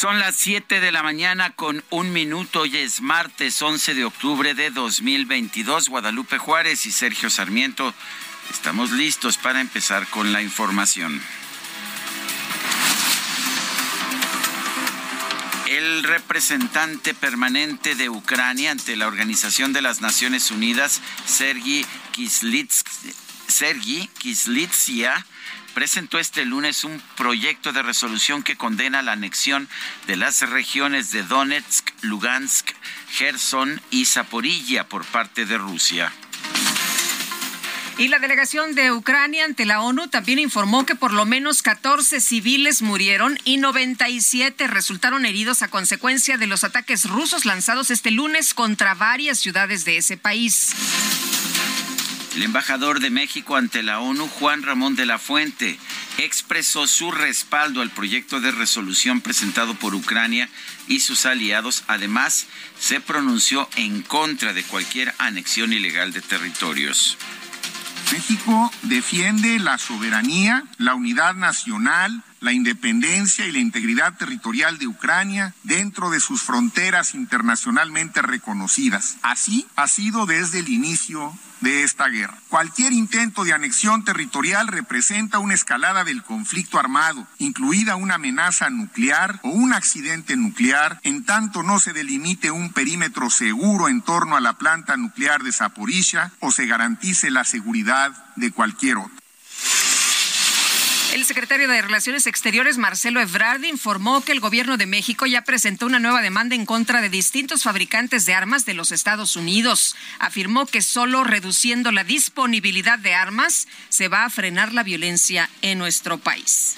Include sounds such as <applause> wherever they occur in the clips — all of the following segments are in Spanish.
Son las 7 de la mañana con un minuto. y es martes 11 de octubre de 2022. Guadalupe Juárez y Sergio Sarmiento estamos listos para empezar con la información. El representante permanente de Ucrania ante la Organización de las Naciones Unidas, Sergi Kislitsia, presentó este lunes un proyecto de resolución que condena la anexión de las regiones de Donetsk, Lugansk, Gerson y Zaporilla por parte de Rusia. Y la delegación de Ucrania ante la ONU también informó que por lo menos 14 civiles murieron y 97 resultaron heridos a consecuencia de los ataques rusos lanzados este lunes contra varias ciudades de ese país. El embajador de México ante la ONU, Juan Ramón de la Fuente, expresó su respaldo al proyecto de resolución presentado por Ucrania y sus aliados. Además, se pronunció en contra de cualquier anexión ilegal de territorios. México defiende la soberanía, la unidad nacional, la independencia y la integridad territorial de Ucrania dentro de sus fronteras internacionalmente reconocidas. Así ha sido desde el inicio de esta guerra. Cualquier intento de anexión territorial representa una escalada del conflicto armado, incluida una amenaza nuclear o un accidente nuclear, en tanto no se delimite un perímetro seguro en torno a la planta nuclear de Zaporizhia o se garantice la seguridad de cualquier otro. El secretario de Relaciones Exteriores, Marcelo Ebrard, informó que el gobierno de México ya presentó una nueva demanda en contra de distintos fabricantes de armas de los Estados Unidos. Afirmó que solo reduciendo la disponibilidad de armas se va a frenar la violencia en nuestro país.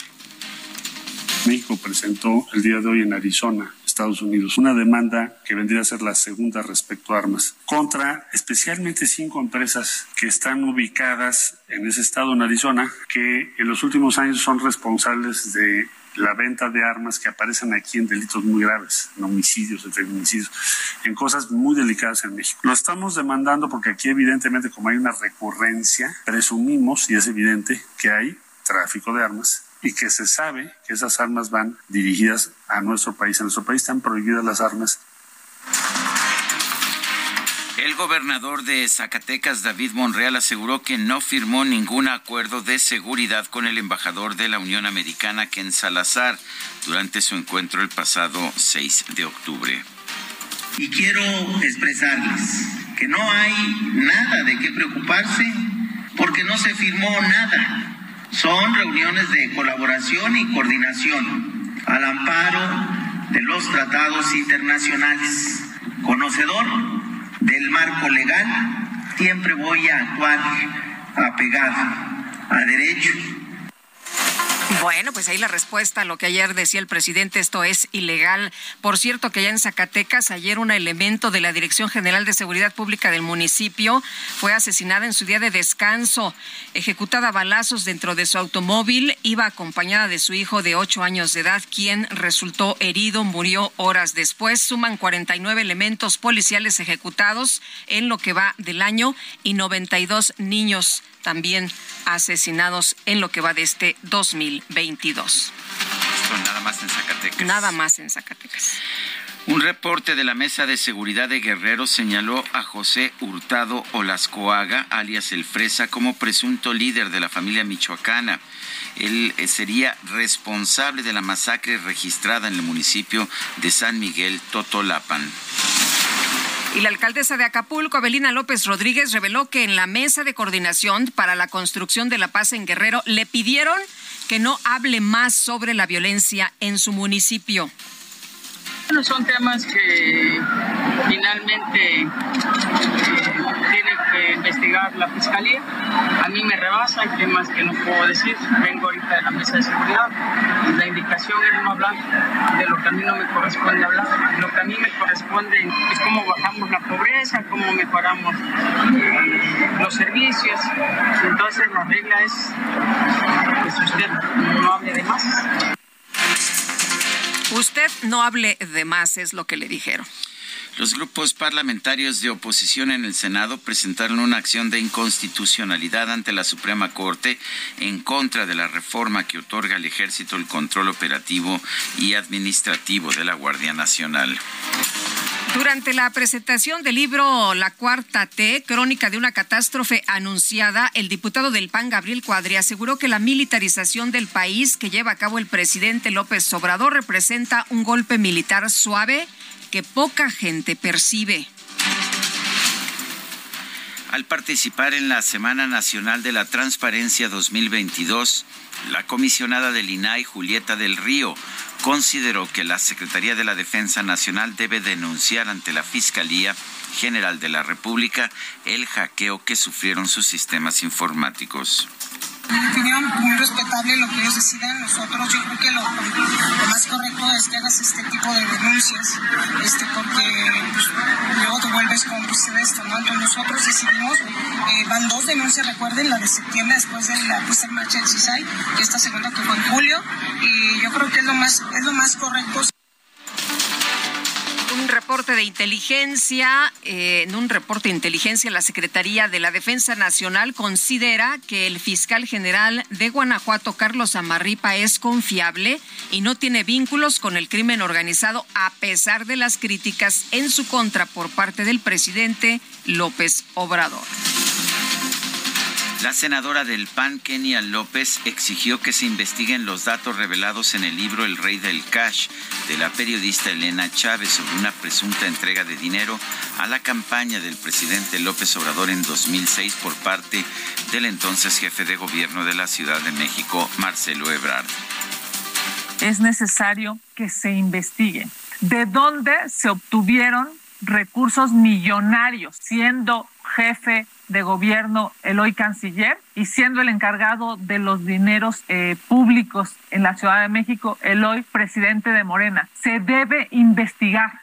México presentó el día de hoy en Arizona Estados Unidos, una demanda que vendría a ser la segunda respecto a armas, contra especialmente cinco empresas que están ubicadas en ese estado, en Arizona, que en los últimos años son responsables de la venta de armas que aparecen aquí en delitos muy graves, en homicidios, en feminicidios, en cosas muy delicadas en México. Lo estamos demandando porque aquí evidentemente como hay una recurrencia, presumimos, y es evidente, que hay tráfico de armas y que se sabe que esas armas van dirigidas a nuestro país. En nuestro país están prohibidas las armas. El gobernador de Zacatecas, David Monreal, aseguró que no firmó ningún acuerdo de seguridad con el embajador de la Unión Americana, Ken Salazar, durante su encuentro el pasado 6 de octubre. Y quiero expresarles que no hay nada de qué preocuparse porque no se firmó nada son reuniones de colaboración y coordinación al amparo de los tratados internacionales. Conocedor del marco legal, siempre voy a actuar apegado a derecho bueno, pues ahí la respuesta a lo que ayer decía el presidente, esto es ilegal. Por cierto, que allá en Zacatecas, ayer un elemento de la Dirección General de Seguridad Pública del municipio fue asesinada en su día de descanso, ejecutada a balazos dentro de su automóvil, iba acompañada de su hijo de ocho años de edad, quien resultó herido, murió horas después. Suman 49 elementos policiales ejecutados en lo que va del año y 92 niños también asesinados en lo que va de este 2022. Eso nada más en Zacatecas. Nada más en Zacatecas. Un reporte de la Mesa de Seguridad de Guerrero señaló a José Hurtado Olascoaga, alias El Fresa, como presunto líder de la familia michoacana. Él eh, sería responsable de la masacre registrada en el municipio de San Miguel Totolapan. Y la alcaldesa de Acapulco, Abelina López Rodríguez, reveló que en la mesa de coordinación para la construcción de la paz en Guerrero le pidieron que no hable más sobre la violencia en su municipio. Bueno, son temas que finalmente eh, tiene que investigar la fiscalía. A mí me rebasa, hay temas que no puedo decir. Vengo ahorita de la mesa de seguridad. La indicación es no hablar de lo que a mí no me corresponde hablar. Lo que a mí me corresponde es cómo bajamos la pobreza, cómo mejoramos eh, los servicios. Entonces la regla es que usted no hable de más. Usted no hable de más, es lo que le dijeron. Los grupos parlamentarios de oposición en el Senado presentaron una acción de inconstitucionalidad ante la Suprema Corte en contra de la reforma que otorga al ejército el control operativo y administrativo de la Guardia Nacional. Durante la presentación del libro La Cuarta T, Crónica de una catástrofe anunciada, el diputado del PAN, Gabriel Cuadri, aseguró que la militarización del país que lleva a cabo el presidente López Obrador representa un golpe militar suave que poca gente percibe. Al participar en la Semana Nacional de la Transparencia 2022, la comisionada del INAI, Julieta del Río, consideró que la Secretaría de la Defensa Nacional debe denunciar ante la Fiscalía General de la República el hackeo que sufrieron sus sistemas informáticos mi opinión, muy respetable lo que ellos decidan. Nosotros, yo creo que lo, más correcto es que hagas este tipo de denuncias, este, porque pues, luego te vuelves cómplice de esto, ¿no? Entonces nosotros decidimos, eh, van dos denuncias, recuerden, la de septiembre después de la puesta en marcha del CISAI, esta segunda que fue en julio, y yo creo que es lo más, es lo más correcto un reporte de inteligencia, eh, en un reporte de inteligencia, la Secretaría de la Defensa Nacional considera que el fiscal general de Guanajuato, Carlos Amarripa, es confiable y no tiene vínculos con el crimen organizado, a pesar de las críticas en su contra por parte del presidente López Obrador. La senadora del PAN, Kenia López, exigió que se investiguen los datos revelados en el libro El Rey del Cash de la periodista Elena Chávez sobre una presunta entrega de dinero a la campaña del presidente López Obrador en 2006 por parte del entonces jefe de gobierno de la Ciudad de México, Marcelo Ebrard. Es necesario que se investigue de dónde se obtuvieron recursos millonarios siendo jefe de gobierno el hoy canciller y siendo el encargado de los dineros eh, públicos en la Ciudad de México el hoy presidente de Morena. Se debe investigar.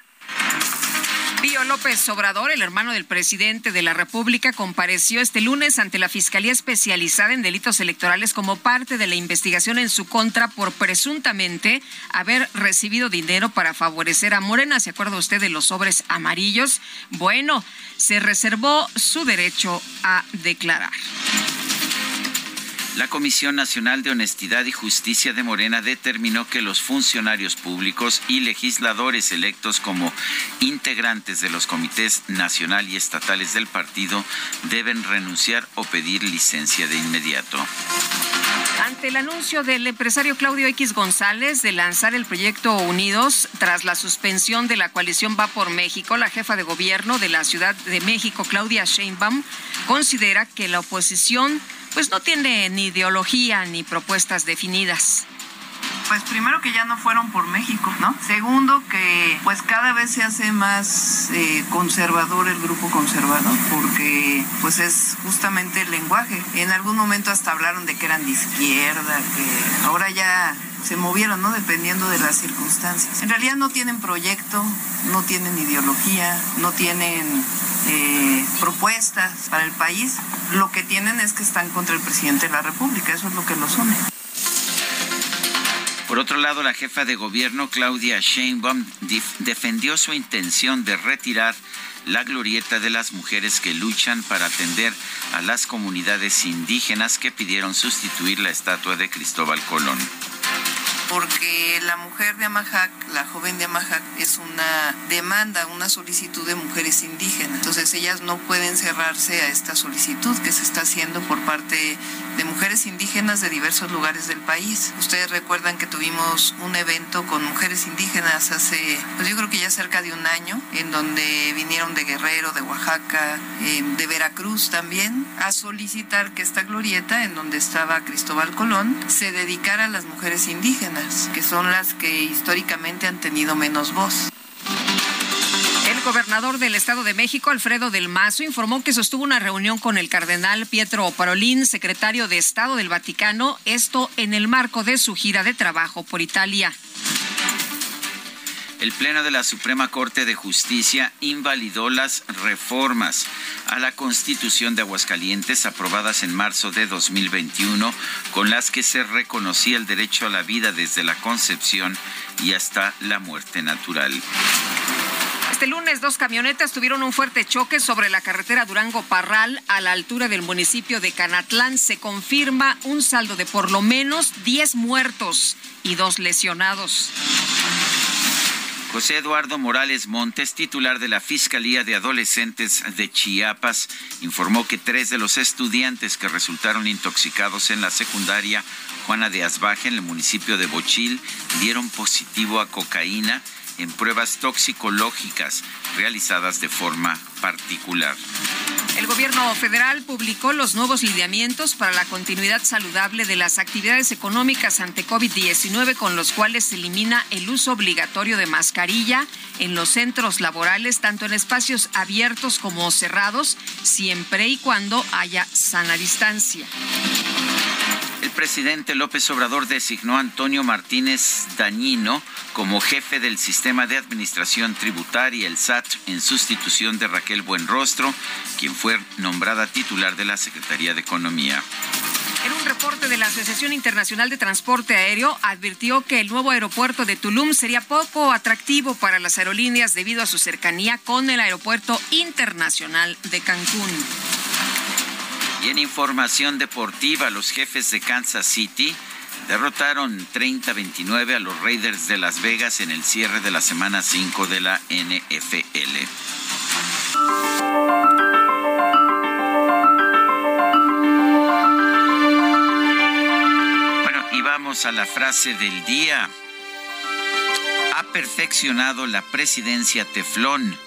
López Obrador, el hermano del presidente de la República, compareció este lunes ante la Fiscalía Especializada en Delitos Electorales como parte de la investigación en su contra por presuntamente haber recibido dinero para favorecer a Morena. ¿Se acuerda usted de los sobres amarillos? Bueno, se reservó su derecho a declarar. La Comisión Nacional de Honestidad y Justicia de Morena determinó que los funcionarios públicos y legisladores electos como integrantes de los comités nacional y estatales del partido deben renunciar o pedir licencia de inmediato. Ante el anuncio del empresario Claudio X González de lanzar el proyecto Unidos tras la suspensión de la coalición Va por México, la jefa de gobierno de la Ciudad de México, Claudia Sheinbaum, considera que la oposición pues no tiene ni ideología ni propuestas definidas pues primero que ya no fueron por México, ¿no? Segundo que pues cada vez se hace más eh, conservador el grupo conservador porque pues es justamente el lenguaje. En algún momento hasta hablaron de que eran de izquierda, que ahora ya se movieron, ¿no? Dependiendo de las circunstancias. En realidad no tienen proyecto, no tienen ideología, no tienen eh, propuestas para el país. Lo que tienen es que están contra el presidente de la República, eso es lo que los une. Por otro lado, la jefa de gobierno, Claudia Sheinbaum, defendió su intención de retirar la glorieta de las mujeres que luchan para atender a las comunidades indígenas que pidieron sustituir la estatua de Cristóbal Colón. Porque la mujer de Amajac, la joven de Amajac, es una demanda, una solicitud de mujeres indígenas. Entonces ellas no pueden cerrarse a esta solicitud que se está haciendo por parte de mujeres indígenas de diversos lugares del país. Ustedes recuerdan que tuvimos un evento con mujeres indígenas hace, pues yo creo que ya cerca de un año, en donde vinieron de Guerrero, de Oaxaca, eh, de Veracruz también, a solicitar que esta glorieta, en donde estaba Cristóbal Colón, se dedicara a las mujeres indígenas, que son las que históricamente han tenido menos voz. El gobernador del Estado de México, Alfredo del Mazo, informó que sostuvo una reunión con el cardenal Pietro Parolín, secretario de Estado del Vaticano, esto en el marco de su gira de trabajo por Italia. El Pleno de la Suprema Corte de Justicia invalidó las reformas a la Constitución de Aguascalientes aprobadas en marzo de 2021, con las que se reconocía el derecho a la vida desde la concepción y hasta la muerte natural. Este lunes dos camionetas tuvieron un fuerte choque sobre la carretera Durango-Parral a la altura del municipio de Canatlán. Se confirma un saldo de por lo menos 10 muertos y dos lesionados. José Eduardo Morales Montes, titular de la Fiscalía de Adolescentes de Chiapas, informó que tres de los estudiantes que resultaron intoxicados en la secundaria Juana de Asbaje en el municipio de Bochil dieron positivo a cocaína en pruebas toxicológicas realizadas de forma particular. El gobierno federal publicó los nuevos lineamientos para la continuidad saludable de las actividades económicas ante COVID-19 con los cuales se elimina el uso obligatorio de mascarilla en los centros laborales, tanto en espacios abiertos como cerrados, siempre y cuando haya sana distancia. El presidente López Obrador designó a Antonio Martínez Dañino como jefe del sistema de administración tributaria, el SAT, en sustitución de Raquel Buenrostro, quien fue nombrada titular de la Secretaría de Economía. En un reporte de la Asociación Internacional de Transporte Aéreo, advirtió que el nuevo aeropuerto de Tulum sería poco atractivo para las aerolíneas debido a su cercanía con el Aeropuerto Internacional de Cancún. Y en información deportiva, los jefes de Kansas City derrotaron 30-29 a los Raiders de Las Vegas en el cierre de la semana 5 de la NFL. Bueno, y vamos a la frase del día. Ha perfeccionado la presidencia teflón.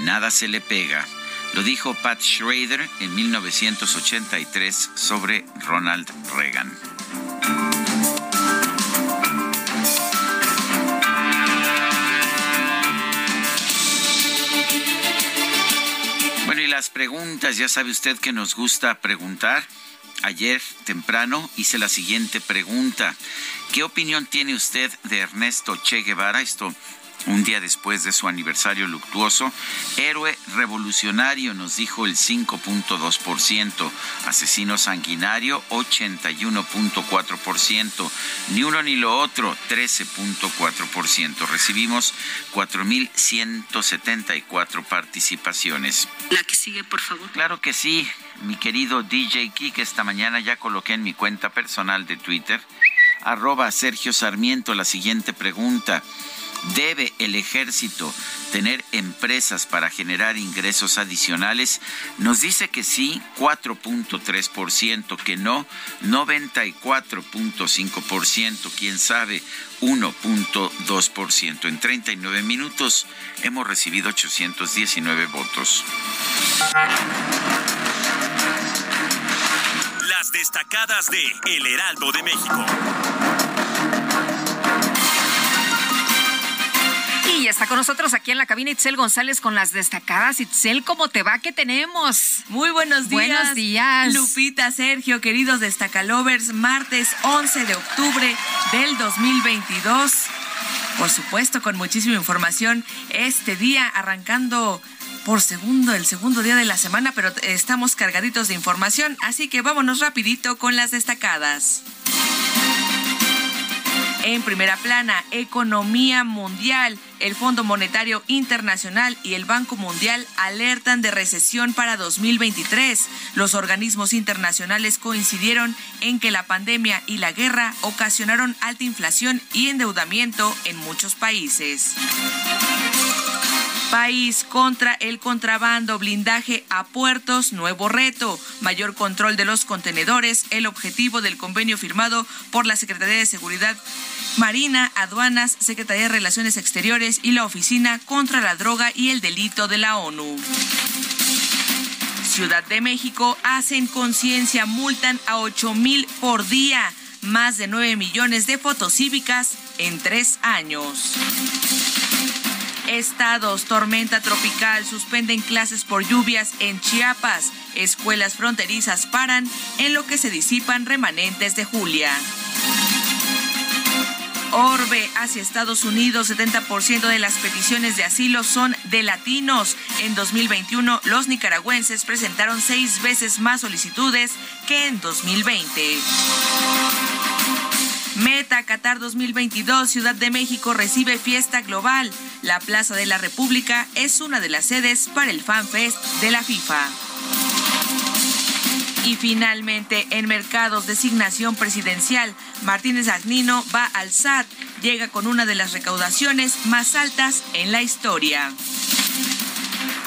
Nada se le pega. Lo dijo Pat Schrader en 1983 sobre Ronald Reagan. Bueno, y las preguntas, ya sabe usted que nos gusta preguntar. Ayer temprano hice la siguiente pregunta. ¿Qué opinión tiene usted de Ernesto Che Guevara? Esto un día después de su aniversario luctuoso. Héroe revolucionario, nos dijo el 5.2%. Asesino sanguinario, 81.4%. Ni uno ni lo otro, 13.4%. Recibimos 4.174 participaciones. La que sigue, por favor. Claro que sí, mi querido DJ Kik. Esta mañana ya coloqué en mi cuenta personal de Twitter, arroba Sergio Sarmiento, la siguiente pregunta. ¿Debe el ejército tener empresas para generar ingresos adicionales? Nos dice que sí, 4.3%, que no, 94.5%, quién sabe, 1.2%. En 39 minutos hemos recibido 819 votos. Las destacadas de El Heraldo de México. Con nosotros aquí en la cabina Itzel González con las destacadas. Itzel, ¿cómo te va? ¿Qué tenemos? Muy buenos días. Buenos días. Lupita, Sergio, queridos destacalovers, martes 11 de octubre del 2022. Por supuesto, con muchísima información este día, arrancando por segundo, el segundo día de la semana, pero estamos cargaditos de información, así que vámonos rapidito con las destacadas. En primera plana, economía mundial. El Fondo Monetario Internacional y el Banco Mundial alertan de recesión para 2023. Los organismos internacionales coincidieron en que la pandemia y la guerra ocasionaron alta inflación y endeudamiento en muchos países. País contra el contrabando, blindaje a puertos, nuevo reto, mayor control de los contenedores, el objetivo del convenio firmado por la Secretaría de Seguridad Marina, Aduanas, Secretaría de Relaciones Exteriores y la Oficina contra la Droga y el Delito de la ONU. Ciudad de México hacen conciencia, multan a 8 mil por día, más de 9 millones de fotos cívicas en tres años. Estados, tormenta tropical, suspenden clases por lluvias en Chiapas. Escuelas fronterizas paran en lo que se disipan remanentes de Julia. Orbe hacia Estados Unidos, 70% de las peticiones de asilo son de latinos. En 2021, los nicaragüenses presentaron seis veces más solicitudes que en 2020. Meta Qatar 2022, Ciudad de México recibe fiesta global. La Plaza de la República es una de las sedes para el FanFest de la FIFA. Y finalmente, en mercados, designación presidencial, Martínez Agnino va al SAT, llega con una de las recaudaciones más altas en la historia.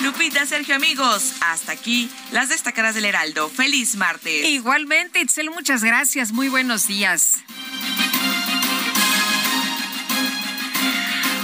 Lupita, Sergio, amigos, hasta aquí las destacadas del Heraldo. Feliz martes. Igualmente, Itzel, muchas gracias. Muy buenos días.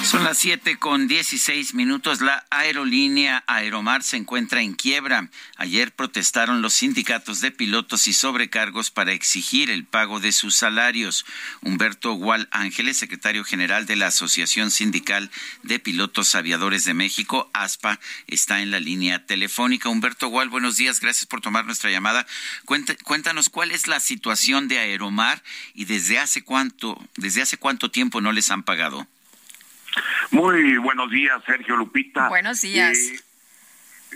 Son las 7 con 16 minutos. La aerolínea Aeromar se encuentra en quiebra. Ayer protestaron los sindicatos de pilotos y sobrecargos para exigir el pago de sus salarios. Humberto Gual Ángeles, secretario general de la Asociación Sindical de Pilotos Aviadores de México, ASPA, está en la línea telefónica. Humberto Gual, buenos días. Gracias por tomar nuestra llamada. Cuéntanos cuál es la situación de Aeromar y desde hace cuánto, desde hace cuánto tiempo no les han pagado. Muy buenos días, Sergio Lupita. Buenos días. Eh,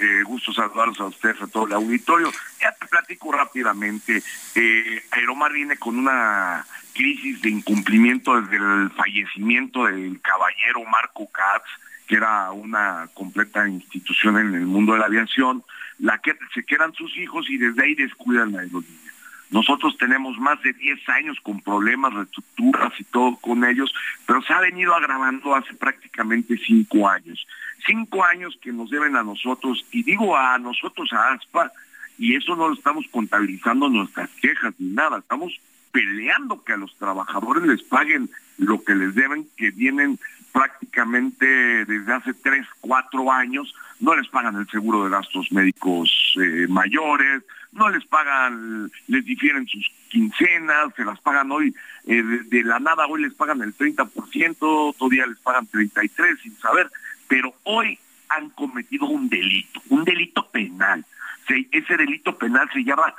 eh, gusto saludarlos a ustedes, a todo el auditorio. Ya te platico rápidamente. Eh, Aeromar viene con una crisis de incumplimiento desde el fallecimiento del caballero Marco Katz, que era una completa institución en el mundo de la aviación, la que se quedan sus hijos y desde ahí descuidan la aerolínea. Nosotros tenemos más de 10 años con problemas, reestructuras y todo con ellos, pero se ha venido agravando hace prácticamente 5 años. 5 años que nos deben a nosotros, y digo a nosotros, a ASPA, y eso no lo estamos contabilizando nuestras quejas ni nada, estamos peleando que a los trabajadores les paguen lo que les deben, que vienen prácticamente desde hace 3, 4 años, no les pagan el seguro de gastos médicos eh, mayores, no les pagan, les difieren sus quincenas, se las pagan hoy, eh, de, la nada hoy les pagan el 30%, otro día les pagan 33% sin saber, pero hoy han cometido un delito, un delito penal. ese delito penal se llama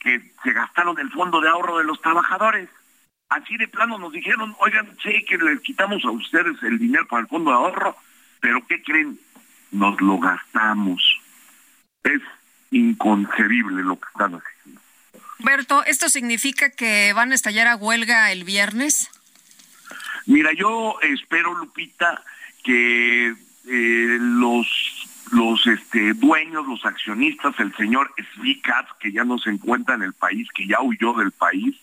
que se gastaron el fondo de ahorro de los trabajadores. Así de plano nos dijeron, oigan, sé que les quitamos a ustedes el dinero para el fondo de ahorro, pero ¿qué creen? Nos lo gastamos. Es inconcebible lo que están haciendo. Berto, ¿esto significa que van a estallar a huelga el viernes? Mira, yo espero, Lupita, que eh, los los este, dueños, los accionistas, el señor Svikat, que ya no se encuentra en el país, que ya huyó del país,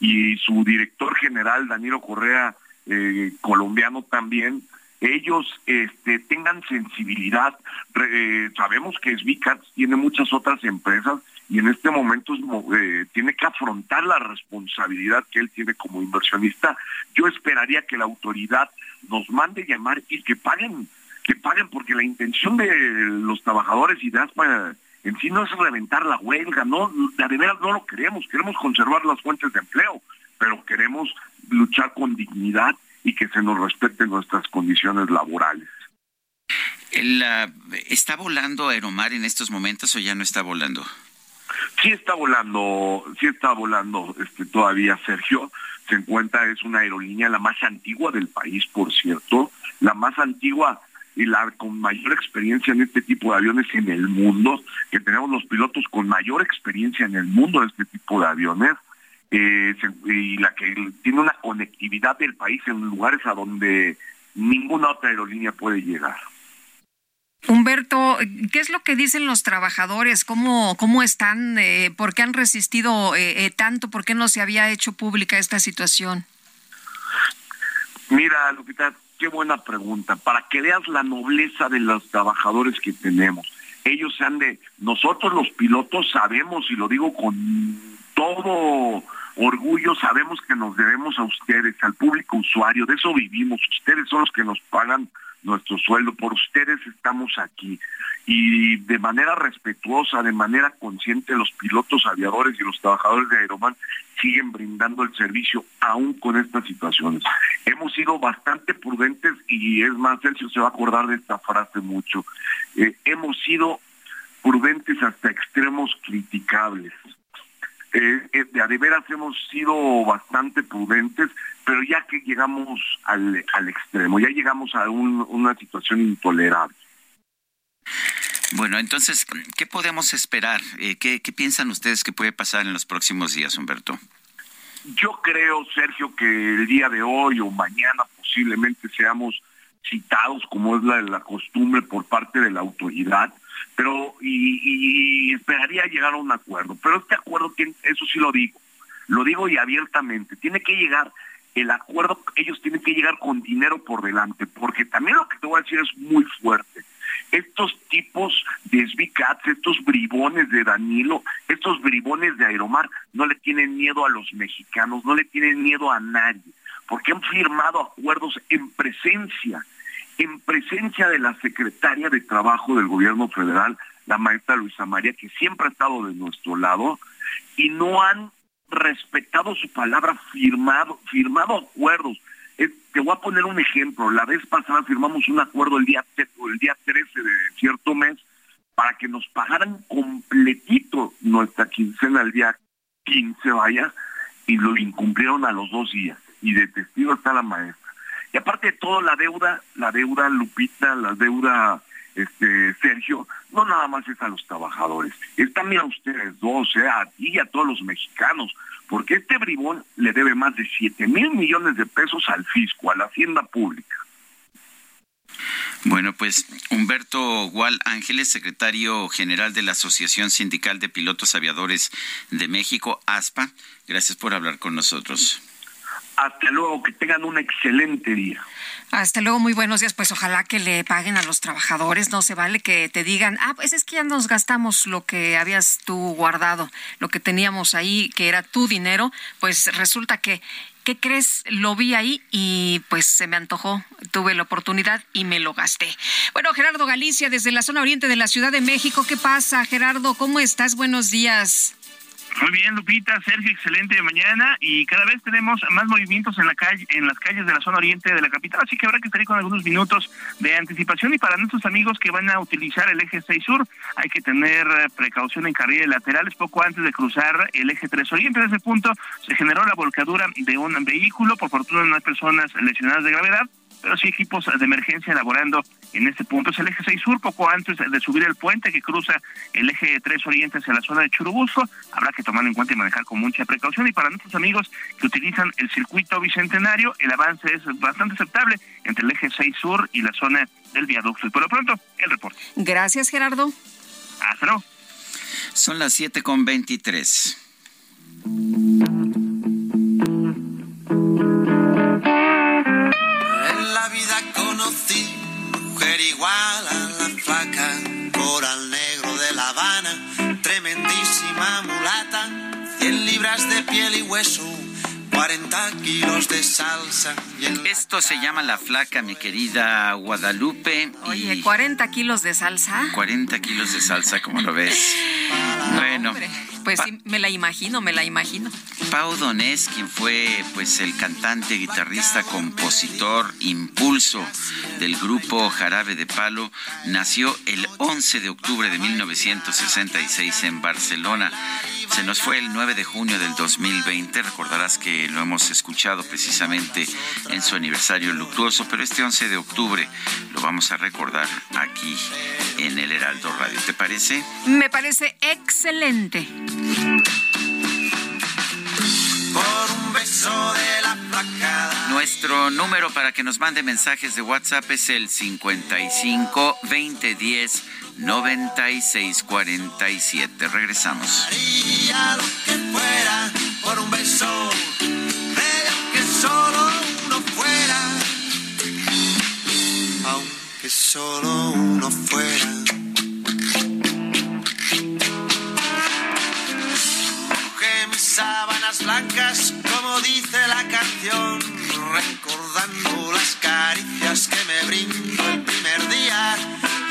y su director general, Danilo Correa, eh, colombiano también, ellos este, tengan sensibilidad. Eh, sabemos que Svicat tiene muchas otras empresas y en este momento eh, tiene que afrontar la responsabilidad que él tiene como inversionista. Yo esperaría que la autoridad nos mande llamar y que paguen, que paguen, porque la intención de los trabajadores y de ASPA en sí no es reventar la huelga, no, de verdad no lo queremos, queremos conservar las fuentes de empleo, pero queremos luchar con dignidad y que se nos respeten nuestras condiciones laborales. ¿Está volando Aeromar en estos momentos o ya no está volando? Sí está volando, sí está volando este, todavía, Sergio. Se encuentra, es una aerolínea la más antigua del país, por cierto, la más antigua y la con mayor experiencia en este tipo de aviones en el mundo, que tenemos los pilotos con mayor experiencia en el mundo de este tipo de aviones eh, y la que tiene una conectividad del país en lugares a donde ninguna otra aerolínea puede llegar. Humberto, ¿qué es lo que dicen los trabajadores? ¿Cómo, cómo están? Eh, ¿Por qué han resistido eh, eh, tanto? ¿Por qué no se había hecho pública esta situación? Mira, Lupita, qué buena pregunta. Para que veas la nobleza de los trabajadores que tenemos. Ellos se han de... Nosotros los pilotos sabemos, y lo digo con todo orgullo, sabemos que nos debemos a ustedes, al público usuario, de eso vivimos. Ustedes son los que nos pagan nuestro sueldo, por ustedes estamos aquí. Y de manera respetuosa, de manera consciente, los pilotos aviadores y los trabajadores de Aeroman siguen brindando el servicio aún con estas situaciones. Hemos sido bastante prudentes y es más, Sergio se va a acordar de esta frase mucho. Eh, hemos sido prudentes hasta extremos criticables. Eh, eh, de veras hemos sido bastante prudentes, pero ya que llegamos al, al extremo, ya llegamos a una situación intolerable. Bueno, entonces, ¿qué podemos esperar? Eh, ¿qué, ¿Qué piensan ustedes que puede pasar en los próximos días, Humberto? Yo creo, Sergio, que el día de hoy o mañana posiblemente seamos citados, como es la, la costumbre por parte de la autoridad, pero y, esperaría llegar a un acuerdo. Pero este acuerdo, eso sí lo digo, lo digo y abiertamente, tiene que llegar el acuerdo, ellos tienen que llegar con dinero por delante, porque también lo que te voy a decir es muy fuerte. Estos tipos de Sbicats, estos bribones de Danilo, estos bribones de Aeromar, no le tienen miedo a los mexicanos, no le tienen miedo a nadie, porque han firmado acuerdos en presencia en presencia de la secretaria de Trabajo del Gobierno Federal, la maestra Luisa María, que siempre ha estado de nuestro lado, y no han respetado su palabra, firmado, firmado acuerdos. te voy a poner un ejemplo. La vez pasada firmamos un acuerdo el día, el día 13 de cierto mes para que nos pagaran completito nuestra quincena el día 15, vaya, y lo incumplieron a los dos días. Y de testigo está la maestra. Y aparte de todo, la deuda, la deuda Lupita, la deuda este Sergio, no nada más es a los trabajadores, es también a ustedes dos, ¿eh? a ti y a todos los mexicanos, porque este bribón le debe más de 7 mil millones de pesos al fisco, a la hacienda pública. Bueno, pues Humberto Gual Ángeles, secretario general de la Asociación Sindical de Pilotos Aviadores de México, ASPA, gracias por hablar con nosotros. Hasta luego, que tengan un excelente día. Hasta luego, muy buenos días. Pues ojalá que le paguen a los trabajadores. No se vale que te digan, ah, pues es que ya nos gastamos lo que habías tú guardado, lo que teníamos ahí, que era tu dinero. Pues resulta que ¿qué crees? Lo vi ahí y pues se me antojó, tuve la oportunidad y me lo gasté. Bueno, Gerardo Galicia, desde la zona oriente de la Ciudad de México, ¿qué pasa, Gerardo? ¿Cómo estás? Buenos días. Muy bien, Lupita, Sergio, excelente mañana. Y cada vez tenemos más movimientos en la calle, en las calles de la zona oriente de la capital, así que habrá que estar con algunos minutos de anticipación. Y para nuestros amigos que van a utilizar el eje 6 sur hay que tener precaución en carriles laterales poco antes de cruzar el eje 3 oriente. En ese punto se generó la volcadura de un vehículo, por fortuna no hay personas lesionadas de gravedad, pero sí equipos de emergencia elaborando en este punto. Es el eje 6 sur, poco antes de subir el puente que cruza el eje 3 oriente hacia la zona de Churubusco. Habrá que tomarlo en cuenta y manejar con mucha precaución. Y para nuestros amigos que utilizan el circuito bicentenario, el avance es bastante aceptable entre el eje 6 sur y la zona del viaducto. Y por lo pronto, el reporte. Gracias, Gerardo. Hasta luego. Son las 7 con 23. Igual a la flaca, coral negro de La Habana, tremendísima mulata, 100 libras de piel y hueso. 40 kilos de salsa. Esto se llama La Flaca, mi querida Guadalupe. Oye, 40 kilos de salsa. 40 kilos de salsa, ¿cómo lo ves? Bueno. Pues sí, me la imagino, me la imagino. Pau Donés, quien fue pues el cantante, guitarrista, compositor, impulso del grupo Jarabe de Palo, nació el 11 de octubre de 1966 en Barcelona. Se nos fue el 9 de junio del 2020, recordarás que lo hemos escuchado precisamente en su aniversario luctuoso, pero este 11 de octubre lo vamos a recordar aquí en el Heraldo Radio. ¿Te parece? Me parece excelente. Por un beso de la placada. Nuestro número para que nos mande mensajes de WhatsApp es el 55 2010 9647. Regresamos. lo que fuera por un beso, que solo uno fuera, aunque solo uno fuera. Mis sábanas blancas, como dice la canción, recordando las caricias que me brindo el primer día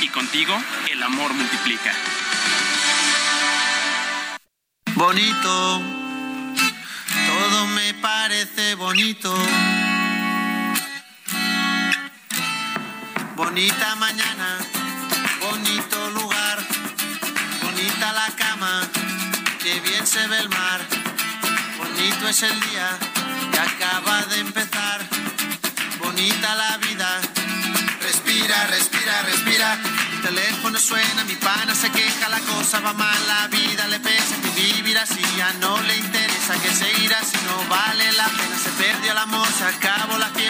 y contigo el amor multiplica. Bonito, todo me parece bonito. Bonita mañana, bonito lugar, bonita la cama, que bien se ve el mar. Bonito es el día que acaba de empezar, bonita la vida respira, respira, teléfono suena, mi pana se queja, la cosa va mal, la vida le pesa, que vivir así ya no le interesa, que seguir así no vale la pena. Se perdió el amor, se acabó la fiesta,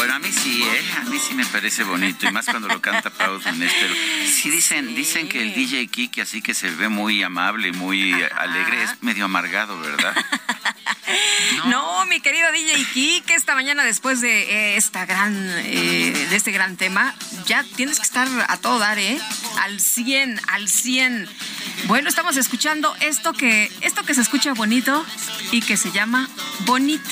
bueno, a mí sí, ¿eh? A mí sí me parece bonito, y más cuando lo canta Pau Donés, pero sí dicen, dicen que el DJ Kiki, así que se ve muy amable, muy alegre, es medio amargado, ¿verdad? <laughs> No. mi querido DJ Kike, esta mañana después de eh, esta gran, eh, de este gran tema, ya tienes que estar a todo dar, ¿eh? Al 100, al 100. Bueno, estamos escuchando esto que, esto que se escucha bonito y que se llama Bonito.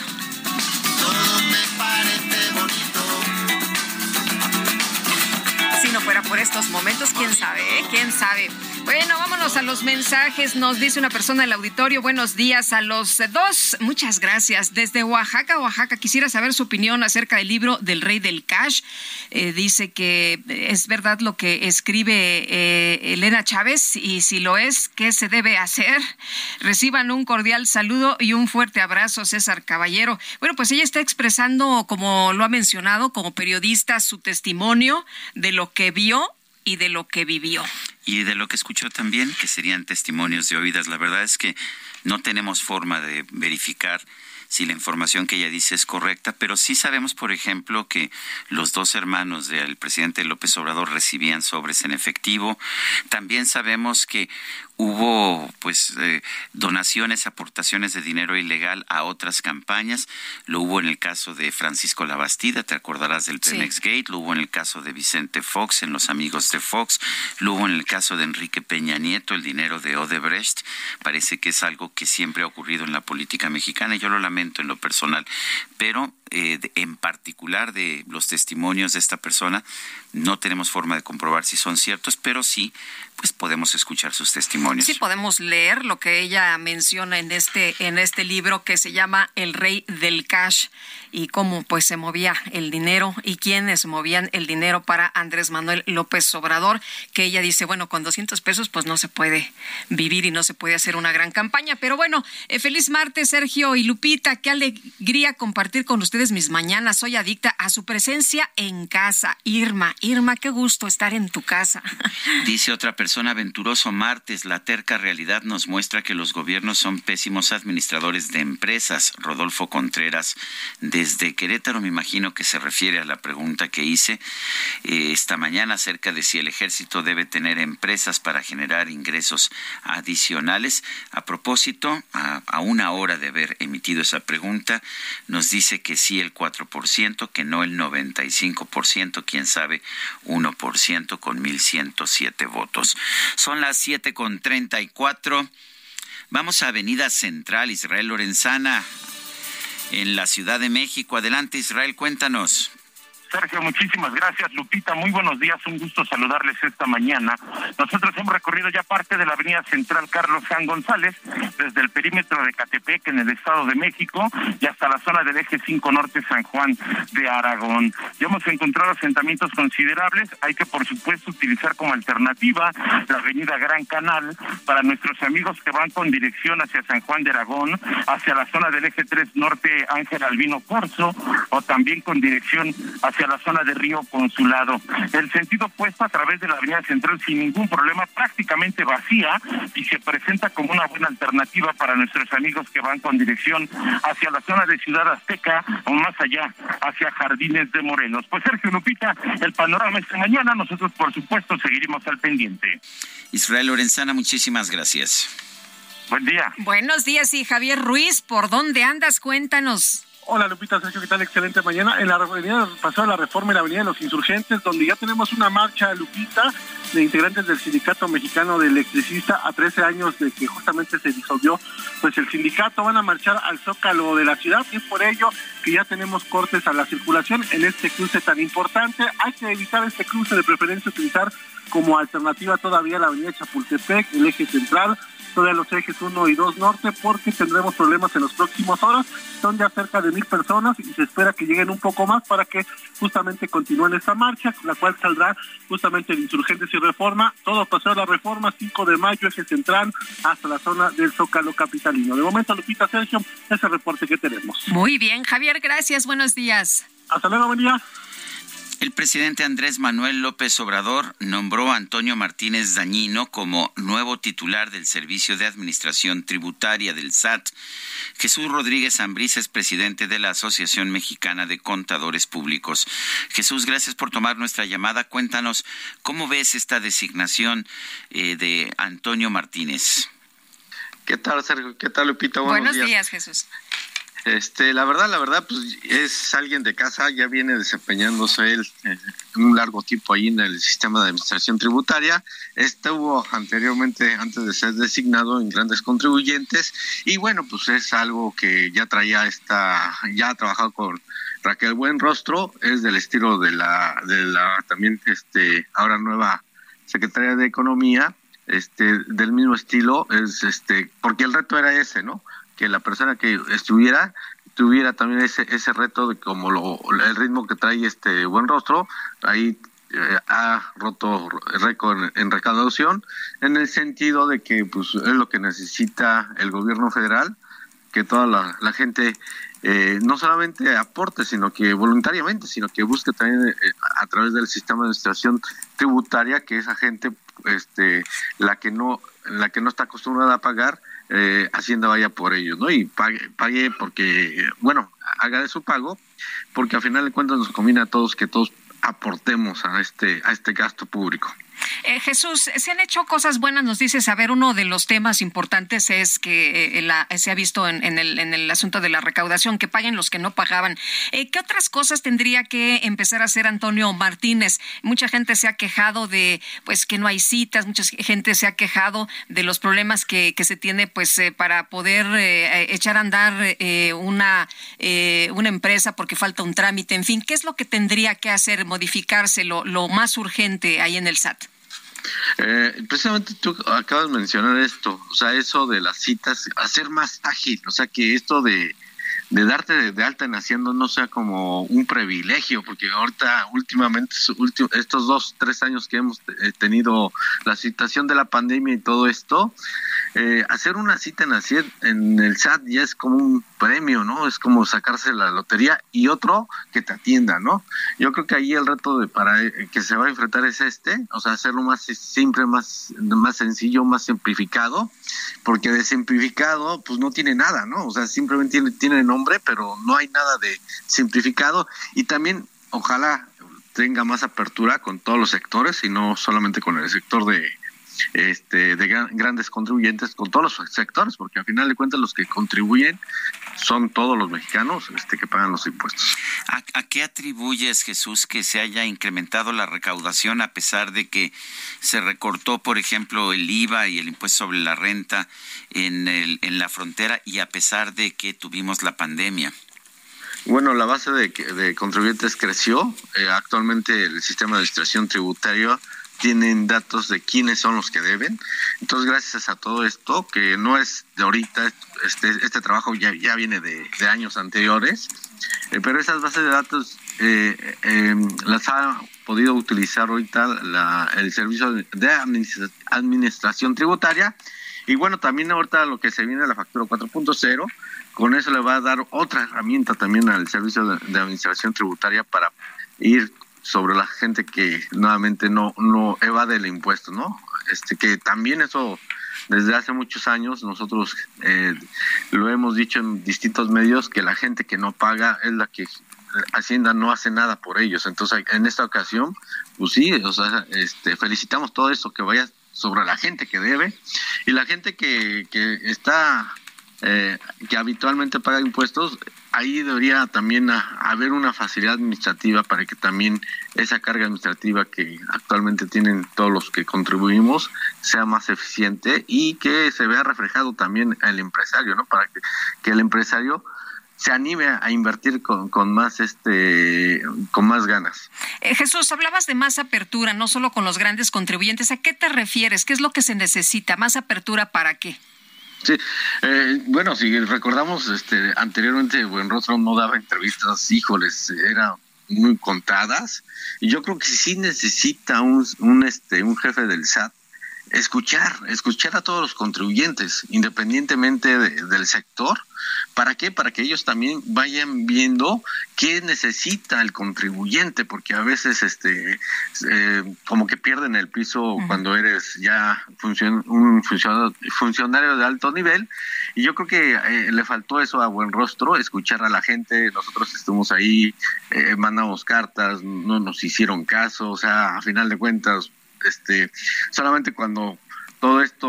Por estos momentos, quién sabe, ¿eh? quién sabe. Bueno, vámonos a los mensajes. Nos dice una persona del auditorio, buenos días a los dos. Muchas gracias. Desde Oaxaca, Oaxaca, quisiera saber su opinión acerca del libro del Rey del Cash. Eh, dice que es verdad lo que escribe eh, Elena Chávez y si lo es, ¿qué se debe hacer? Reciban un cordial saludo y un fuerte abrazo, César Caballero. Bueno, pues ella está expresando, como lo ha mencionado, como periodista, su testimonio de lo que vio y de lo que vivió. Y de lo que escuchó también, que serían testimonios de oídas. La verdad es que no tenemos forma de verificar si la información que ella dice es correcta, pero sí sabemos, por ejemplo, que los dos hermanos del presidente López Obrador recibían sobres en efectivo. También sabemos que hubo pues eh, donaciones, aportaciones de dinero ilegal a otras campañas. Lo hubo en el caso de Francisco Labastida, te acordarás del Pemex Gate, lo hubo en el caso de Vicente Fox, en los amigos de Fox, lo hubo en el caso de Enrique Peña Nieto, el dinero de Odebrecht. Parece que es algo que siempre ha ocurrido en la política mexicana y yo lo lamento en lo personal, pero eh, en particular de los testimonios de esta persona, no tenemos forma de comprobar si son ciertos, pero sí, pues podemos escuchar sus testimonios. Sí, podemos leer lo que ella menciona en este, en este libro que se llama El Rey del Cash y cómo pues se movía el dinero y quiénes movían el dinero para Andrés Manuel López Obrador, que ella dice, bueno, con 200 pesos pues no se puede vivir y no se puede hacer una gran campaña. Pero bueno, eh, feliz martes, Sergio y Lupita, qué alegría compartir con ustedes mis mañanas. Soy adicta a su presencia en casa. Irma, Irma, qué gusto estar en tu casa. <laughs> Dice otra persona, Venturoso Martes, la terca realidad nos muestra que los gobiernos son pésimos administradores de empresas. Rodolfo Contreras, desde Querétaro, me imagino que se refiere a la pregunta que hice eh, esta mañana acerca de si el ejército debe tener empresas para generar ingresos adicionales. A propósito, a, una hora de haber emitido esa pregunta, nos dice que sí el 4%, que no el 95%, quién sabe, 1% con 1.107 votos. Son las 7 con 34. Vamos a Avenida Central, Israel Lorenzana, en la Ciudad de México. Adelante, Israel, cuéntanos. Sergio, muchísimas gracias. Lupita, muy buenos días. Un gusto saludarles esta mañana. Nosotros hemos recorrido ya parte de la avenida central Carlos San González, desde el perímetro de Catepec en el Estado de México y hasta la zona del eje 5 Norte San Juan de Aragón. Ya hemos encontrado asentamientos considerables. Hay que, por supuesto, utilizar como alternativa la avenida Gran Canal para nuestros amigos que van con dirección hacia San Juan de Aragón, hacia la zona del eje 3 Norte Ángel Albino Corso o también con dirección hacia hacia la zona de Río Consulado. El sentido opuesto a través de la Avenida Central sin ningún problema, prácticamente vacía y se presenta como una buena alternativa para nuestros amigos que van con dirección hacia la zona de Ciudad Azteca o más allá, hacia Jardines de Morelos. Pues Sergio Lupita, el panorama esta mañana, nosotros por supuesto seguiremos al pendiente. Israel Lorenzana, muchísimas gracias. Buen día. Buenos días y Javier Ruiz, ¿por dónde andas? Cuéntanos. Hola Lupita, Sergio, ¿qué tal? Excelente mañana. En la avenida pasó la reforma en la avenida de los insurgentes, donde ya tenemos una marcha, Lupita, de integrantes del Sindicato Mexicano de Electricista a 13 años de que justamente se disolvió, pues el sindicato van a marchar al zócalo de la ciudad y es por ello que ya tenemos cortes a la circulación en este cruce tan importante. Hay que evitar este cruce, de preferencia utilizar como alternativa todavía la avenida Chapultepec, el eje central, todavía los ejes 1 y 2 norte porque tendremos problemas en las próximas horas. Son ya cerca de mil personas y se espera que lleguen un poco más para que justamente continúen esta marcha, la cual saldrá justamente de Insurgentes y Reforma. Todo pasó a la Reforma, 5 de mayo, eje central, hasta la zona del Zócalo Capitalino. De momento, Lupita Sergio, ese reporte que tenemos. Muy bien, Javier, gracias. Buenos días. Hasta luego, buen día. El presidente Andrés Manuel López Obrador nombró a Antonio Martínez Dañino como nuevo titular del Servicio de Administración Tributaria del SAT. Jesús Rodríguez Ambrís es presidente de la Asociación Mexicana de Contadores Públicos. Jesús, gracias por tomar nuestra llamada. Cuéntanos cómo ves esta designación eh, de Antonio Martínez. ¿Qué tal, Sergio? ¿Qué tal, Lupita? Buenos, Buenos días. días, Jesús. Este, la verdad, la verdad, pues es alguien de casa, ya viene desempeñándose él eh, un largo tiempo ahí en el sistema de administración tributaria. Estuvo anteriormente, antes de ser designado, en grandes contribuyentes y bueno, pues es algo que ya traía esta, ya ha trabajado con Raquel Buenrostro, es del estilo de la, de la también, este, ahora nueva secretaria de Economía, este, del mismo estilo, es este, porque el reto era ese, ¿no? Que la persona que estuviera tuviera también ese ese reto de como lo, el ritmo que trae este buen rostro ahí eh, ha roto récord en recaudación en el sentido de que pues es lo que necesita el gobierno federal que toda la, gente eh, no solamente aporte, sino que voluntariamente, sino que busque también eh, a través del sistema de administración tributaria que esa gente, este, la que no, la que no está acostumbrada a pagar, eh, Hacienda vaya por ellos, ¿no? Y pague, pague porque, bueno, haga de su pago, porque al final de cuentas nos conviene a todos que todos aportemos a este, a este gasto público. Eh, Jesús, se han hecho cosas buenas, nos dices, a ver, uno de los temas importantes es que eh, se ha visto en, el, en, el, asunto de la recaudación, que paguen los que no pagaban. Eh, ¿Qué otras cosas tendría que empezar a hacer Antonio Martínez? Mucha gente se ha quejado de pues que no hay citas, mucha gente se ha quejado de los problemas que, que se tiene pues para poder echar a andar una, una empresa porque falta un trámite, en fin, ¿qué es lo que tendría que hacer, modificarse lo, lo más urgente ahí en el SAT? Eh, precisamente tú acabas de mencionar esto, o sea, eso de las citas, hacer más ágil, o sea, que esto de, de darte de, alta en Hacienda no sea como un privilegio, porque ahorita últimamente, estos dos, tres años que hemos eh, tenido la situación de la pandemia y todo esto, eh, hacer una cita en, en el SAT ya es como un premio, ¿no? Es como sacarse la lotería y otro que te atienda, ¿no? Yo creo que ahí el reto de para eh, que se va a enfrentar es este, o sea, hacerlo más simple, más, más sencillo, más simplificado, porque de simplificado, pues no tiene nada, ¿no? O sea, simplemente tiene, tiene nombre, pero no hay nada de simplificado. Y también, ojalá tenga más apertura con todos los sectores y no solamente con el sector de este, de grandes contribuyentes con todos los sectores, porque al final de cuentas los que contribuyen son todos los mexicanos este, que pagan los impuestos. ¿A, qué atribuyes, Jesús, que se haya incrementado la recaudación a pesar de que se recortó, por ejemplo, el IVA y el impuesto sobre la renta en, el, en la frontera y a pesar de que tuvimos la pandemia? Bueno, la base de, de contribuyentes creció. Eh, actualmente el sistema de administración tributaria tienen datos de quiénes son los que deben. Entonces, gracias a todo esto, que no es de ahorita, este, este trabajo ya, ya viene de, años anteriores, eh, pero esas bases de datos eh, em, las ha podido utilizar ahorita el servicio de administración tributaria. Y bueno, también ahorita lo que se viene de la factura 4.0, con eso le va a dar otra herramienta también al servicio de administración tributaria para ir sobre la gente que nuevamente no no evade el impuesto, ¿no? Este que también eso desde hace muchos años nosotros eh, lo hemos dicho en distintos medios que la gente que no paga es la que Hacienda no hace nada por ellos. Entonces, en esta ocasión, pues sí, este, felicitamos todo eso que vaya sobre la gente que debe y la gente que, que está eh, que habitualmente paga impuestos, ahí debería también haber una facilidad administrativa para que también esa carga administrativa que actualmente tienen todos los que contribuimos sea más eficiente y que se vea reflejado también el empresario, ¿no? Para que, que el empresario se anime a invertir con, con más este con más ganas. Eh, Jesús, hablabas de más apertura, no solo con los grandes contribuyentes. ¿A qué te refieres? ¿Qué es lo que se necesita? ¿Más apertura para qué? Sí, eh, bueno, si recordamos, este, anteriormente Buenrostro no daba entrevistas, híjoles, era muy contadas, y yo creo que sí necesita un, un, este, un jefe del SAT escuchar, escuchar a todos los contribuyentes, independientemente del sector. ¿Para qué? Para que ellos también vayan viendo qué necesita el contribuyente, porque a veces este eh, como que pierden el piso cuando eres ya un funcionario, de alto nivel. Y yo creo que eh, le faltó eso a buen rostro, escuchar a la gente. Nosotros estuvimos ahí, eh, mandamos cartas, no nos hicieron caso, o sea, a final de cuentas este, solamente cuando todo esto,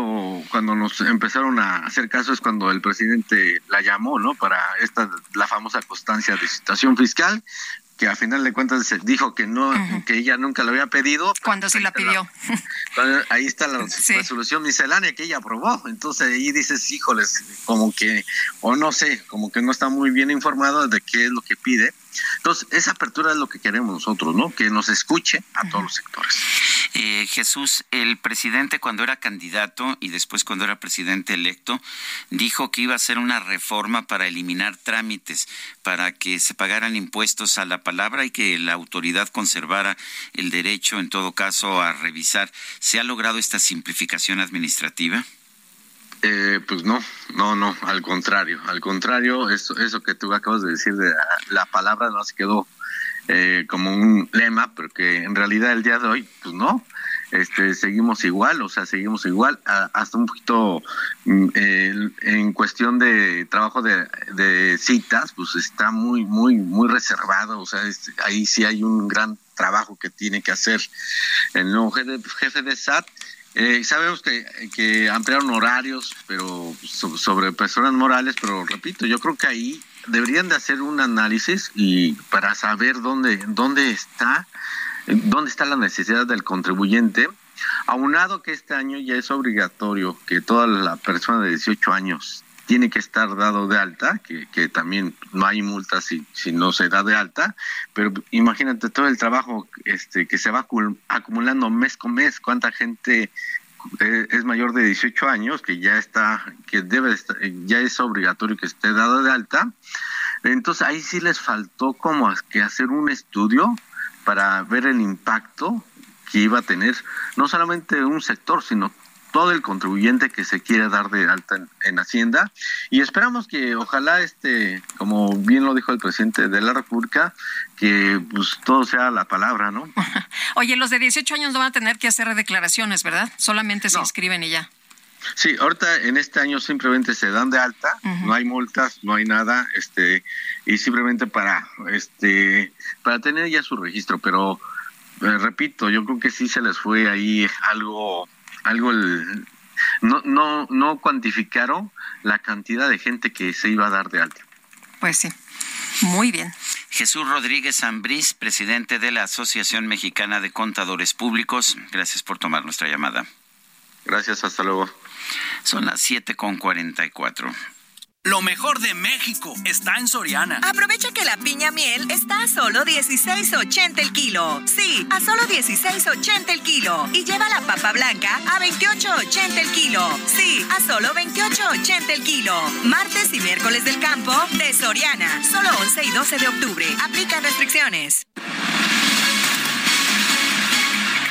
cuando nos empezaron a hacer caso es cuando el presidente la llamó, ¿no? Para esta, la famosa constancia de situación fiscal, que a final de cuentas dijo que no, que ella nunca lo había pedido. Cuando se la pidió. ahí está la <laughs> resolución miscelánea que ella aprobó. Entonces ahí dices, híjoles, como que, o no sé, como que no está muy bien informado de qué es lo que pide. Entonces, esa apertura es lo que queremos nosotros, ¿no? Que nos escuche a todos los sectores. Eh, Jesús, el presidente cuando era candidato y después cuando era presidente electo, dijo que iba a hacer una reforma para eliminar trámites, para que se pagaran impuestos a la palabra y que la autoridad conservara el derecho, en todo caso, a revisar. ¿Se ha logrado esta simplificación administrativa? Eh, pues no, no, no, al contrario, al contrario, eso, eso que tú acabas de decir de la, palabra no se quedó eh, como un lema, porque en realidad el día de hoy, pues no, este, seguimos igual, o sea, seguimos igual, hasta un poquito mm, en cuestión de trabajo de, citas, pues está muy, muy, muy reservado, o sea, ahí sí hay un gran trabajo que tiene que hacer el nuevo jefe, jefe de SAT eh, sabemos que, que, ampliaron horarios, pero sobre personas morales, pero repito, yo creo que ahí deberían de hacer un análisis y para saber dónde dónde está dónde está la necesidad del contribuyente, aunado que este año ya es obligatorio que toda la persona de 18 años tiene que estar dado de alta, que, que también no hay multa si, si no se da de alta, pero imagínate todo el trabajo este que se va acumulando mes con mes, cuánta gente eh, es mayor de 18 años que ya está que debe estar, ya es obligatorio que esté dado de alta. Entonces ahí sí les faltó como que hacer un estudio para ver el impacto que iba a tener no solamente un sector, sino todo el contribuyente que se quiere dar de alta en, Hacienda. Y esperamos que ojalá este como bien lo dijo el presidente de la República que pues todo sea la palabra no <laughs> oye los de 18 años no van a tener que hacer declaraciones verdad solamente se inscriben y ya. Sí, ahorita en este año simplemente se dan de alta, no hay multas, no hay nada, este, y simplemente para, este, para tener ya su registro, pero eh, repito, yo creo que sí se les fue ahí algo algo el, no, no, no cuantificaron la cantidad de gente que se iba a dar de alta. Pues sí, muy bien. Jesús Rodríguez Ambrís, presidente de la Asociación Mexicana de Contadores Públicos, gracias por tomar nuestra llamada. Gracias, hasta luego. Son las 7 con 44. Lo mejor de México está en Soriana. Aprovecha que la piña miel está a solo 16.80 el kilo. Sí, a solo 16.80 el kilo. Y lleva la papa blanca a 28.80 el kilo. Sí, a solo 28.80 el kilo. Martes y miércoles del campo de Soriana. Solo 11 y 12 de octubre. Aplica restricciones.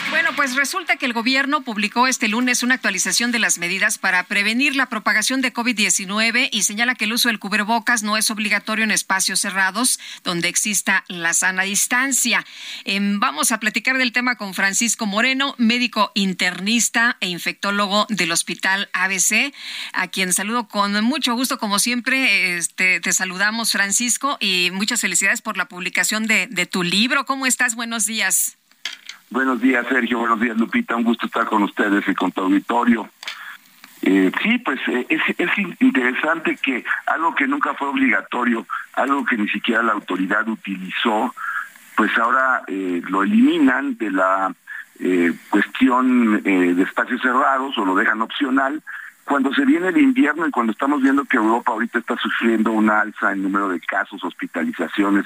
Bueno, pues resulta que el gobierno publicó este lunes una actualización de las medidas para prevenir la propagación de COVID-19 y señala que el uso del cubrebocas no es obligatorio en espacios cerrados donde exista la sana distancia. Em, vamos a platicar del tema con Francisco Moreno, médico internista e infectólogo del Hospital ABC, a quien saludo con mucho gusto, como siempre. Este, te saludamos, Francisco, y muchas felicidades por la publicación de, de tu libro. ¿Cómo estás? Buenos días. Buenos días, Sergio. Buenos días, Lupita. Un gusto estar con ustedes y con tu auditorio. Eh, sí, pues eh, es, es, interesante que algo que nunca fue obligatorio, algo que ni siquiera la autoridad utilizó, pues ahora eh, lo eliminan de la cuestión de espacios cerrados o lo dejan opcional. Cuando se viene el invierno y cuando estamos viendo que Europa ahorita está sufriendo una alza en número de casos, hospitalizaciones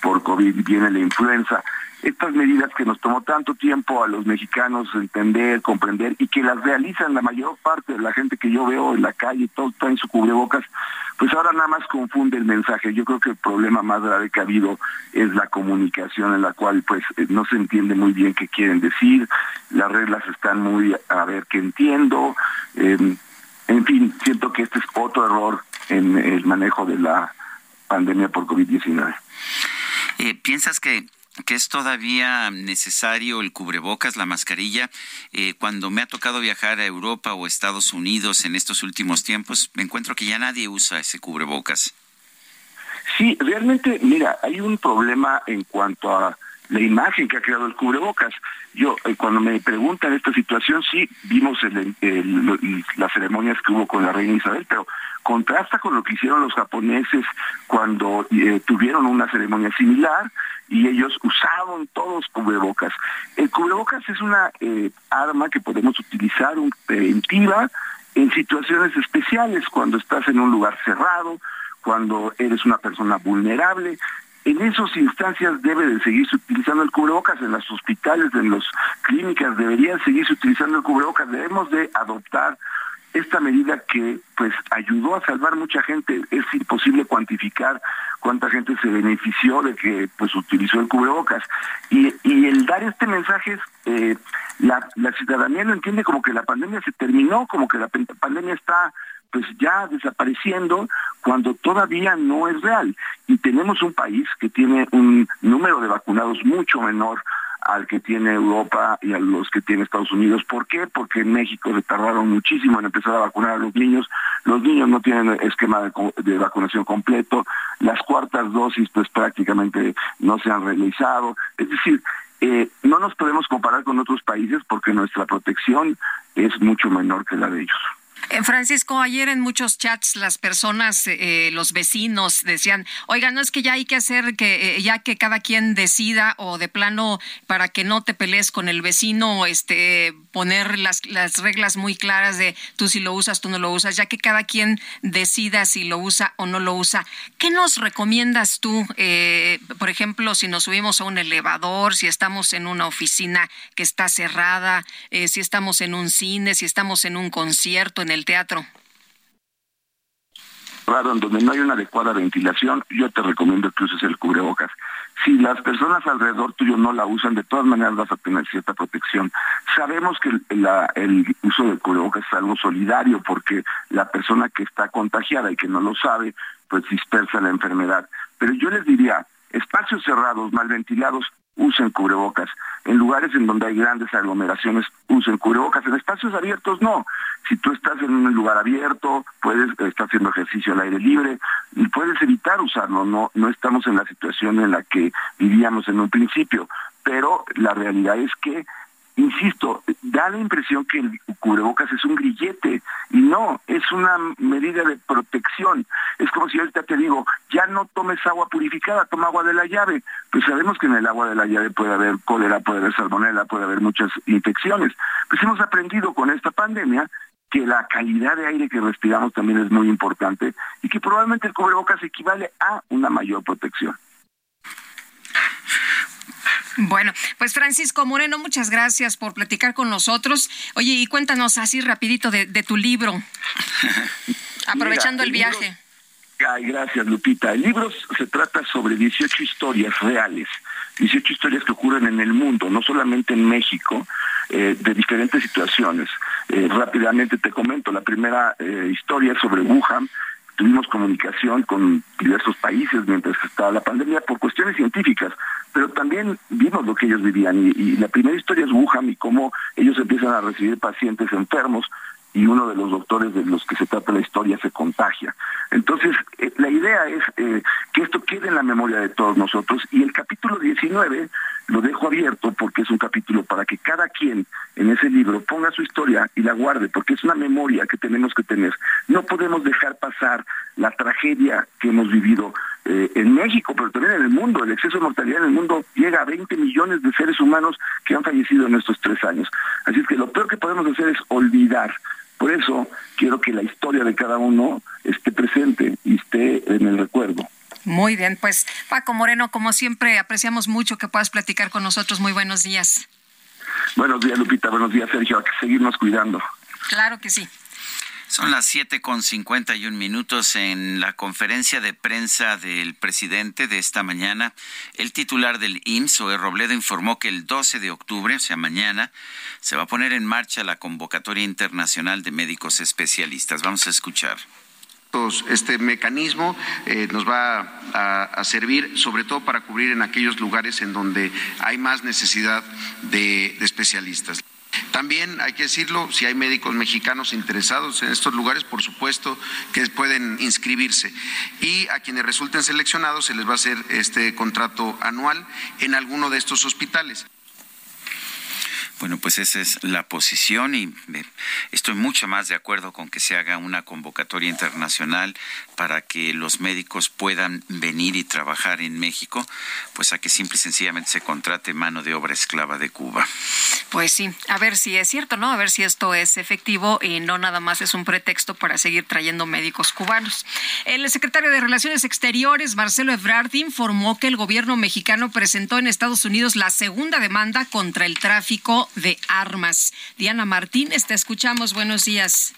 por COVID, viene la influenza, estas medidas que nos tomó tanto tiempo a los mexicanos entender, comprender y que las realizan la mayor parte de la gente que yo veo en la calle, todos en su cubrebocas, pues ahora nada más confunde el mensaje. Yo creo que el problema más grave que ha habido es la comunicación en la cual pues eh, no se entiende muy bien qué quieren decir, las reglas están muy a ver qué entiendo, em, en fin, siento que este es otro error en el manejo de la pandemia por COVID-19. Eh, ¿Piensas que que es todavía necesario el cubrebocas, la mascarilla. Eh, cuando me ha tocado viajar a Europa o Estados Unidos en estos últimos tiempos, me encuentro que ya nadie usa ese cubrebocas. Sí, realmente, mira, hay un problema en cuanto a la imagen que ha creado el cubrebocas. Yo, eh, cuando me preguntan esta situación, sí, vimos las ceremonias que hubo con la reina Isabel, pero contrasta con lo que hicieron los japoneses cuando eh, tuvieron una ceremonia similar y ellos usaban todos cubrebocas. El cubrebocas es una eh, arma que podemos utilizar un, preventiva en situaciones especiales, cuando estás en un lugar cerrado, cuando eres una persona vulnerable. En esas instancias debe de seguirse utilizando el cubrebocas, en los hospitales, en las clínicas deberían seguirse utilizando el cubrebocas. Debemos de adoptar esta medida que pues ayudó a salvar mucha gente, es imposible cuantificar cuánta gente se benefició de que pues utilizó el cubrebocas. Y, el dar este mensaje eh, la, la ciudadanía lo entiende como que la pandemia se terminó, como que la pandemia está pues ya desapareciendo cuando todavía no es real. Y tenemos un país que tiene un número de vacunados mucho menor al que tiene Europa y a los que tiene Estados Unidos. ¿Por qué? Porque en México se tardaron muchísimo en empezar a vacunar a los niños. Los niños no tienen esquema de, vacunación completo. Las cuartas dosis pues prácticamente no se han realizado. Es decir, eh, no nos podemos comparar con otros países porque nuestra protección es mucho menor que la de ellos. Eh, Francisco, ayer en muchos chats las personas, eh, los vecinos decían, oiga, no es que ya hay que hacer que eh, ya que cada quien decida o de plano para que no te pelees con el vecino, este, poner las, las reglas muy claras de tú si lo usas, tú no lo usas, ya que cada quien decida si lo usa o no lo usa. ¿Qué nos recomiendas tú, por ejemplo, si nos subimos a un elevador, si estamos en una oficina que está cerrada, si estamos en un cine, si estamos en un concierto, en el teatro? en donde no hay una adecuada ventilación, yo te recomiendo que uses el cubrebocas. Si las personas alrededor tuyo no la usan, de todas maneras vas a tener cierta protección. Sabemos que el, uso del cubrebocas es algo solidario porque la persona que está contagiada y que no lo sabe, pues dispersa la enfermedad. Pero yo les diría, espacios cerrados, mal ventilados, usen cubrebocas. En lugares en donde hay grandes aglomeraciones, usen cubrebocas. En espacios abiertos, no. Si tú estás en un lugar abierto, puedes estar haciendo ejercicio al aire libre puedes evitar usarlo. No, no estamos en la situación en la que vivíamos en un principio. Pero la realidad es que insisto, da la impresión que el cubrebocas es un grillete y no, es una medida de protección. Es como si ahorita te digo, ya no tomes agua purificada, toma agua de la llave. Pues sabemos que en el agua de la llave puede haber cólera, puede haber salmonela, puede haber muchas infecciones. Pues hemos aprendido con esta pandemia que la calidad de aire que respiramos también es muy importante y que probablemente el cubrebocas equivale a una mayor protección. Bueno, pues Francisco Moreno, muchas gracias por platicar con nosotros. Oye, y cuéntanos así rapidito de, tu libro, <laughs> aprovechando el, viaje. ay, gracias, Lupita. El libro se trata sobre 18 historias reales, 18 historias que ocurren en el mundo, no solamente en México, eh, de diferentes situaciones. Eh, rápidamente te comento, la primera eh, historia sobre Wuhan, tuvimos comunicación con diversos países mientras estaba la pandemia por cuestiones científicas, pero también vimos lo que ellos vivían y, la primera historia es Wuhan y cómo ellos empiezan a recibir pacientes enfermos y uno de los doctores de los que se trata la historia se contagia. Entonces, eh, la idea es eh, que esto quede en la memoria de todos nosotros y el capítulo 19 lo dejo abierto porque es un capítulo para que cada quien en ese libro ponga su historia y la guarde, porque es una memoria que tenemos que tener. No podemos dejar pasar la tragedia que hemos vivido eh, en México, pero también en el mundo. El exceso de mortalidad en el mundo llega a 20 millones de seres humanos que han fallecido en estos tres años. Así es que lo peor que podemos hacer es olvidar. Por eso quiero que la historia de cada uno esté presente y esté en el recuerdo. Muy bien, pues Paco Moreno, como siempre, apreciamos mucho que puedas platicar con nosotros. Muy buenos días. Buenos días, Lupita. Buenos días, Sergio. Hay que seguirnos cuidando. Claro que sí. Son las siete con cincuenta y un minutos en la conferencia de prensa del presidente de esta mañana. El titular del IMSS, Oe Robledo, informó que el 12 de octubre, o sea, mañana, se va a poner en marcha la convocatoria internacional de médicos especialistas. Vamos a escuchar este mecanismo eh, nos va a, servir sobre todo para cubrir en aquellos lugares en donde hay más necesidad de, especialistas. También hay que decirlo, si hay médicos mexicanos interesados en estos lugares, por supuesto que pueden inscribirse. Y a quienes resulten seleccionados se les va a hacer este contrato anual en alguno de estos hospitales. Bueno, pues esa es la posición y estoy mucho más de acuerdo con que se haga una convocatoria internacional para que los médicos puedan venir y trabajar en México, pues a que simple y sencillamente se contrate mano de obra esclava de Cuba. Pues sí, a ver si es cierto, ¿no? A ver si esto es efectivo y no nada más es un pretexto para seguir trayendo médicos cubanos. El secretario de Relaciones Exteriores, Marcelo Ebrard, informó que el gobierno mexicano presentó en Estados Unidos la segunda demanda contra el tráfico de armas. Diana Martínez, te escuchamos. Buenos días.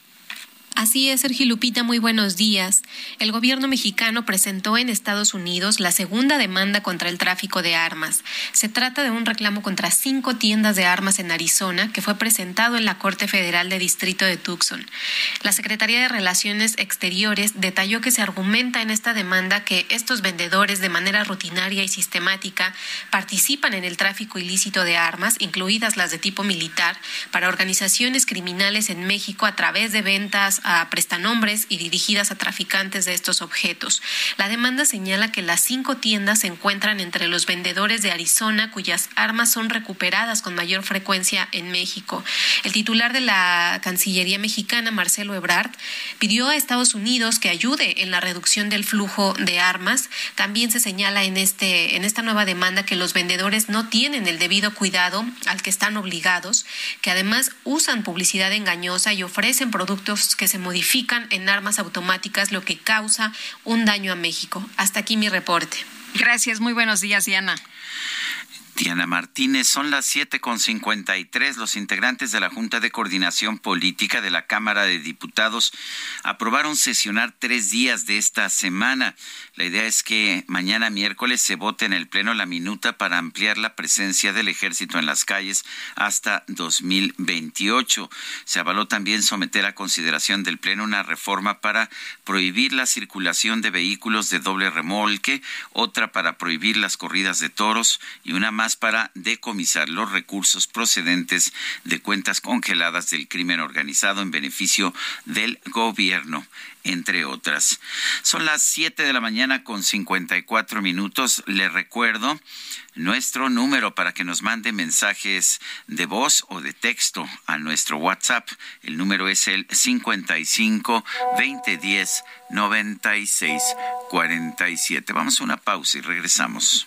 Así es, Sergio Lupita, muy buenos días. El gobierno mexicano presentó en Estados Unidos la segunda demanda contra el tráfico de armas. Se trata de un reclamo contra cinco tiendas de armas en Arizona que fue presentado en la Corte Federal de Distrito de Tucson. La Secretaría de Relaciones Exteriores detalló que se argumenta en esta demanda que estos vendedores de manera rutinaria y sistemática participan en el tráfico ilícito de armas, incluidas las de tipo militar, para organizaciones criminales en México a través de ventas a prestanombres y dirigidas a traficantes de estos objetos. La demanda señala que las cinco tiendas se encuentran entre los vendedores de Arizona cuyas armas son recuperadas con mayor frecuencia en México. El titular de la Cancillería mexicana, Marcelo Ebrard, pidió a Estados Unidos que ayude en la reducción del flujo de armas. También se señala en, este, en esta nueva demanda que los vendedores no tienen el debido cuidado al que están obligados, que además usan publicidad engañosa y ofrecen productos que se se modifican en armas automáticas, lo que causa un daño a México. Hasta aquí mi reporte. Gracias, muy buenos días, Diana. Diana Martínez, son las siete con cincuenta y tres. Los integrantes de la Junta de Coordinación Política de la Cámara de Diputados aprobaron sesionar tres días de esta semana. La idea es que mañana miércoles se vote en el Pleno la minuta para ampliar la presencia del ejército en las calles hasta 2028. Se avaló también someter a consideración del Pleno una reforma para prohibir la circulación de vehículos de doble remolque, otra para prohibir las corridas de toros y una más para decomisar los recursos procedentes de cuentas congeladas del crimen organizado en beneficio del gobierno entre otras. Son las 7 de la mañana con 54 minutos. Le recuerdo nuestro número para que nos mande mensajes de voz o de texto a nuestro WhatsApp. El número es el 55 2010 96 47. Vamos a una pausa y regresamos.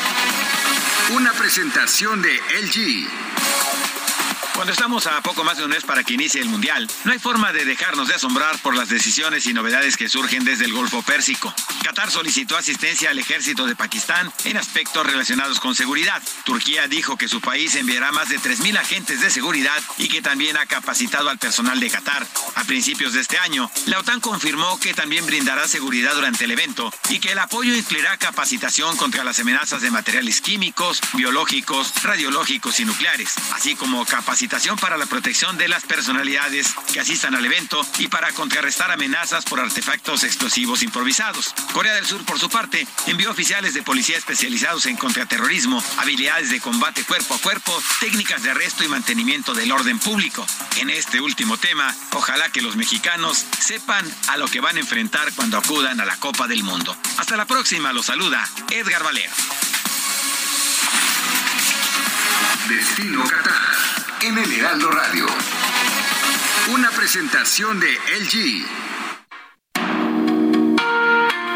Una presentación de LG. Cuando estamos a poco más de un mes para que inicie el Mundial, no hay forma de dejarnos de asombrar por las decisiones y novedades que surgen desde el Golfo Pérsico. Qatar solicitó asistencia al ejército de Pakistán en aspectos relacionados con seguridad. Turquía dijo que su país enviará más de 3.000 agentes de seguridad y que también ha capacitado al personal de Qatar. A principios de este año, la OTAN confirmó que también brindará seguridad durante el evento y que el apoyo incluirá capacitación contra las amenazas de materiales químicos, biológicos, radiológicos y nucleares, así como capacitación para la protección de las personalidades que asistan al evento y para contrarrestar amenazas por artefactos explosivos improvisados. Corea del Sur, por su parte, envió oficiales de policía especializados en contraterrorismo, habilidades de combate cuerpo a cuerpo, técnicas de arresto y mantenimiento del orden público. En este último tema, ojalá que los mexicanos sepan a lo que van a enfrentar cuando acudan a la Copa del Mundo. Hasta la próxima, los saluda Edgar Valero. Destino Qatar en el Heraldo Radio. Una presentación de LG.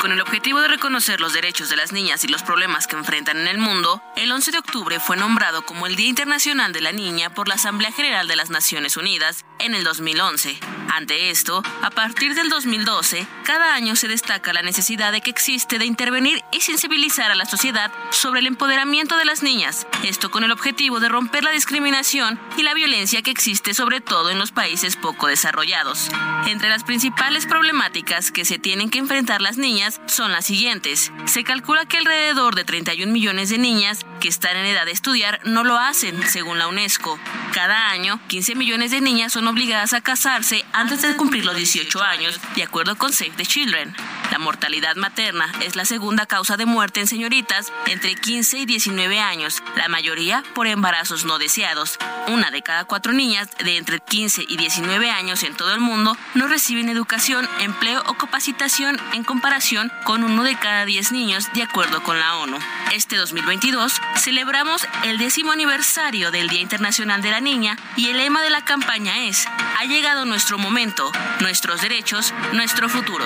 Con el objetivo de reconocer los derechos de las niñas y los problemas que enfrentan en el mundo, el 11 de octubre fue nombrado como el Día Internacional de la Niña por la Asamblea General de las Naciones Unidas en el 2011. Ante esto, a partir del 2012, cada año se destaca la necesidad de que existe de intervenir y sensibilizar a la sociedad sobre el empoderamiento de las niñas, esto con el objetivo de romper la discriminación y la violencia que existe sobre todo en los países poco desarrollados. Entre las principales problemáticas que se tienen que enfrentar las niñas son las siguientes. Se calcula que alrededor de 31 millones de niñas que están en edad de estudiar no lo hacen, según la UNESCO. Cada año, 15 millones de niñas son obligadas a casarse antes de cumplir los 18 años, de acuerdo con Save the Children. La mortalidad materna es la segunda causa de muerte en señoritas entre 15 y 19 años, la mayoría por embarazos no deseados. Una de cada cuatro niñas de entre 15 y 19 años en todo el mundo no reciben educación, empleo o capacitación en comparación con uno de cada 10 niños, de acuerdo con la ONU. Este 2022 celebramos el décimo aniversario del Día Internacional de la Niña y el lema de la campaña es, ha llegado nuestro momento, nuestros derechos, nuestro futuro.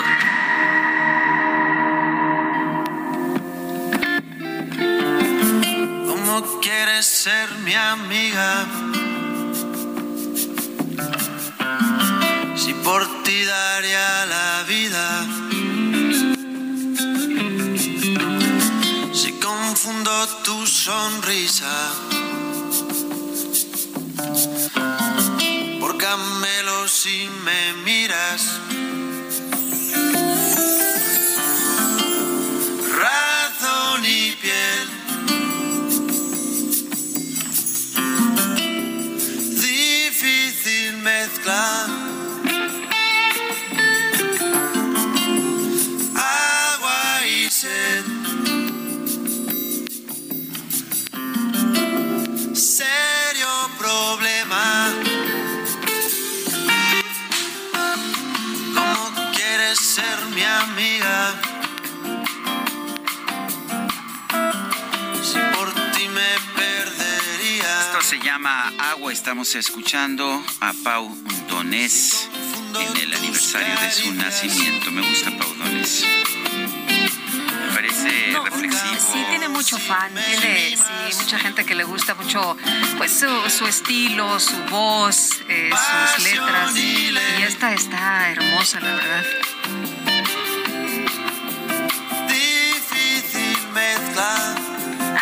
¿Cómo quieres ser mi amiga? Si por ti daría la vida. Si confundo tu sonrisa. Por camelo si me miras. Serio problema. ¿Cómo quieres ser mi amiga? Si por ti me perdería. Esto se llama Agua. Estamos escuchando a Pau Donés en el aniversario de su nacimiento. Me gusta Pau Donés. Reflexivo. Sí, tiene mucho fan, tiene sí, mucha gente que le gusta mucho pues su, su estilo, su voz, eh, sus letras. Y esta está hermosa, la verdad. Difícil.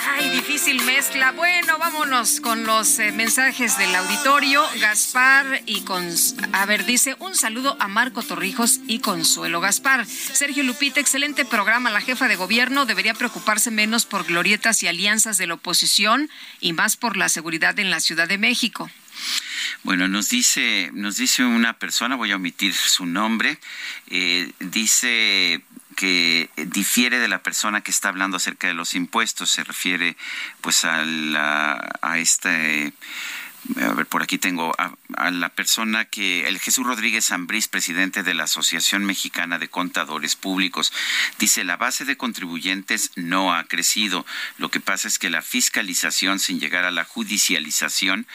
Ay, difícil mezcla. Bueno, vámonos con los eh, mensajes del auditorio. Gaspar y con... A ver, dice un saludo a Marco Torrijos y Consuelo Gaspar. Sergio Lupita, excelente programa. La jefa de gobierno debería preocuparse menos por glorietas y alianzas de la oposición y más por la seguridad en la Ciudad de México. Bueno, nos dice, nos dice una persona, voy a omitir su nombre, eh, dice que difiere de la persona que está hablando acerca de los impuestos, se refiere pues a, la, a este a ver, por aquí tengo a, la persona que, el Jesús Rodríguez Zambriz, presidente de la Asociación Mexicana de Contadores Públicos, dice, la base de contribuyentes no ha crecido. Lo que pasa es que la fiscalización, sin llegar a la judicialización,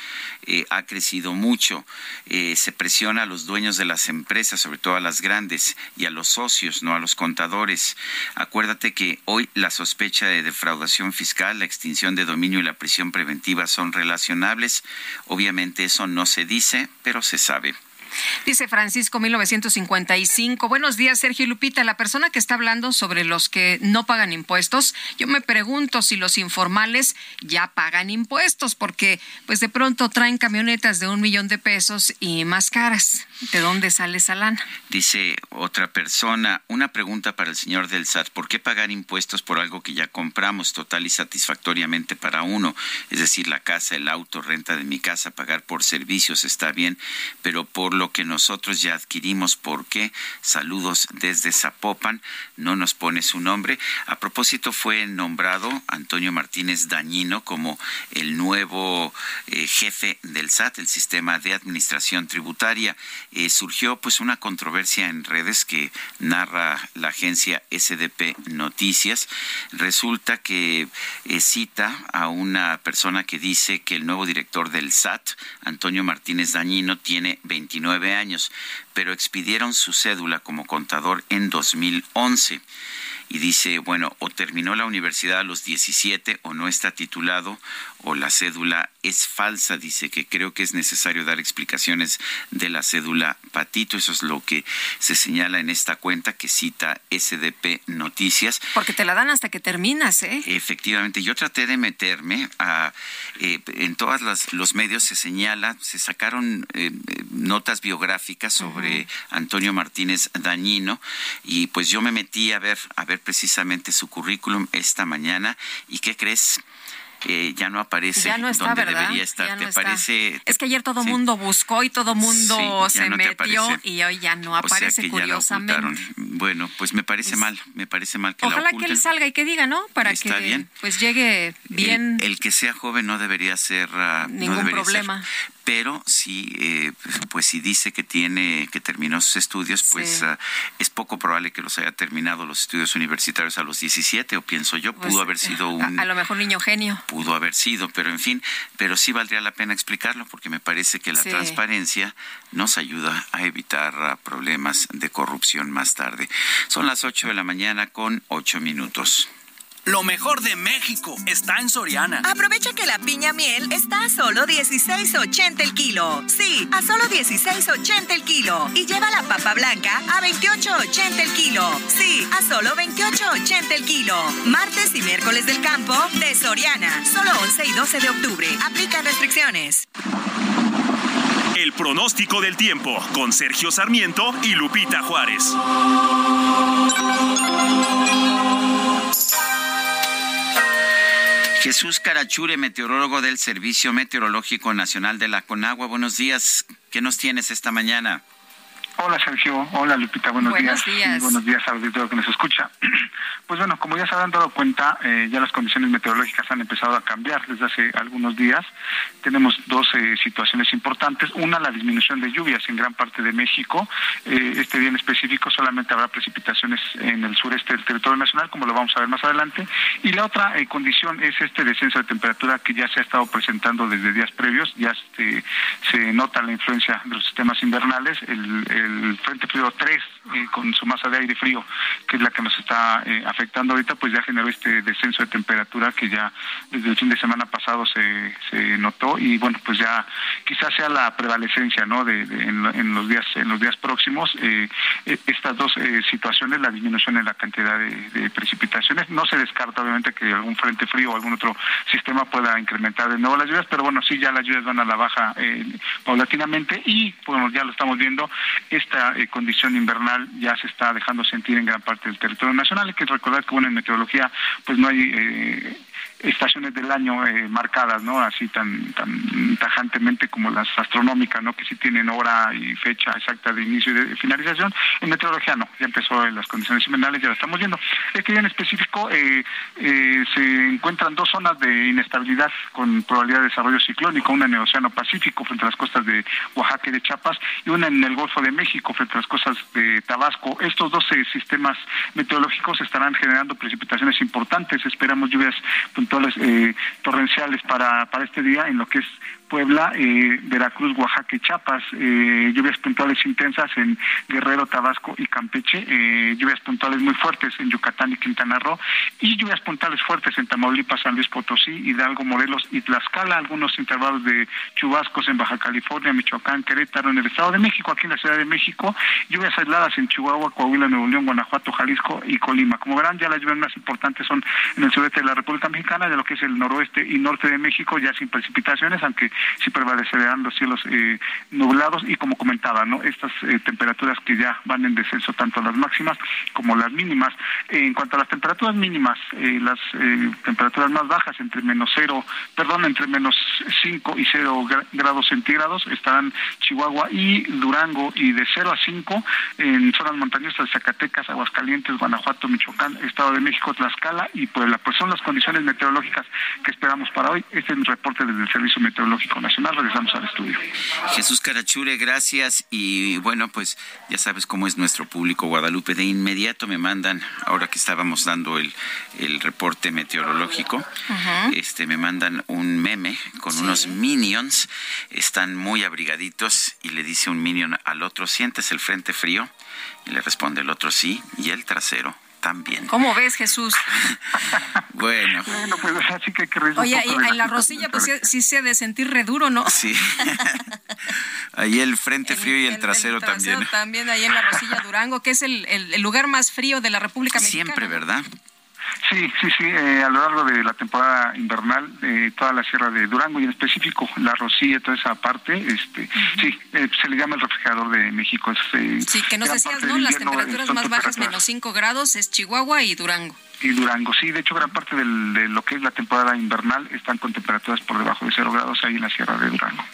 eh, ha crecido mucho. Eh, se presiona a los dueños de las empresas, sobre todo a las grandes, y a los socios, no a los contadores. Acuérdate que hoy la sospecha de defraudación fiscal, la extinción de dominio y la prisión preventiva son relacionables. Obviamente eso no se dice, pero se sabe. Dice Francisco 1955. Buenos días, Sergio Lupita. La persona que está hablando sobre los que no pagan impuestos, yo me pregunto si los informales ya pagan impuestos, porque pues de pronto traen camionetas de un millón de pesos y más caras. ¿De dónde sale esa lana? Dice otra persona, una pregunta para el señor del SAT. ¿Por qué pagar impuestos por algo que ya compramos total y satisfactoriamente para uno? Es decir, la casa, el auto, renta de mi casa, pagar por servicios está bien, pero por lo que nosotros ya adquirimos, ¿por qué? Saludos desde Zapopan, no nos pone su nombre. A propósito, fue nombrado Antonio Martínez Dañino como el nuevo eh, jefe del SAT, el sistema de administración tributaria. Eh, surgió pues una controversia en redes que narra la agencia SDP Noticias. Resulta que eh, cita a una persona que dice que el nuevo director del SAT, Antonio Martínez Dañino, tiene 29 años, pero expidieron su cédula como contador en 2011 y dice, bueno, o terminó la universidad a los 17 o no está titulado o la cédula es falsa. Dice que creo que es necesario dar explicaciones de la cédula Patito. Eso es lo que se señala en esta cuenta que cita SDP Noticias. Porque te la dan hasta que terminas, ¿eh? Efectivamente, yo traté de meterme a, eh, en todos los medios se señala, se sacaron eh, notas biográficas sobre uh -huh. Antonio Martínez Dañino y pues yo me metí a ver, a ver precisamente su currículum esta mañana y ¿qué crees? Eh, ya no aparece ya no está, donde ¿verdad? debería estar. Ya no ¿Te está. parece? Es que ayer todo Sí. mundo buscó y todo mundo Sí, se no metió y hoy ya no O sea aparece ya curiosamente. bueno, pues me parece mal, me parece mal que Ojalá la que él salga y que diga, ¿no? Para Está que bien. pues llegue bien. El, el que sea joven no debería ser ah, no Ningún ser. Pero si eh, pues si dice que tiene que terminó sus estudios pues Sí. ah, es poco probable que los haya terminado los estudios universitarios a los 17 o pienso yo Pues, pudo haber sido a- un a, lo mejor niño genio. pudo haber sido, pero en fin, pero sí valdría la pena explicarlo porque me parece que la Sí. transparencia nos ayuda a evitar ah, problemas de corrupción más tarde. Son las 8 de la mañana con 8 minutos. Lo mejor de México está en Soriana. Aprovecha que la piña miel está a solo 16.80 el kilo. Sí, a solo 16.80 el kilo. Y lleva la papa blanca a 28.80 el kilo. Sí, a solo 28.80 el kilo. Martes y miércoles del campo de Soriana. Solo 11 y 12 de octubre. Aplican restricciones. El pronóstico del tiempo con Sergio Sarmiento y Lupita Juárez. Jesús Carachure, meteorólogo del Servicio Meteorológico Nacional de la Conagua. Buenos días. ¿Qué nos tienes esta mañana? Hola Sergio, hola Lupita, buenos, Buenos días. días. Y buenos días al auditorio que nos escucha. <clears throat> Pues bueno, como ya se habrán dado cuenta, eh, ya las condiciones meteorológicas han empezado a cambiar desde hace algunos días. Tenemos dos eh, situaciones importantes. Una, la disminución de lluvias en gran parte de México. Eh, este día en específico solamente habrá precipitaciones en el sureste del territorio nacional, como lo vamos a ver más adelante. Y la otra eh, condición es este descenso de temperatura que ya se ha estado presentando desde días previos. Ya este, se nota la influencia de los sistemas invernales. El, el Frente Frío 3, eh, con su masa de aire frío, que es la que nos está eh, afectando ahorita, pues ya generó este descenso de temperatura que ya desde el fin de semana pasado se, se notó y bueno, pues ya quizás sea la prevalecencia, ¿no? De, de- en, en los días en los días próximos eh, eh, estas dos eh, situaciones, la disminución en la cantidad de, de precipitaciones, no se descarta obviamente que algún frente frío o algún otro sistema pueda incrementar de nuevo las lluvias, pero bueno, sí ya las lluvias van a la baja eh, paulatinamente y bueno, ya lo estamos viendo, esta eh, condición invernal ya se está dejando sentir en gran parte del territorio nacional. Hay que recordar que bueno, en meteorología pues no hay eh, estaciones del año eh, marcadas, ¿no? Así tan tan tajantemente como las astronómicas, ¿no? Que sí tienen hora y fecha exacta de inicio y de finalización. En meteorología no, ya empezó en las condiciones invernales, ya lo estamos viendo. Este día en específico eh, eh, se encuentran dos zonas de inestabilidad con probabilidad de desarrollo ciclónico, una en el Océano Pacífico frente a las costas de Oaxaca y de Chiapas y una en el Golfo de México frente a las costas de Tabasco. Estos dos sistemas meteorológicos estarán generando precipitaciones importantes. Esperamos lluvias puntuales torrenciales para, para este día en lo que es Puebla, eh, Veracruz, Oaxaca y Chiapas, eh, lluvias puntuales intensas en Guerrero, Tabasco y Campeche, eh, lluvias puntuales muy fuertes en Yucatán y Quintana Roo, y lluvias puntuales fuertes en Tamaulipas, San Luis Potosí, Hidalgo, Morelos y Tlaxcala, algunos intervalos de chubascos en Baja California, Michoacán, Querétaro, en el Estado de México, aquí en la Ciudad de México, lluvias aisladas en Chihuahua, Coahuila, Nuevo León, Guanajuato, Jalisco y Colima. Como verán, ya las lluvias más importantes son en el sureste de la República Mexicana, de lo que es el noroeste y norte de México, ya sin precipitaciones, aunque sí prevalecerán los cielos eh, nublados y como comentaba, ¿no? Estas eh, temperaturas que ya van en descenso tanto las máximas como las mínimas. En cuanto a las temperaturas mínimas, eh, las temperaturas más bajas entre menos cero, perdón, entre menos 5 y 0 grados centígrados estarán Chihuahua y Durango y de 0 a 5 en zonas montañosas Zacatecas, Aguascalientes, Guanajuato, Michoacán, Estado de México, Tlaxcala y Puebla. Pues son las condiciones meteorológicas que esperamos para hoy. Este es un reporte desde el Servicio Meteorológico Nacional. Regresamos al estudio. Jesús Carachure, gracias. Y bueno, pues ya sabes cómo es nuestro público Guadalupe. De inmediato me mandan, ahora que estábamos dando el, el reporte meteorológico, este me mandan un meme con unos minions. Están muy abrigaditos y le dice un minion al otro, ¿sientes el frente frío? Y le responde el otro, sí, y el trasero también. ¿Cómo ves, Jesús? <laughs> Bueno, Bueno, pues así que Oye, y en la rosilla, pues sí, sí se ha de sentir re duro, ¿no? sí. <laughs> Ahí el frente frío y el, trasero, trasero también. también, ahí en la Rosilla Durango, que es el, el- el lugar más frío de la República Mexicana. Siempre, ¿verdad? Sí, sí, sí, eh, a lo largo de la temporada invernal, eh, toda la sierra de Durango y en específico la Rosilla, toda esa parte, este, sí, eh, se le llama el refrigerador de México. Es, eh, Sí, que nos decías, ¿no? Las temperaturas más bajas, menos 5 grados, es Chihuahua y Durango. Y Durango, sí, de hecho gran parte del- de lo que es la temporada invernal están con temperaturas por debajo de cero grados ahí en la sierra de Durango.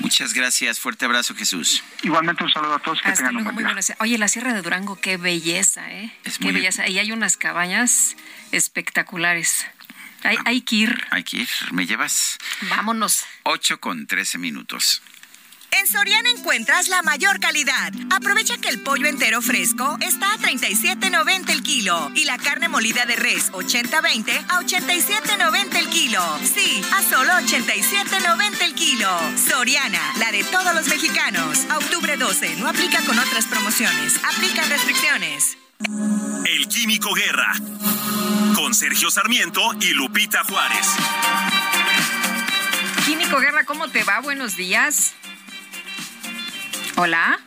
Muchas gracias. Fuerte abrazo, Jesús. Igualmente un saludo a todos. Que tengan un buen día. Oye, la Sierra de Durango, qué belleza, ¿eh? qué belleza. Y hay unas cabañas espectaculares. Hay, hay que ir. Hay que ir. ¿Me llevas? Vámonos. 8 con 13 minutos. En Soriana encuentras la mayor calidad. Aprovecha que el pollo entero fresco está a 37.90 el kilo y la carne molida de res 80-20 a 87.90 el kilo. Sí, a solo 87.90 el kilo. Soriana, la de todos los mexicanos. A octubre 12, no aplica con otras promociones. Aplica restricciones. El Químico Guerra. Con Sergio Sarmiento y Lupita Juárez. Químico Guerra, ¿cómo te va? Buenos días. Hola.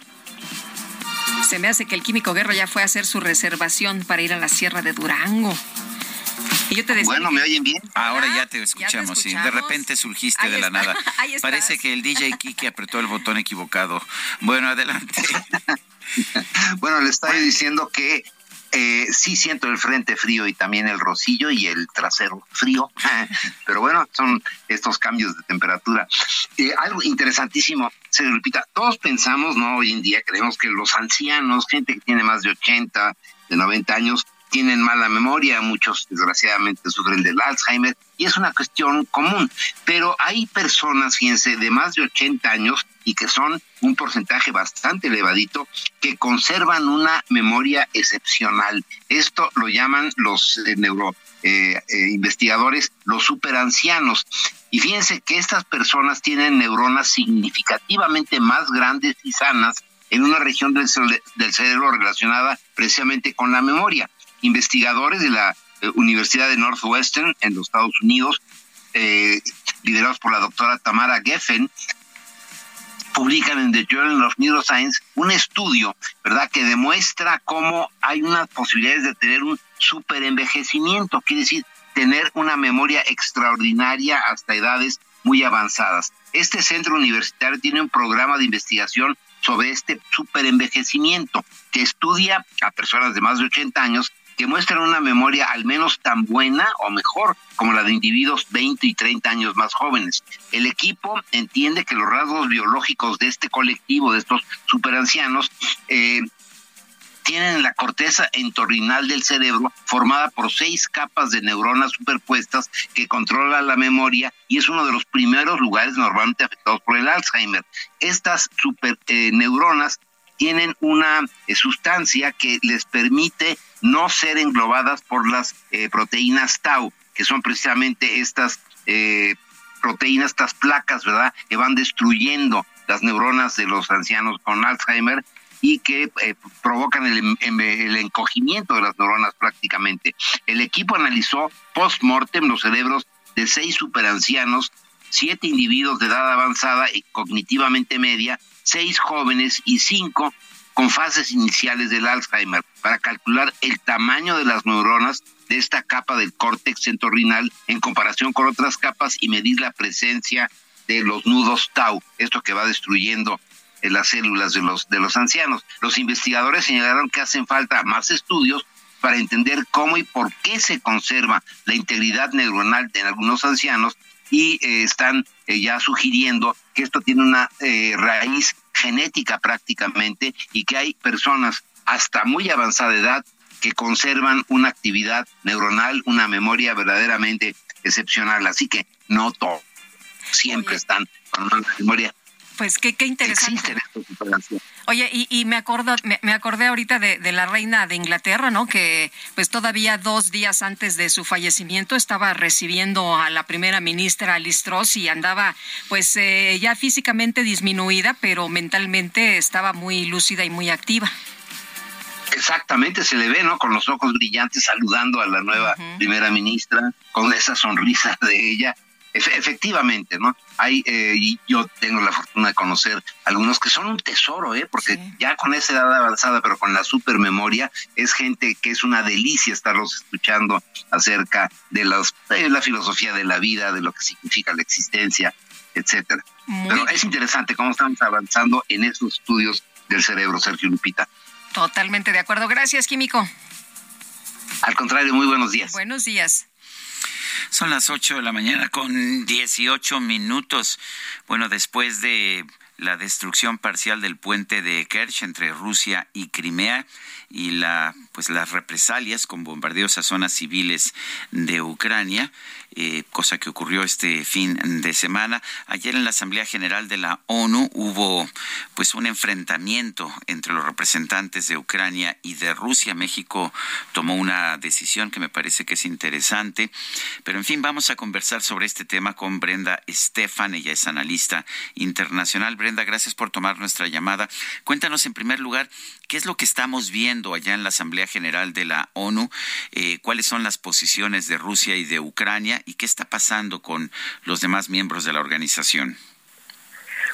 Se me hace que el Químico Guerra ya fue a hacer su reservación para ir a la Sierra de Durango. Y yo te decía Bueno, ¿me oyen bien? Ahora ya te escuchamos, sí. De repente surgiste Ahí de la está, nada. <laughs> ahí estás. Parece que el DJ Kiki apretó el botón equivocado. Bueno, adelante. <laughs> Bueno, le estaba diciendo que eh, sí siento el frente frío y también el rocillo y el trasero frío, <laughs> pero bueno, son estos cambios de temperatura. Eh, algo interesantísimo, se repita, todos pensamos, ¿no? Hoy en día creemos que los ancianos, gente que tiene más de 80, de 90 años, tienen mala memoria, muchos desgraciadamente sufren del Alzheimer y es una cuestión común, pero hay personas, fíjense, de más de 80 años y que son un porcentaje bastante elevadito que conservan una memoria excepcional. Esto lo llaman los eh, neuro eh, eh, los superancianos. Y fíjense que estas personas tienen neuronas significativamente más grandes y sanas en una región del cerebro relacionada precisamente con la memoria. Investigadores de la eh, Universidad de Northwestern en los Estados Unidos, eh, liderados por la doctora Tamara Geffen, publican en The Journal of Neuroscience un estudio, ¿verdad?, que demuestra cómo hay unas posibilidades de tener un superenvejecimiento, quiere decir, tener una memoria extraordinaria hasta edades muy avanzadas. Este centro universitario tiene un programa de investigación sobre este superenvejecimiento que estudia a personas de más de 80 años que muestran una memoria al menos tan buena o mejor como la de individuos 20 y 30 años más jóvenes. El equipo entiende que los rasgos biológicos de este colectivo, de estos superancianos, eh, tienen la corteza entorrinal del cerebro formada por seis capas de neuronas superpuestas que controlan la memoria y es uno de los primeros lugares normalmente afectados por el Alzheimer. Estas super eh, neuronas tienen una eh, sustancia que les permite no ser englobadas por las eh, proteínas tau, que son precisamente estas eh, proteínas, estas placas, ¿verdad?, que van destruyendo las neuronas de los ancianos con Alzheimer y que eh, provocan el, em- el encogimiento de las neuronas prácticamente. El equipo analizó post-mortem los cerebros de seis superancianos, siete individuos de edad avanzada y cognitivamente media, seis jóvenes y cinco con fases iniciales del Alzheimer para calcular el tamaño de las neuronas de esta capa del córtex entorrinal en comparación con otras capas y medir la presencia de los nudos tau, esto que va destruyendo eh, las células de los de los ancianos. Los investigadores señalaron que hacen falta más estudios para entender cómo y por qué se conserva la integridad neuronal en algunos ancianos y eh, están eh, ya sugiriendo que esto tiene una eh, raíz genética prácticamente y que hay personas hasta muy avanzada edad que conservan una actividad neuronal, una memoria verdaderamente excepcional. Así que no todos siempre están con una memoria. Pues qué, qué interesante. Oye, y, y me acuerdo, me, me acordé ahorita de, de la reina de Inglaterra, ¿no? Que pues todavía dos días antes de su fallecimiento estaba recibiendo a la primera ministra Liz Truss y andaba pues eh, ya físicamente disminuida, pero mentalmente estaba muy lúcida y muy activa. Exactamente, se le ve, ¿no? Con los ojos brillantes saludando a la nueva primera ministra, con esa sonrisa de ella. Efe- efectivamente, ¿no? Hay, eh, y yo tengo la fortuna de conocer algunos que son un tesoro, ¿eh? Porque ya con esa edad avanzada, pero con la supermemoria, es gente que es una delicia estarlos escuchando acerca de, los, de la filosofía de la vida, de lo que significa la existencia, etcétera. Pero es interesante cómo estamos avanzando en estos estudios del cerebro, Sergio Lupita. Totalmente de acuerdo. Gracias, Químico. Al contrario, muy buenos días. Buenos días. Son las 8 de la mañana con 18 minutos. Bueno, después de la destrucción parcial del puente de Kerch entre Rusia y Crimea y la pues las represalias con bombardeos a zonas civiles de Ucrania, eh, cosa que ocurrió este fin de semana. Ayer en la Asamblea General de la ONU hubo pues un enfrentamiento entre los representantes de Ucrania y de Rusia. México tomó una decisión que me parece que es interesante. Pero en fin, vamos a conversar sobre este tema con Brenda Estefan. Ella es analista internacional. Brenda, gracias por tomar nuestra llamada. Cuéntanos en primer lugar qué es lo que estamos viendo allá en la Asamblea General de la ONU, eh, cuáles son las posiciones de Rusia y de Ucrania y qué está pasando con los demás miembros de la organización.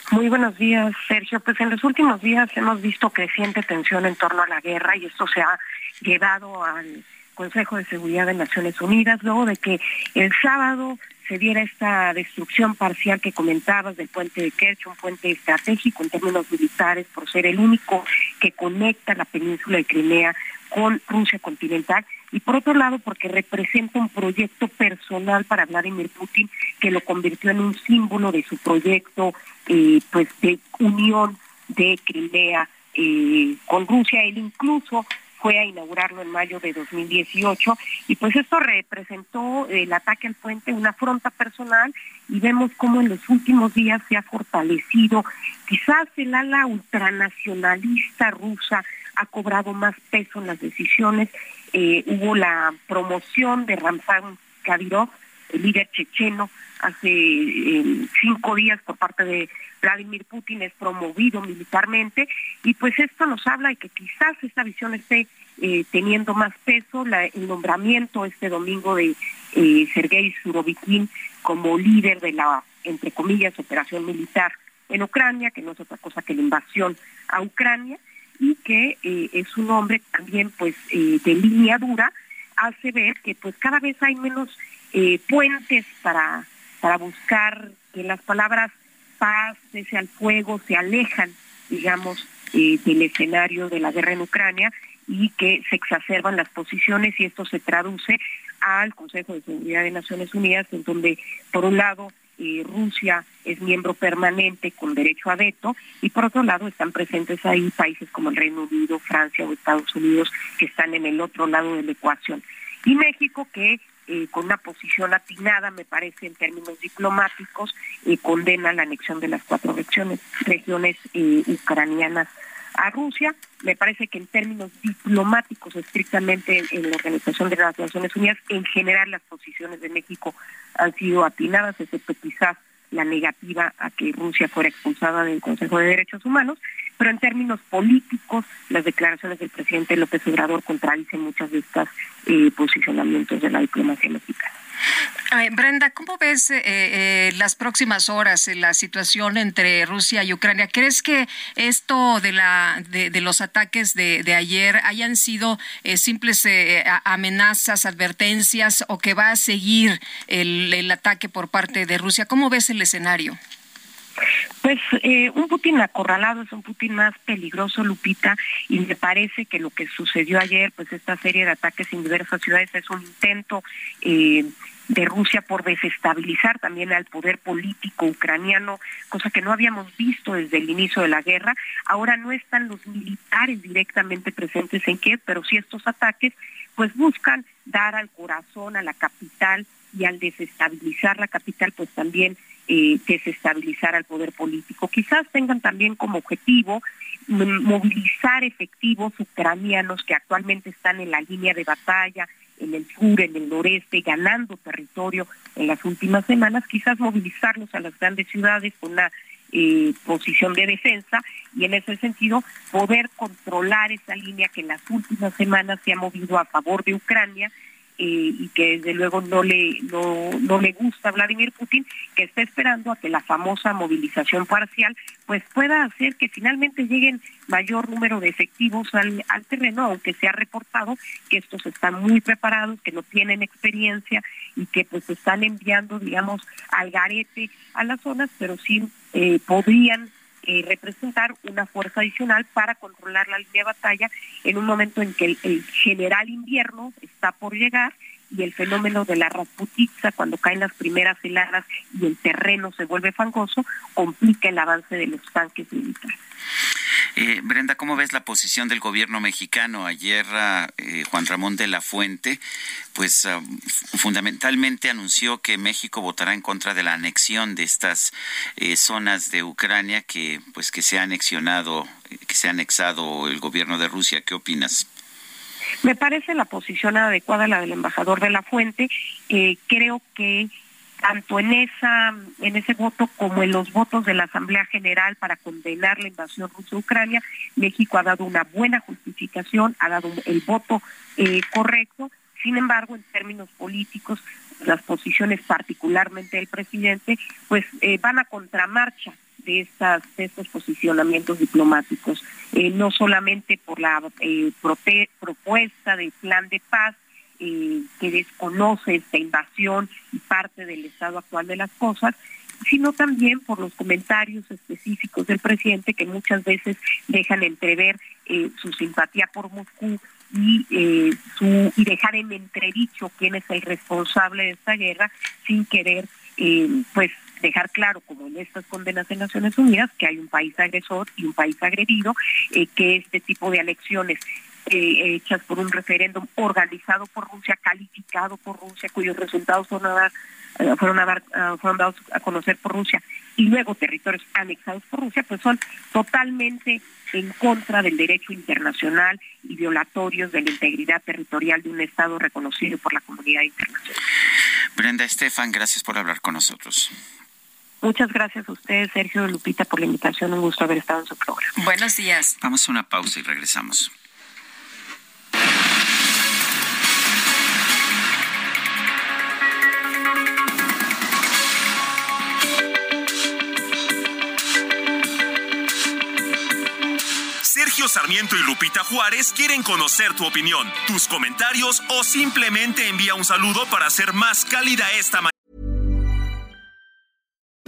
Muy buenos días, Sergio. Pues en los últimos días hemos visto creciente tensión en torno a la guerra y esto se ha llevado al Consejo de Seguridad de Naciones Unidas luego de que el sábado se diera esta destrucción parcial que comentabas del puente de Kerch, un puente estratégico en términos militares por ser el único que conecta la península de Crimea con Rusia continental y por otro lado porque representa un proyecto personal para Vladimir Putin que lo convirtió en un símbolo de su proyecto eh, pues de unión de Crimea eh, con Rusia. Él incluso fue a inaugurarlo en mayo de 2018 y pues esto representó el ataque al puente, una afronta personal y vemos cómo en los últimos días se ha fortalecido quizás el ala ultranacionalista rusa ha cobrado más peso en las decisiones. Eh, hubo la promoción de Ramzan Kadyrov, el líder checheno, hace eh, cinco días por parte de Vladimir Putin, es promovido militarmente y pues esto nos habla de que quizás esta visión esté eh, teniendo más peso, el nombramiento este domingo de Sergei Surovikin como líder de la, entre comillas, operación militar en Ucrania, que no es otra cosa que la invasión a Ucrania, y que eh, es un hombre también pues eh, de línea dura, hace ver que pues cada vez hay menos eh, puentes para, para buscar que las palabras paz, cese al fuego, se alejan, digamos, del escenario de la guerra en Ucrania y que se exacerban las posiciones y esto se traduce al Consejo de Seguridad de Naciones Unidas, en donde, por un lado, Rusia es miembro permanente con derecho a veto y por otro lado están presentes ahí países como el Reino Unido, Francia o Estados Unidos que están en el otro lado de la ecuación. Y México que eh, con una posición atinada, me parece, en términos diplomáticos, condena la anexión de las cuatro regiones, regiones eh, ucranianas a Rusia. Me parece que en términos diplomáticos, estrictamente en, la Organización de las Naciones Unidas, en general las posiciones de México han sido atinadas, excepto quizás la negativa a que Rusia fuera expulsada del Consejo de Derechos Humanos, pero en términos políticos, las declaraciones del presidente López Obrador contradicen muchos de estos eh, posicionamientos de la diplomacia mexicana. Brenda, ¿cómo ves eh, eh, las próximas horas la situación entre Rusia y Ucrania? ¿Crees que esto de, la, de, los ataques de, ayer hayan sido eh, simples amenazas, advertencias o que va a seguir el, el, ataque por parte de Rusia? ¿Cómo ves el escenario? Pues un Putin acorralado es un Putin más peligroso, Lupita, y me parece que lo que sucedió ayer, pues esta serie de ataques en diversas ciudades es un intento eh, de Rusia por desestabilizar también al poder político ucraniano, cosa que no habíamos visto desde el inicio de la guerra. Ahora no están los militares directamente presentes en Kiev, pero sí estos ataques pues buscan dar al corazón a la capital y al desestabilizar la capital pues también eh, desestabilizar al poder político. Quizás tengan también como objetivo movilizar efectivos ucranianos que actualmente están en la línea de batalla, en el sur, en el noreste, ganando territorio en las últimas semanas, quizás movilizarlos a las grandes ciudades con una eh, posición de defensa y en ese sentido poder controlar esa línea que en las últimas semanas se ha movido a favor de Ucrania y que desde luego no le, no, le gusta a Vladimir Putin, que está esperando a que la famosa movilización parcial pues pueda hacer que finalmente lleguen mayor número de efectivos al, al terreno, aunque se ha reportado que estos están muy preparados, que no tienen experiencia y que pues están enviando, digamos, al garete a las zonas, pero sí eh, podrían representar una fuerza adicional para controlar la línea de batalla en un momento en que el, general invierno está por llegar y el fenómeno de la rasputiza, cuando caen las primeras heladas y el terreno se vuelve fangoso, complica el avance de los tanques militares. Eh, Brenda, ¿cómo ves la posición del gobierno mexicano? Ayer eh, Juan Ramón de la Fuente, pues ah, fundamentalmente anunció que México votará en contra de la anexión de estas eh, zonas de Ucrania que, pues, que se ha anexionado, que se ha anexado el gobierno de Rusia. ¿Qué opinas? Me parece la posición adecuada la del embajador de la Fuente. creo que tanto en esa en ese voto como en los votos de la Asamblea General para condenar la invasión rusa a Ucrania, México ha dado una buena justificación, ha dado el voto eh, correcto. Sin embargo, en términos políticos, las posiciones particularmente del presidente, pues eh, van a contramarcha de estos posicionamientos diplomáticos, eh, no solamente por la propuesta de plan de paz eh, que desconoce esta invasión y parte del estado actual de las cosas, sino también por los comentarios específicos del presidente que muchas veces dejan entrever eh, su simpatía por Moscú y, eh, y dejar en entredicho quién es el responsable de esta guerra sin querer pues dejar claro, como en estas condenas de Naciones Unidas, que hay un país agresor y un país agredido, que este tipo de alecciones eh, hechas por un referéndum organizado por Rusia, calificado por Rusia, cuyos resultados fueron, eh, fueron, ah, fueron dados a conocer por Rusia, y luego territorios anexados por Rusia, pues son totalmente en contra del derecho internacional y violatorios de la integridad territorial de un Estado reconocido por la comunidad internacional. Brenda Estefan, gracias por hablar con nosotros. Muchas gracias a ustedes, Sergio Lupita, por la invitación. Un gusto haber estado en su programa. Buenos días. Vamos a una pausa y regresamos. Sergio Sarmiento y Lupita Juárez quieren conocer tu opinión, tus comentarios o simplemente envía un saludo para hacer más cálida esta mañana.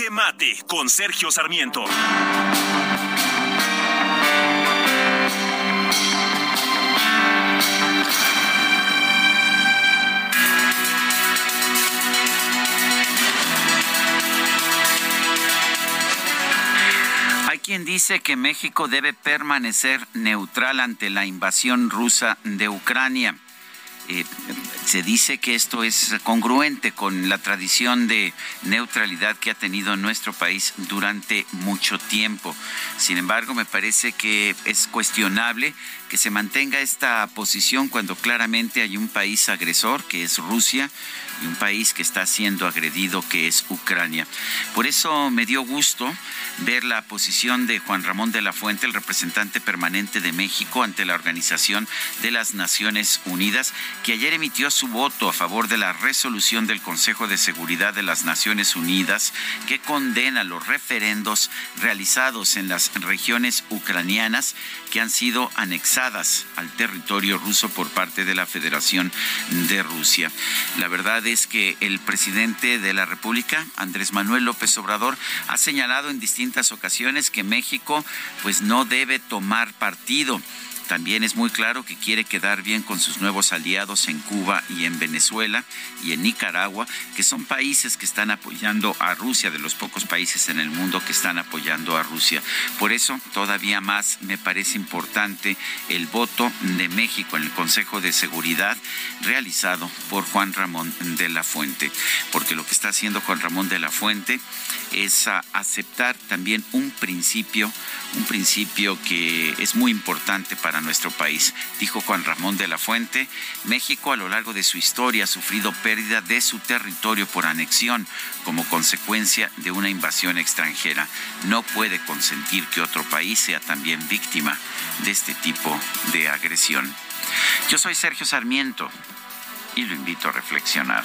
Jaque Mate con Sergio Sarmiento. Hay quien dice que México debe permanecer neutral ante la invasión rusa de Ucrania. Eh, se dice que esto es congruente con la tradición de neutralidad que ha tenido nuestro país durante mucho tiempo. Sin embargo, me parece que es cuestionable que se mantenga esta posición cuando claramente hay un país agresor, que es Rusia, y un país que está siendo agredido, que es Ucrania. Por eso me dio gusto ver la posición de Juan Ramón de la Fuente, el representante permanente de México ante la Organización de las Naciones Unidas, que ayer emitió su voto a favor de la resolución del Consejo de Seguridad de las Naciones Unidas que condena los referendos realizados en las regiones ucranianas que han sido anexadas al territorio ruso por parte de la Federación de Rusia. La verdad que el presidente de la República, Andrés Manuel López Obrador, ha señalado en distintas ocasiones que México pues no debe tomar partido también es muy claro que quiere quedar bien con sus nuevos aliados en Cuba y en Venezuela y en Nicaragua, que son países que están apoyando a Rusia, de los pocos países en el mundo que están apoyando a Rusia. Por eso, todavía más me parece importante el voto de México en el Consejo de Seguridad realizado por Juan Ramón de la Fuente, porque lo que está haciendo Juan Ramón de la Fuente es aceptar también un principio, un principio que es muy importante para nuestro país. Dijo Juan Ramón de la Fuente, México a lo largo de su historia ha sufrido pérdida de su territorio por anexión como consecuencia de una invasión extranjera. No puede consentir que otro país sea también víctima de este tipo de agresión. Yo soy Sergio Sarmiento y lo invito a reflexionar.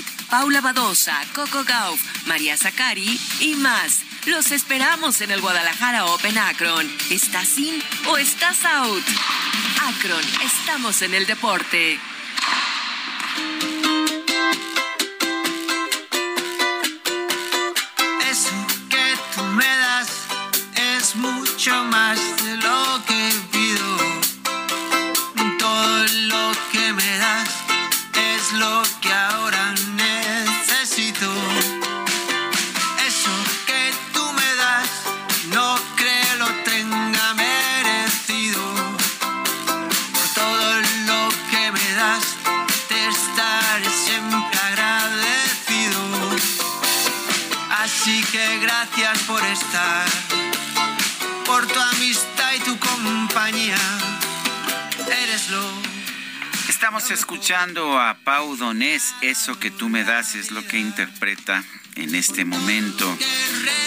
Paula Badosa, Coco Gauff, María Zacari y más. Los esperamos en el Guadalajara Open Akron. ¿Estás in o estás out? Akron, estamos en el deporte. Eso que tú me das es mucho más de lo estar, por tu amistad y tu compañía. Eres lo Estamos escuchando a Pau Donés, eso que tú me das es lo que interpreta en este momento.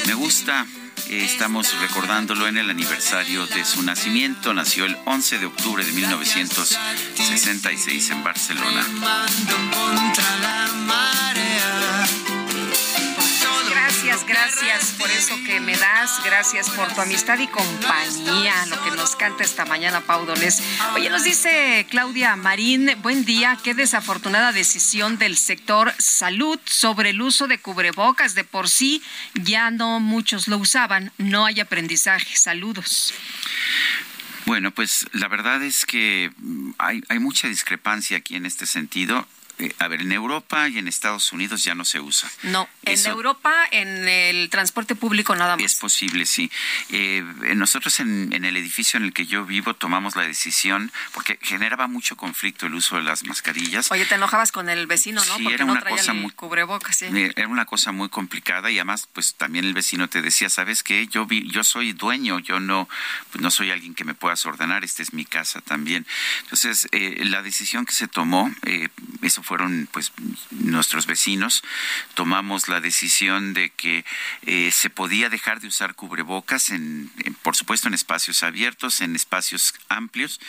Me gusta, eh, estamos recordándolo en el aniversario de su nacimiento. Nació el 11 de octubre de 1966 en Barcelona. Gracias, por eso que me das, gracias por tu amistad y compañía, lo que nos canta esta mañana Pau Donés. Oye, nos dice Claudia Marín, buen día, qué desafortunada decisión del sector salud sobre el uso de cubrebocas. De por sí ya no muchos lo usaban, no hay aprendizaje. Saludos. Bueno, pues la verdad es que hay, hay mucha discrepancia aquí en este sentido. A ver, en Europa y en Estados Unidos ya no se usa. No, en Europa, en el transporte público nada más. Es posible, sí. Eh, nosotros en, en el edificio en el que yo vivo tomamos la decisión, porque generaba mucho conflicto el uso de las mascarillas. Oye, te enojabas con el vecino, ¿no? Sí, Porque era no una traía cosa el muy- cubrebocas, sí. Eh, Era una cosa muy complicada y además, pues también el vecino te decía, ¿sabes qué? Yo vi, yo soy dueño, yo no, pues, no soy alguien que me puedas ordenar, esta es mi casa también. Entonces, eh, la decisión que se tomó, eh, eso fueron pues nuestros vecinos, tomamos la decisión de que eh, se podía dejar de usar cubrebocas, en, en- por supuesto en espacios abiertos, en espacios amplios,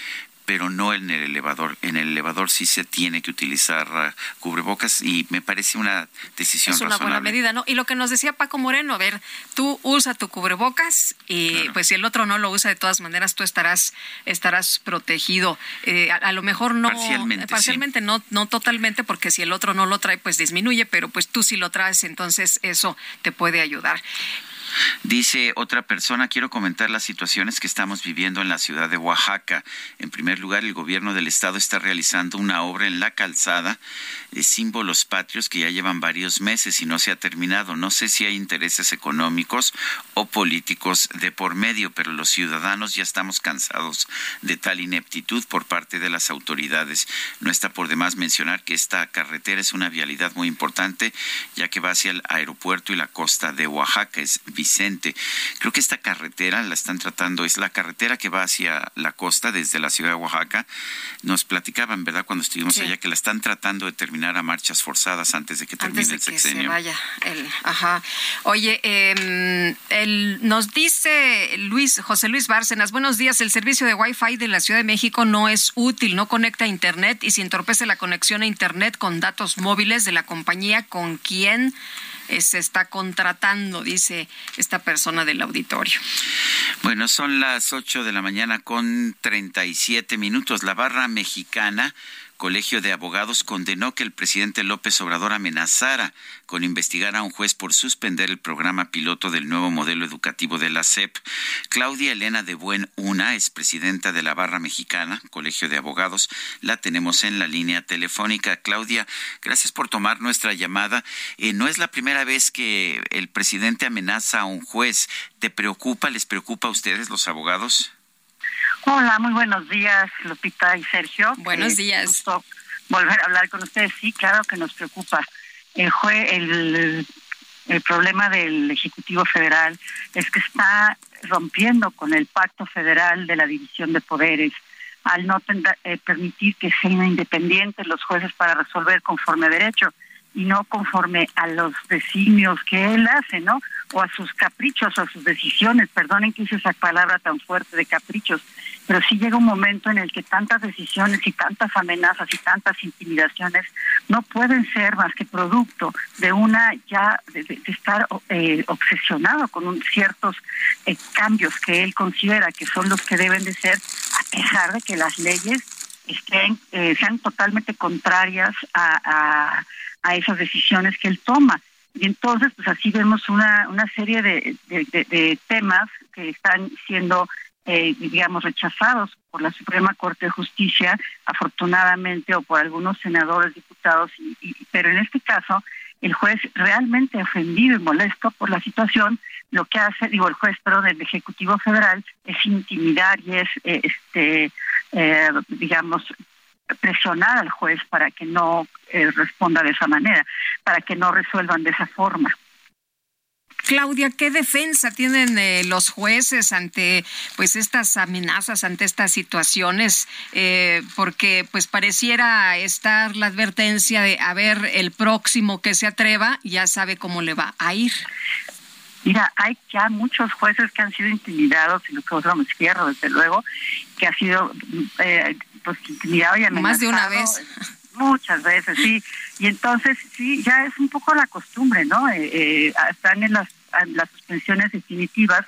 pero no en el elevador. En el elevador sí se tiene que utilizar ah, cubrebocas y me parece una decisión Es una razonable. buena medida, ¿no? Y lo que nos decía Paco Moreno, a ver, tú usa tu cubrebocas y pues si el otro no lo usa de todas maneras, tú estarás estarás protegido. Eh, a, a lo mejor no Parcialmente, sí. parcialmente no no totalmente porque si el otro no lo trae pues disminuye, pero pues tú sí lo traes, entonces eso te puede ayudar. Dice otra persona, quiero comentar las situaciones que estamos viviendo en la ciudad de Oaxaca. En primer lugar, el gobierno del estado está realizando una obra en la calzada de símbolos patrios que ya llevan varios meses y no se ha terminado. No sé si hay intereses económicos o políticos de por medio, pero los ciudadanos ya estamos cansados de tal ineptitud por parte de las autoridades. No está por demás mencionar que esta carretera es una vialidad muy importante, ya que va hacia el aeropuerto y la costa de Oaxaca. Es Vicente. Creo que esta carretera la están tratando, es la carretera que va hacia la costa desde la ciudad de Oaxaca. Nos platicaban, ¿verdad?, cuando estuvimos allá, que la están tratando de terminar a marchas forzadas antes de que termine el sexenio. vaya el, ajá. Oye, eh, el, nos dice Luis, José Luis Bárcenas, buenos días, el servicio de Wi-Fi de la Ciudad de México no es útil, no conecta a Internet y si entorpece la conexión a Internet con datos móviles de la compañía con quien se está contratando, dice esta persona del auditorio. Bueno, son las 8 de la mañana con 37 minutos. La barra mexicana Colegio de Abogados condenó que el presidente López Obrador amenazara con investigar a un juez por suspender el programa piloto del nuevo modelo educativo de la SEP. Claudia Elena de Buen Una es presidenta de la Barra Mexicana, Colegio de Abogados. La tenemos en la línea telefónica. Claudia, gracias por tomar nuestra llamada. Eh, no es la primera vez que el presidente amenaza a un juez. ¿Te preocupa, les preocupa a ustedes los abogados? Hola, muy buenos días, Lupita y Sergio. Buenos eh, días. Gusto volver a hablar con ustedes. Sí, claro que nos preocupa. El, el, el problema del Ejecutivo Federal es que está rompiendo con el pacto federal de la división de poderes al no eh, permitir que sean independientes los jueces para resolver conforme a derecho y no conforme a los designios que él hace, ¿no? O a sus caprichos o a sus decisiones. Perdonen que use esa palabra tan fuerte de caprichos, pero sí llega un momento en el que tantas decisiones y tantas amenazas y tantas intimidaciones no pueden ser más que producto de una ya de, estar eh, obsesionado con un, ciertos eh, cambios que él considera que son los que deben de ser, a pesar de que las leyes estén eh, sean totalmente contrarias a a esas decisiones que él toma. Y entonces, pues así vemos una, una serie de, de, temas que están siendo, eh, digamos, rechazados por la Suprema Corte de Justicia, afortunadamente, o por algunos senadores, diputados, y, pero en este caso, el juez realmente ofendido y molesto por la situación, lo que hace, digo, el juez, perdón, del Ejecutivo Federal, es intimidar y es, eh, este, eh, digamos, presionar al juez para que no eh, responda de esa manera, para que no resuelvan de esa forma. Claudia, ¿qué defensa tienen eh, los jueces ante pues estas amenazas, ante estas situaciones? Eh, porque pues pareciera estar la advertencia de a ver el próximo que se atreva ya sabe cómo le va a ir. Mira, hay ya muchos jueces que han sido intimidados, y lo que otro me izquierdo, desde luego, que ha sido eh, pues intimidado y amenazado. Más de una vez. Muchas veces, sí. Y entonces, sí, ya es un poco la costumbre, ¿no? Eh, eh, están en las, suspensiones definitivas,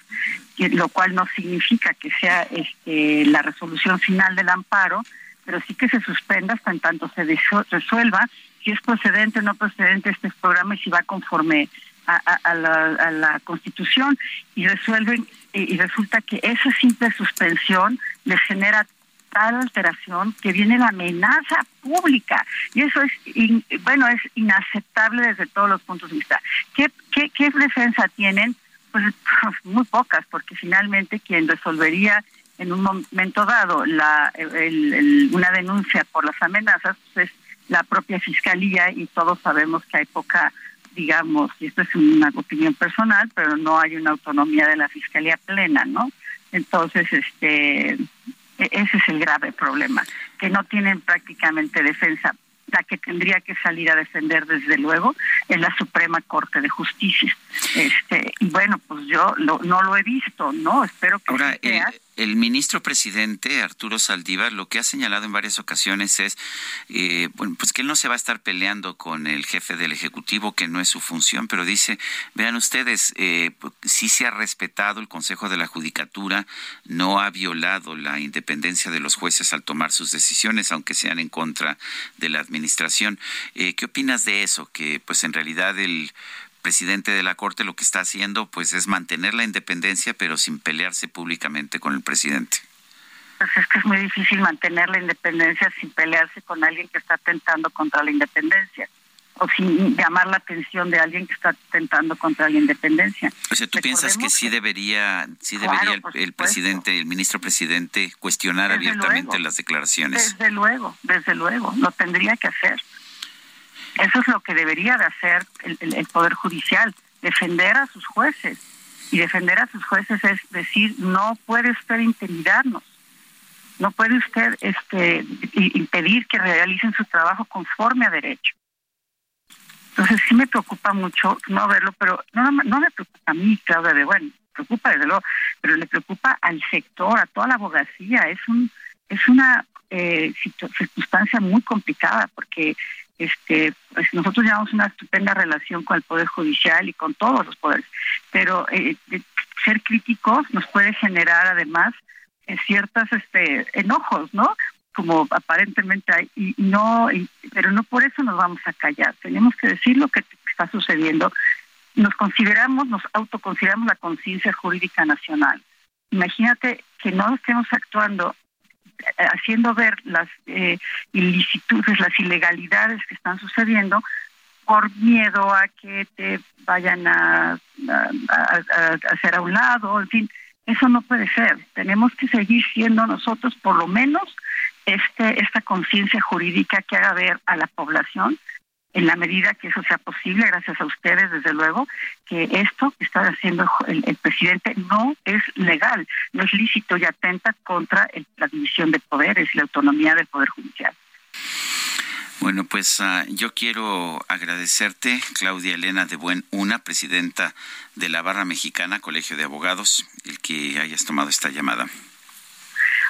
lo cual no significa que sea este, la resolución final del amparo, pero sí que se suspenda hasta en tanto se resuelva si es procedente o no procedente este programa y si va conforme a, la, Constitución y resuelven y resulta que esa simple suspensión les genera tal alteración que viene la amenaza pública. Y eso es bueno es inaceptable desde todos los puntos de vista. Qué qué, qué defensa tienen pues <laughs> muy pocas porque finalmente quien resolvería en un momento dado la una denuncia por las amenazas pues es la propia fiscalía y todos sabemos que hay poca digamos, y esto es una opinión personal, pero no hay una autonomía de la fiscalía plena, ¿no? Entonces, este, ese es el grave problema, que no tienen prácticamente defensa. La que tendría que salir a defender, desde luego, es la Suprema Corte de Justicia. Este, y bueno, pues yo no lo he visto, ¿no? Espero que Ahora, el ministro presidente Arturo Saldívar lo que ha señalado en varias ocasiones es eh, bueno pues que él no se va a estar peleando con el jefe del ejecutivo que no es su función pero dice vean ustedes eh, sí se ha respetado el Consejo de la Judicatura no ha violado la independencia de los jueces al tomar sus decisiones aunque sean en contra de la administración eh, qué opinas de eso que pues en realidad el presidente de la Corte lo que está haciendo pues es mantener la independencia pero sin pelearse públicamente con el presidente. Pues es que es muy difícil mantener la independencia sin pelearse con alguien que está atentando contra la independencia o sin llamar la atención de alguien que está atentando contra la independencia. O sea, ¿tú piensas que sí debería, sí debería el, presidente, el ministro presidente, cuestionar abiertamente las declaraciones? Desde luego, desde luego, lo tendría que hacer. Eso es lo que debería de hacer el, Poder Judicial, defender a sus jueces. Y defender a sus jueces es decir, no puede usted intimidarnos, no puede usted este, impedir que realicen su trabajo conforme a derecho. Entonces sí me preocupa mucho no verlo, pero no, no me preocupa a mí, Claudia, de bueno, preocupa desde luego, pero le preocupa al sector, a toda la abogacía. Es un es una eh, circunstancia muy complicada porque este pues nosotros llevamos una estupenda relación con el poder judicial y con todos los poderes, pero eh, ser críticos nos puede generar además eh, ciertas este enojos, ¿no? como aparentemente hay, y no, pero no por eso nos vamos a callar. Tenemos que decir lo que está sucediendo. Nos consideramos, nos autoconsideramos la conciencia jurídica nacional. Imagínate que no estemos actuando eh, haciendo ver las eh, ilicitudes, las ilegalidades que están sucediendo por miedo a que te vayan a, hacer a un lado, en fin, eso no puede ser. Tenemos que seguir siendo nosotros por lo menos este, esta conciencia jurídica que haga ver a la población, en la medida que eso sea posible, gracias a ustedes, desde luego, que esto que está haciendo el, presidente no es legal, no es lícito y atenta contra la división de poderes y la autonomía del Poder Judicial. Bueno, pues ah, yo quiero agradecerte, Claudia Elena de Buen Una, presidenta de la Barra Mexicana, Colegio de Abogados, el que hayas tomado esta llamada.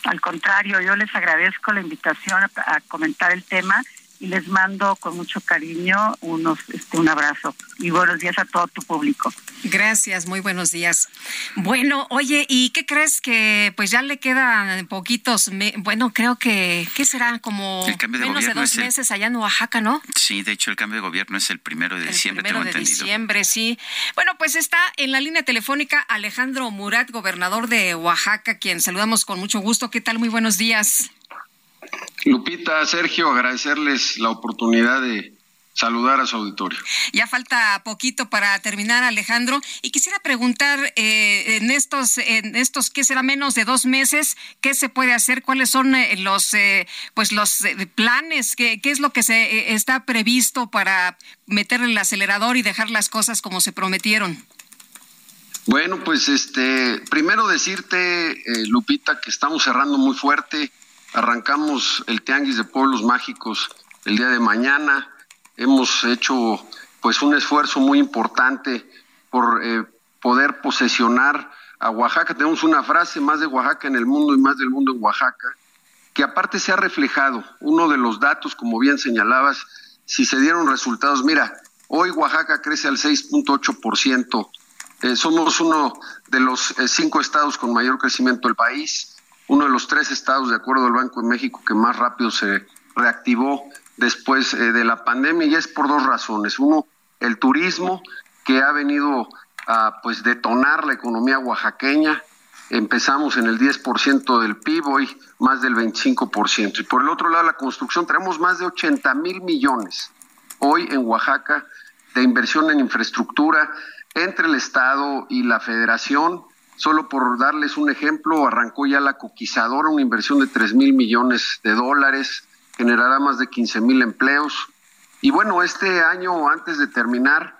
Al contrario, yo les agradezco la invitación a, comentar el tema y les mando con mucho cariño unos este, un abrazo y buenos días a todo tu público. Gracias, muy buenos días. Bueno, oye, ¿y qué crees que pues ya le quedan poquitos, bueno, creo que, ¿qué será? Como menos de dos meses allá en Oaxaca, ¿no? Sí, de hecho el cambio de gobierno es el primero de diciembre, primero de diciembre, sí. Bueno, pues está en la línea telefónica Alejandro Murat, gobernador de Oaxaca, quien saludamos con mucho gusto. ¿Qué tal? Muy buenos días. Lupita, Sergio, agradecerles la oportunidad de saludar a su auditorio. Ya falta poquito para terminar, Alejandro, y quisiera preguntar eh, en estos, en estos, ¿qué será menos de dos meses? ¿Qué se puede hacer? ¿Cuáles son eh, los, eh, pues los planes? ¿Qué, ¿Qué es lo que se está previsto para meterle el acelerador y dejar las cosas como se prometieron? Bueno, pues este, primero decirte, Lupita, que estamos cerrando muy fuerte. Arrancamos el Tianguis de Pueblos Mágicos el día de mañana hemos hecho pues un esfuerzo muy importante por eh, poder posesionar a Oaxaca. Tenemos una frase, más de Oaxaca en el mundo y más del mundo en Oaxaca, que aparte se ha reflejado. Uno de los datos, como bien señalabas, si se dieron resultados, mira, hoy Oaxaca crece al 6.8%. Eh, somos uno de los eh, cinco estados con mayor crecimiento del país, uno de los tres estados, de acuerdo al Banco de México, que más rápido se reactivó después eh, de la pandemia y es por dos razones. Uno, el turismo que ha venido a pues detonar la economía oaxaqueña. Empezamos en el 10% del PIB, hoy más del 25%. Y por el otro lado, la construcción, tenemos más de 80 mil millones hoy en Oaxaca de inversión en infraestructura entre el Estado y la Federación. Solo por darles un ejemplo, arrancó ya la coquizadora, una inversión de 3 mil millones de dólares generará más de 15 mil empleos. Y bueno, este año, antes de terminar,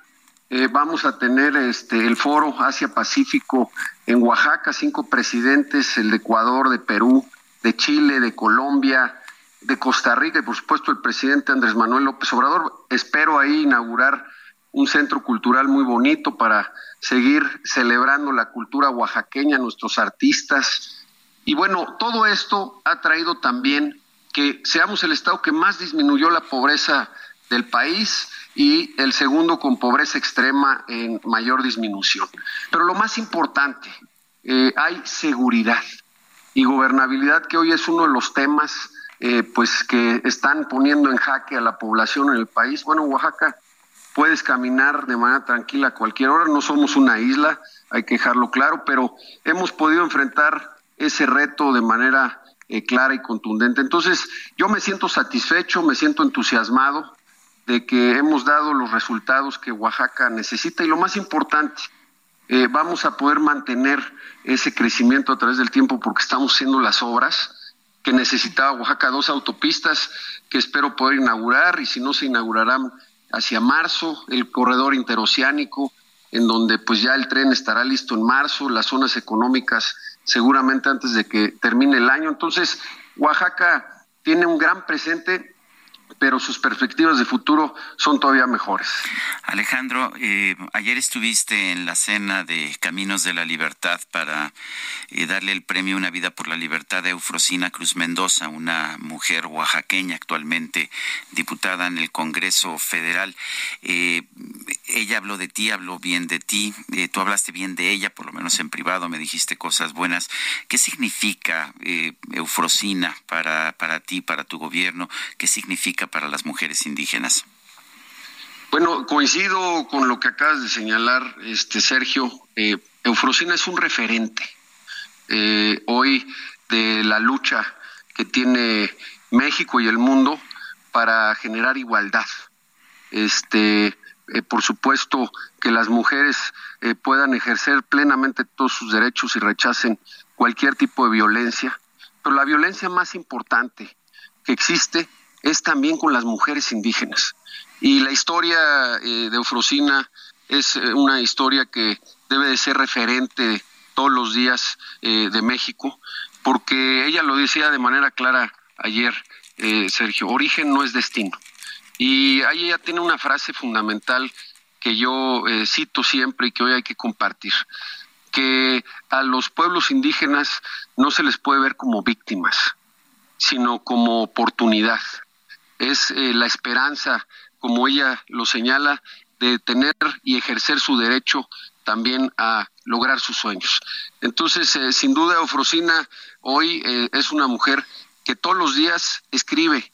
eh, vamos a tener este el foro Asia-Pacífico en Oaxaca, cinco presidentes, el de Ecuador, de Perú, de Chile, de Colombia, de Costa Rica y por supuesto el presidente Andrés Manuel López Obrador. Espero ahí inaugurar un centro cultural muy bonito para seguir celebrando la cultura oaxaqueña, nuestros artistas. Y bueno, todo esto ha traído también que seamos el estado que más disminuyó la pobreza del país y el segundo con pobreza extrema en mayor disminución. Pero lo más importante, eh, hay seguridad y gobernabilidad, que hoy es uno de los temas eh, pues que están poniendo en jaque a la población en el país. Bueno, Oaxaca puedes caminar de manera tranquila a cualquier hora, no somos una isla, hay que dejarlo claro, pero hemos podido enfrentar ese reto de manera eh, clara y contundente. Entonces, yo me siento satisfecho, me siento entusiasmado de que hemos dado los resultados que Oaxaca necesita y lo más importante, eh, vamos a poder mantener ese crecimiento a través del tiempo porque estamos haciendo las obras que necesitaba Oaxaca, dos autopistas que espero poder inaugurar y si no se inaugurarán hacia marzo, el corredor interoceánico, en donde pues ya el tren estará listo en marzo, las zonas económicas seguramente antes de que termine el año. Entonces, Oaxaca tiene un gran presente pero sus perspectivas de futuro son todavía mejores. Alejandro, eh, ayer estuviste en la cena de Caminos de la Libertad para eh, darle el premio Una vida por la libertad a Eufrosina Cruz Mendoza, una mujer oaxaqueña actualmente diputada en el Congreso Federal. Eh, ella habló de ti, habló bien de ti, tú hablaste bien de ella, por lo menos en privado, me dijiste cosas buenas. ¿Qué significa Eufrosina para, para ti, para tu gobierno? ¿Qué significa para las mujeres indígenas? Bueno, coincido con lo que acabas de señalar, este Sergio. Eh, Eufrosina es un referente eh, hoy de la lucha que tiene México y el mundo para generar igualdad. Este, eh, por supuesto, que las mujeres eh, puedan ejercer plenamente todos sus derechos y rechacen cualquier tipo de violencia. Pero la violencia más importante que existe es también con las mujeres indígenas. Y la historia eh, de Eufrosina es una historia que debe de ser referente todos los días de México, porque ella lo decía de manera clara ayer, Sergio, origen no es destino. Y ahí ella tiene una frase fundamental que yo cito siempre y que hoy hay que compartir, que a los pueblos indígenas no se les puede ver como víctimas, sino como oportunidad es eh, la esperanza, como ella lo señala, de tener y ejercer su derecho también a lograr sus sueños. Entonces, eh, sin duda, Ofrosina hoy eh, es una mujer que todos los días escribe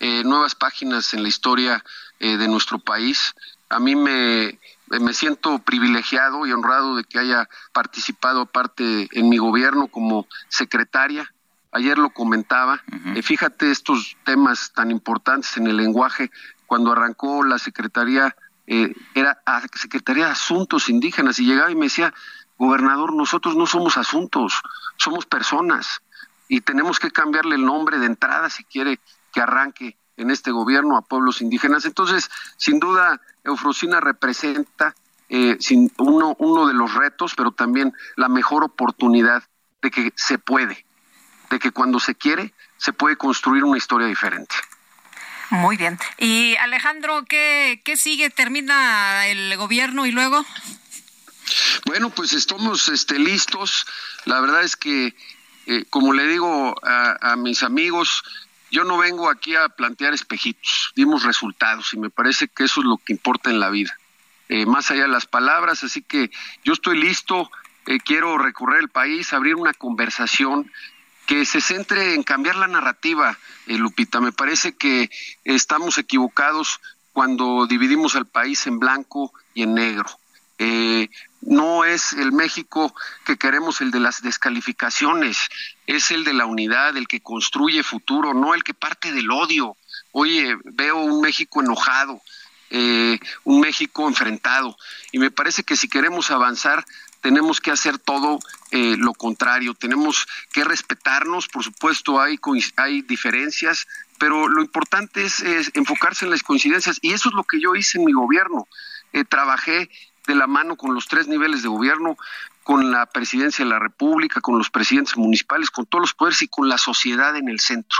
nuevas páginas en la historia de nuestro país. A mí me, me siento privilegiado y honrado de que haya participado aparte en mi gobierno como secretaria. Ayer lo comentaba, eh, fíjate estos temas tan importantes en el lenguaje, cuando arrancó la Secretaría, eh, era Secretaría de Asuntos Indígenas, y llegaba y me decía, gobernador, nosotros no somos asuntos, somos personas, y tenemos que cambiarle el nombre de entrada si quiere que arranque en este gobierno a pueblos indígenas. Entonces, sin duda, Eufrosina representa eh, sin uno, uno de los retos, pero también la mejor oportunidad de que se puede de que cuando se quiere se puede construir una historia diferente. Muy bien. Y Alejandro, ¿qué, qué sigue? ¿Termina el gobierno y luego? Bueno, pues estamos este, listos. La verdad es que, eh, como le digo a, mis amigos, yo no vengo aquí a plantear espejitos, dimos resultados y me parece que eso es lo que importa en la vida, eh, más allá de las palabras, así que yo estoy listo, eh, quiero recorrer el país, abrir una conversación que se centre en cambiar la narrativa, eh, Lupita. Me parece que estamos equivocados cuando dividimos al país en blanco y en negro. No es el México que queremos el de las descalificaciones, es el de la unidad, el que construye futuro, no el que parte del odio. Oye, veo un México enojado, eh, un México enfrentado, y me parece que si queremos avanzar tenemos que hacer todo eh, lo contrario, tenemos que respetarnos, por supuesto hay, hay diferencias, pero lo importante es, enfocarse en las coincidencias y eso es lo que yo hice en mi gobierno. Eh, trabajé de la mano con los tres niveles de gobierno, con la presidencia de la República, con los presidentes municipales, con todos los poderes y con la sociedad en el centro.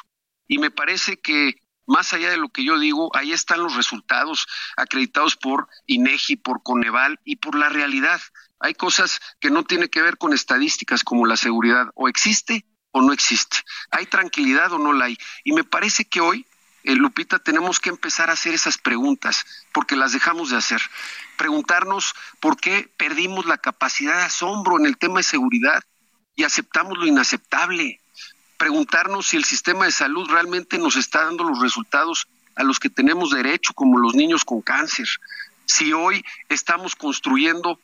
Y me parece que más allá de lo que yo digo, ahí están los resultados acreditados por INEGI, por Coneval y por la realidad. Hay cosas que no tienen que ver con estadísticas como la seguridad, o existe o no existe. Hay tranquilidad o no la hay. Y me parece que hoy, eh, Lupita, tenemos que empezar a hacer esas preguntas, porque las dejamos de hacer. Preguntarnos por qué perdimos la capacidad de asombro en el tema de seguridad y aceptamos lo inaceptable. Preguntarnos si el sistema de salud realmente nos está dando los resultados a los que tenemos derecho, como los niños con cáncer si hoy estamos construyendo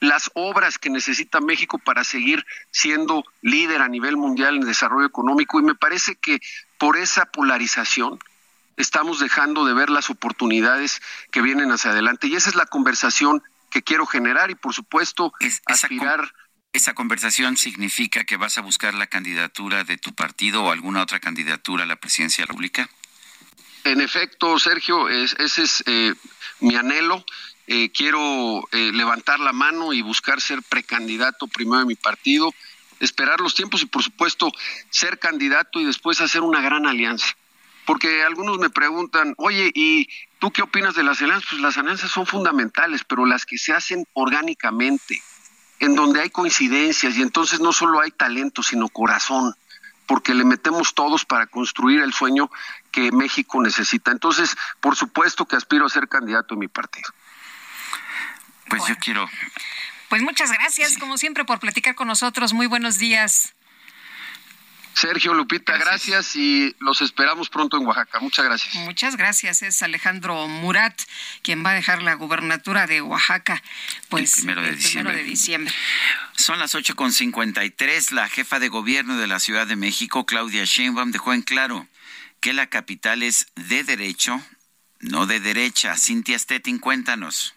las obras que necesita México para seguir siendo líder a nivel mundial en desarrollo económico y me parece que por esa polarización estamos dejando de ver las oportunidades que vienen hacia adelante y esa es la conversación que quiero generar y por supuesto aspirar esa conversación significa que vas a buscar la candidatura de tu partido o alguna otra candidatura a la presidencia de la República. En efecto, Sergio, ese es eh, mi anhelo. Eh, quiero eh, levantar la mano y buscar ser precandidato primero de mi partido, esperar los tiempos y por supuesto ser candidato y después hacer una gran alianza. Porque algunos me preguntan, oye, ¿y tú qué opinas de las alianzas? Pues las alianzas son fundamentales, pero las que se hacen orgánicamente, en donde hay coincidencias y entonces no solo hay talento, sino corazón, porque le metemos todos para construir el sueño que México necesita. Entonces, por supuesto que aspiro a ser candidato en mi partido. Pues yo quiero. Pues muchas gracias, como siempre, por platicar con nosotros. Muy buenos días. Sergio Lupita, gracias. y los esperamos pronto en Oaxaca. Muchas gracias. Muchas gracias. Es Alejandro Murat quien va a dejar la gubernatura de Oaxaca. Pues el primero de, diciembre. de diciembre. Son las ocho con tres. La jefa de gobierno de la Ciudad de México, Claudia Sheinbaum, dejó en claro que la capital es de derecho, no de derecha. Cintia Stettin, cuéntanos.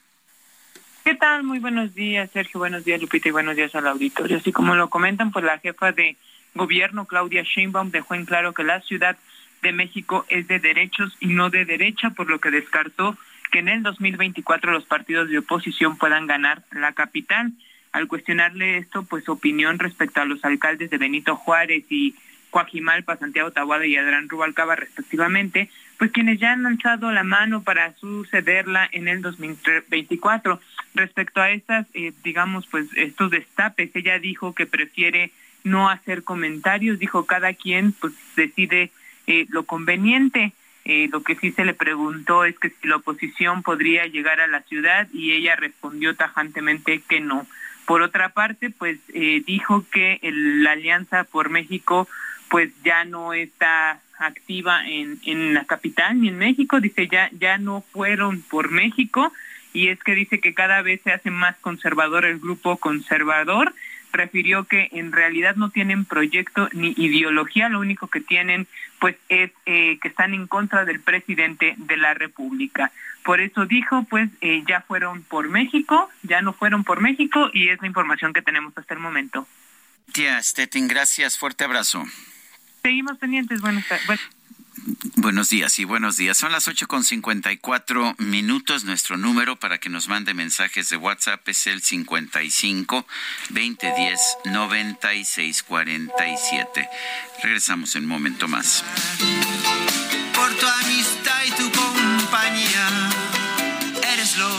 ¿Qué tal? Muy buenos días, Sergio. Buenos días, Lupita, y buenos días al auditorio. Así como lo comentan, pues la jefa de gobierno, Claudia Sheinbaum, dejó en claro que la Ciudad de México es de derechos y no de derecha, por lo que descartó que en el 2024 los partidos de oposición puedan ganar la capital. Al cuestionarle esto, pues opinión respecto a los alcaldes de Benito Juárez y Coajimalpa, Santiago Tahuada y Adrián Rubalcaba respectivamente, pues quienes ya han lanzado la mano para sucederla en el 2024. Respecto a estas, eh, digamos, pues estos destapes, ella dijo que prefiere no hacer comentarios, dijo cada quien pues decide eh, lo conveniente. Eh, lo que sí se le preguntó es que si la oposición podría llegar a la ciudad y ella respondió tajantemente que no. Por otra parte, pues dijo que la Alianza por México pues ya no está activa en, en la capital ni en México, dice ya, ya no fueron por México y es que dice que cada vez se hace más conservador el grupo conservador, refirió que en realidad no tienen proyecto ni ideología, lo único que tienen pues es eh, que están en contra del presidente de la República. Por eso dijo, pues eh, ya fueron por México, ya no fueron por México y es la información que tenemos hasta el momento. Tía Stettin, gracias, fuerte abrazo. Seguimos pendientes. Buenos, Buenos días y buenos días. Son las ocho con cincuenta y cuatro minutos. Nuestro número para que nos mande mensajes de WhatsApp es el 55 2010 9647. Regresamos en un momento más. Por tu amistad y tu compañía, eres lo,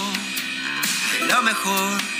lo mejor.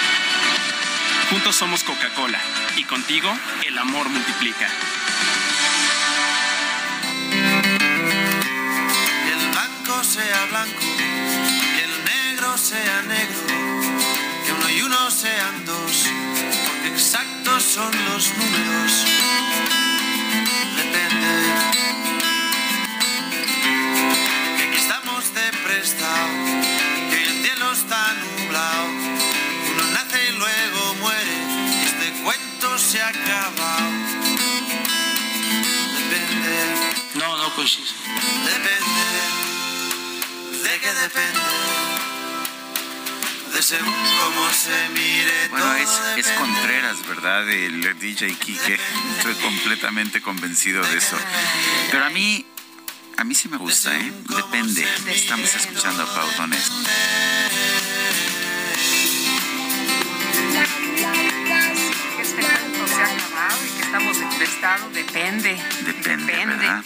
Juntos somos Coca-Cola y contigo el amor multiplica. Que el blanco sea blanco, que el negro sea negro, que uno y uno sean dos, porque exactos son los números. Depende. No, no coincide. Depende. ¿De qué depende? Bueno, es, es Contreras, ¿verdad? El DJ Kike. Estoy completamente convencido de eso. Pero a mí, a mí sí me gusta, ¿eh? Depende. Estamos escuchando a Pau Donés. Este canto se ha acabado y que estamos en estado, depende. Depende, ¿verdad?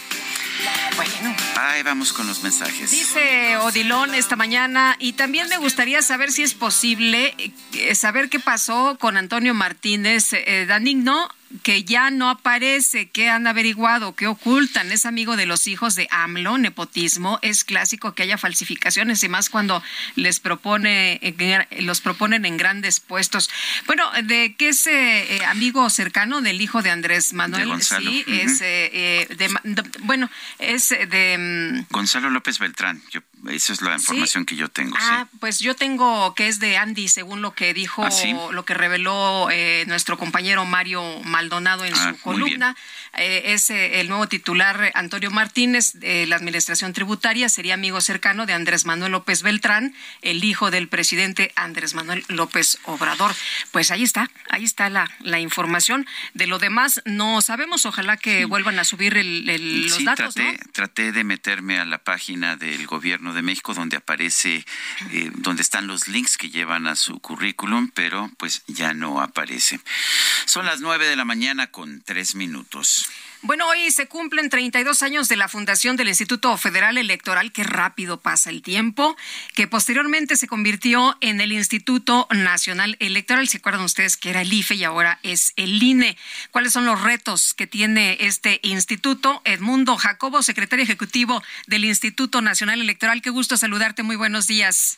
Bueno. Ahí vamos con los mensajes. Dice Odilón esta mañana, y también me gustaría saber si es posible eh, saber qué pasó con Antonio Martínez eh, Danigno que ya no aparece, que han averiguado, que ocultan, es amigo de los hijos de AMLO, nepotismo, es clásico que haya falsificaciones y más cuando les propone, los proponen en grandes puestos. Bueno, de que es eh, eh, amigo cercano del hijo de Andrés Manuel, sí, es eh, de, bueno, es de Gonzalo López Beltrán. Yo esa es la información que yo tengo. Ah, pues yo tengo que es de Andy, según lo que dijo, ¿Ah, lo que reveló eh, nuestro compañero Mario Maldonado en ah, su columna. Eh, es eh, el nuevo titular Antonio Martínez de la Administración Tributaria, sería amigo cercano de Andrés Manuel López Beltrán, el hijo del presidente Andrés Manuel López Obrador. Pues ahí está, ahí está la, la información. De lo demás no sabemos, ojalá que vuelvan a subir el, los datos. Traté, traté de meterme a la página del gobierno de México donde aparece, eh, donde están los links que llevan a su currículum, pero pues ya no aparece. Son las nueve de la mañana con tres minutos. Bueno, hoy se cumplen 32 años de la fundación del Instituto Federal Electoral, que rápido pasa el tiempo, que posteriormente se convirtió en el Instituto Nacional Electoral. ¿Se acuerdan ustedes que era el IFE y ahora es el INE? ¿Cuáles son los retos que tiene este instituto? Edmundo Jacobo, secretario ejecutivo del Instituto Nacional Electoral. Qué gusto saludarte. Muy buenos días.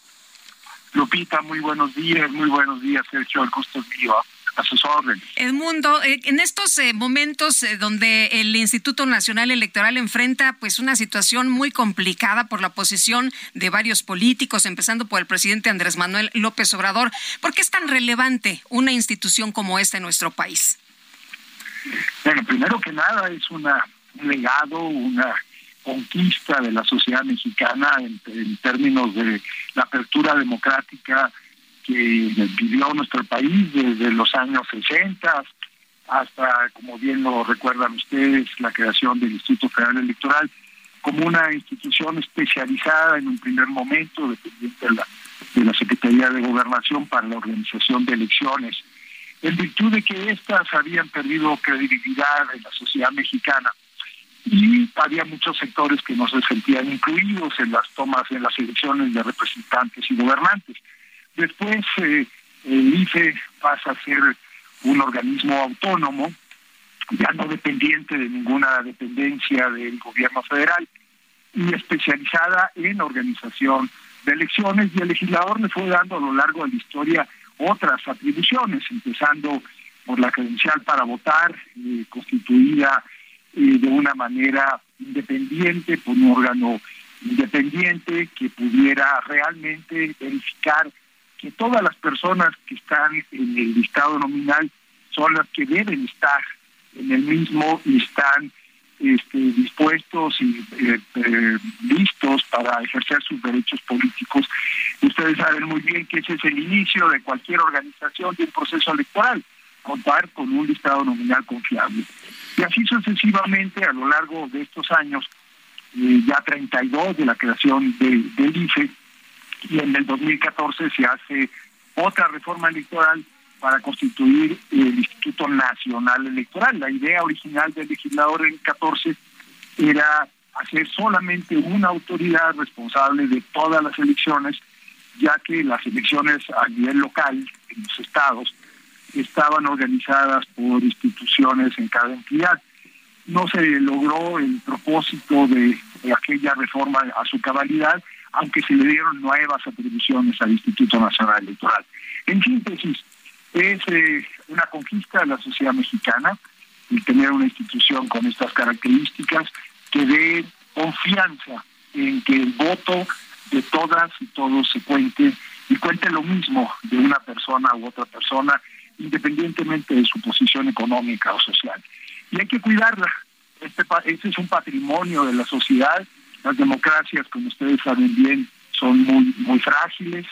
Lupita, muy buenos días, muy buenos días, Sergio. El gusto es mío a sus órdenes. Edmundo, eh, en estos eh, momentos eh, donde el Instituto Nacional Electoral enfrenta pues una situación muy complicada por la posición de varios políticos, empezando por el presidente Andrés Manuel López Obrador, ¿por qué es tan relevante una institución como esta en nuestro país? Bueno, primero que nada es una, un legado, una conquista de la sociedad mexicana en términos de la apertura democrática, que vivió nuestro país desde los años 60 hasta, como bien lo recuerdan ustedes, la creación del Instituto Federal Electoral como una institución especializada en un primer momento, dependiente de la, de la Secretaría de Gobernación para la organización de elecciones, en virtud de que éstas habían perdido credibilidad en la sociedad mexicana y había muchos sectores que no se sentían incluidos en las tomas, en las elecciones de representantes y gobernantes. Después eh, el IFE pasa a ser un organismo autónomo, ya no dependiente de ninguna dependencia del gobierno federal y especializada en organización de elecciones. Y el legislador le fue dando a lo largo de la historia otras atribuciones, empezando por la credencial para votar, eh, constituida eh, de una manera independiente, por un órgano independiente que pudiera realmente verificar que todas las personas que están en el listado nominal son las que deben estar en el mismo y están este, dispuestos y eh, eh, listos para ejercer sus derechos políticos. Ustedes saben muy bien que ese es el inicio de cualquier organización de un proceso electoral, contar con un listado nominal confiable. Y así sucesivamente a lo largo de estos años, eh, ya 32 de la creación del IFE, y en el 2014 se hace otra reforma electoral para constituir el Instituto Nacional Electoral. La idea original del legislador en el 14 era hacer solamente una autoridad responsable de todas las elecciones, ya que las elecciones a nivel local, en los estados, estaban organizadas por instituciones en cada entidad. No se logró el propósito de, de aquella reforma a su cabalidad aunque se le dieron nuevas atribuciones al Instituto Nacional Electoral. En síntesis, es eh, una conquista de la sociedad mexicana el tener una institución con estas características que dé confianza en que el voto de todas y todos se cuente y cuente lo mismo de una persona u otra persona, independientemente de su posición económica o social. Y hay que cuidarla. Este, este es un patrimonio de la sociedad las democracias, como ustedes saben bien, son muy, muy frágiles.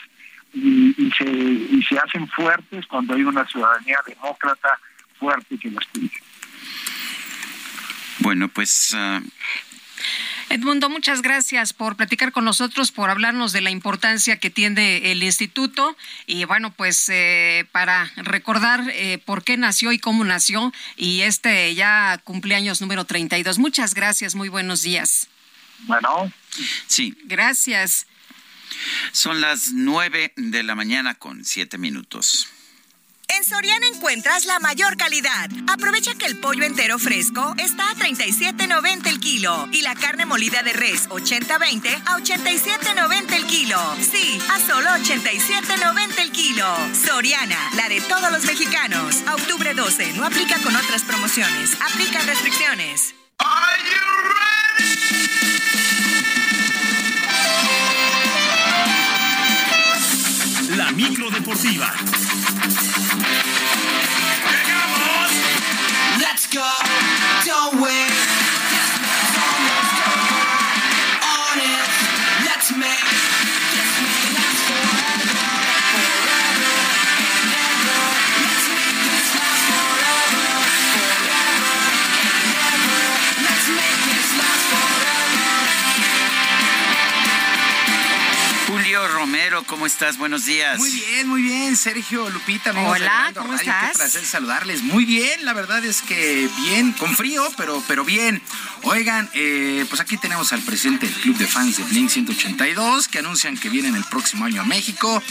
y, se, y se hacen fuertes cuando hay una ciudadanía demócrata fuerte que las dirige. Bueno, pues ah, Edmundo, muchas gracias por platicar con nosotros, por hablarnos de la importancia que tiene el instituto y bueno, pues eh, para recordar eh, por qué nació y cómo nació y este ya cumpleaños número 32. Muchas gracias, muy buenos días. Bueno. Sí. Gracias. Son las nueve de la mañana con siete minutos. En Soriana encuentras la mayor calidad. Aprovecha que el pollo entero fresco está a 37.90 el kilo y la carne molida de res 80-20 a 87.90 el kilo. Sí, a solo 87.90 el kilo. Soriana, la de todos los mexicanos. A octubre 12, no aplica con otras promociones. Aplica restricciones. La micro deportiva. Let's go, don't wait. ¿Cómo estás? Buenos días. Muy bien, muy bien, Sergio, Lupita. amigos Hola, ¿cómo Radio, estás? Qué placer saludarles. Muy bien, la verdad es que bien, con frío, pero, pero bien. Oigan, eh, pues aquí tenemos al presidente del Club de Fans de Blink 182 que anuncian que vienen el próximo año a México.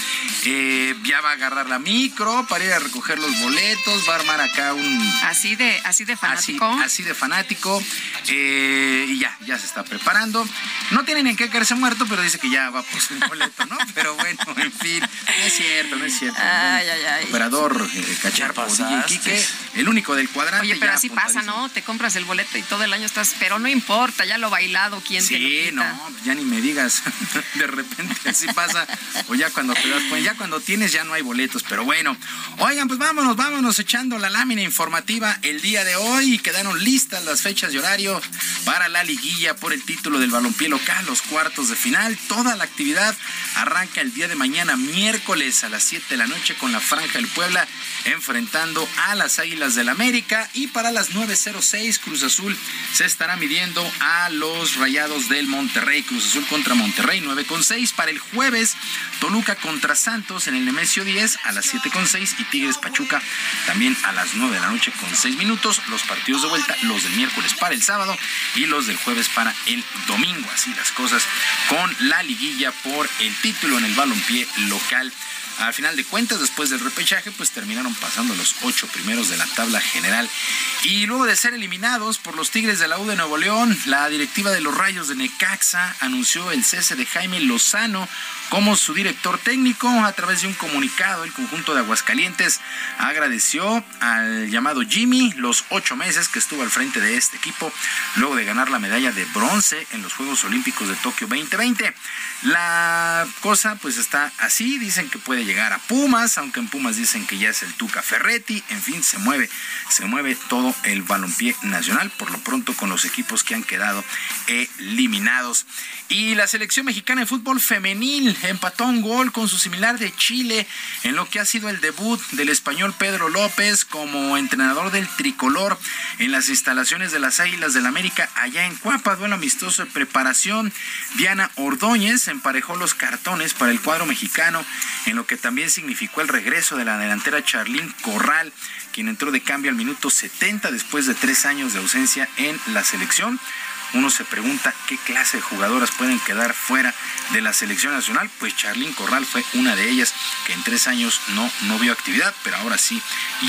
Eh, ya va a agarrar la micro para ir a recoger los boletos, va a armar acá un... Así de, así de fanático. Así, así de fanático. eh, y ya, ya se está preparando. No tienen en qué caerse muerto, pero dice que ya va por su boleto, ¿no? <laughs> Pero bueno, en fin, no es cierto, no es cierto. Ay, ay, ay. Operador eh, Cacharpo, DJ. Quique, el único del cuadrante. Oye, pero ya así pasa. ¿no? Te compras el boleto y todo el año estás, pero no importa, ya lo bailado, ¿quién te lo Sí, no, ya ni me digas. <laughs> De repente así pasa. O ya cuando te das cuenta, ya cuando tienes ya no hay boletos. Pero bueno, oigan, pues vámonos, vámonos echando la lámina informativa el día de hoy. Quedaron listas las fechas y horario para la liguilla por el título del balompié local, los cuartos de final. Toda la actividad arranca el día de mañana, miércoles a las 7 de la noche con la Franja del Puebla enfrentando a las Águilas del América. Y para las 9.06 Cruz Azul se estará midiendo a los Rayados del Monterrey. Cruz Azul contra Monterrey 9.6 para el jueves. Toluca contra Santos en el Nemesio 10 a las 7.6 y Tigres Pachuca también a las 9 de la noche con 6 minutos. Los partidos de vuelta, los del miércoles para el sábado y los del jueves para el domingo. Así las cosas con la liguilla por el título en el balompié local. Al final de cuentas, después del repechaje, pues terminaron pasando los ocho primeros de la tabla general. Y luego de ser eliminados por los Tigres de la U de Nuevo León, la directiva de los Rayos de Necaxa anunció el cese de Jaime Lozano como su director técnico. A través de un comunicado, el conjunto de Aguascalientes agradeció al llamado Jimmy los ocho meses que estuvo al frente de este equipo, luego de ganar la medalla de bronce en los Juegos Olímpicos de Tokio 2020. La cosa pues está así, dicen que puede llegar a Pumas, aunque en Pumas dicen que ya es el Tuca Ferretti, en fin, se mueve, se mueve todo el balompié nacional, por lo pronto con los equipos que han quedado eliminados. Y la selección mexicana de fútbol femenil empató un gol con su similar de Chile en lo que ha sido el debut del español Pedro López como entrenador del tricolor en las instalaciones de las Águilas del América allá en Cuapa, duelo amistoso de preparación. Diana Ordóñez emparejó los cartones para el cuadro mexicano en lo que también significó el regreso de la delantera Charlín Corral, quien entró de cambio al minuto 70 después de tres años de ausencia en la selección uno se pregunta qué clase de jugadoras pueden quedar fuera de la selección nacional. Pues Charlín Corral fue una de ellas que en tres años no, no vio actividad, pero ahora sí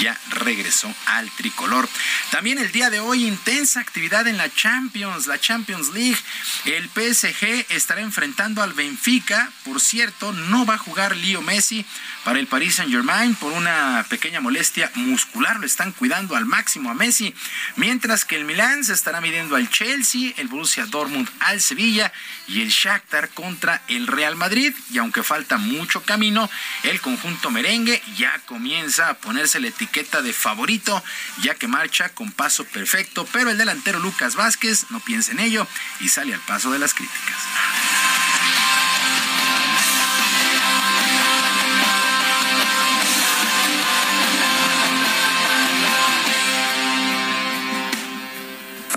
ya regresó al tricolor. También el día de hoy intensa actividad en la Champions, la Champions League. El PSG estará enfrentando al Benfica. Por cierto, no va a jugar Leo Messi para el Paris Saint Germain por una pequeña molestia muscular. Lo están cuidando al máximo a Messi. Mientras que el Milán se estará midiendo al Chelsea, el Borussia Dortmund al Sevilla y el Shakhtar contra el Real Madrid. Y aunque falta mucho camino, el conjunto merengue ya comienza a ponerse la etiqueta de favorito, ya que marcha con paso perfecto. Pero el delantero Lucas Vázquez no piensa en ello y sale al paso de las críticas.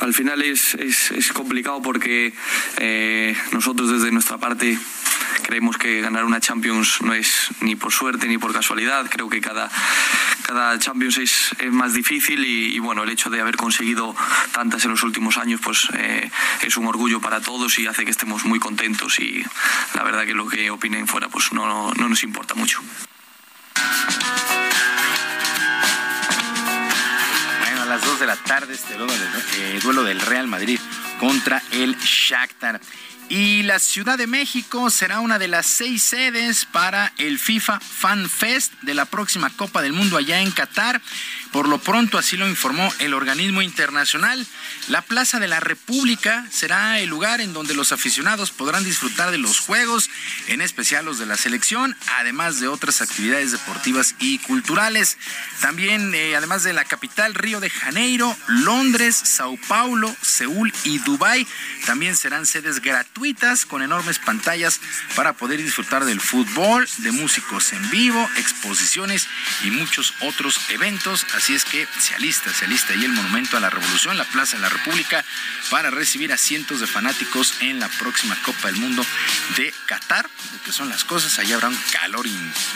Al final es, es, complicado porque eh, nosotros desde nuestra parte creemos que ganar una Champions no es ni por suerte ni por casualidad. Creo que cada, cada Champions es, más difícil y, bueno, el hecho de haber conseguido tantas en los últimos años pues eh, es un orgullo para todos y hace que estemos muy contentos y la verdad que lo que opinen fuera pues no, no nos importa mucho. 2 de la tarde este duelo del, eh, duelo del Real Madrid contra el Shakhtar. Y la Ciudad de México será una de las seis sedes para el FIFA Fan Fest de la próxima Copa del Mundo allá en Qatar. Por lo pronto, así lo informó el organismo internacional. La Plaza de la República será el lugar en donde los aficionados podrán disfrutar de los juegos, en especial los de la selección, además de otras actividades deportivas y culturales. También, eh, además de la capital, Río de Janeiro, Londres, Sao Paulo, Seúl y Dubái, también serán sedes gratuitas con enormes pantallas para poder disfrutar del fútbol, de músicos en vivo, exposiciones y muchos otros eventos Así es que se alista, se alista ahí el Monumento a la Revolución, la Plaza de la República, para recibir a cientos de fanáticos en la próxima Copa del Mundo de Qatar, que son las cosas. Allá habrá un calor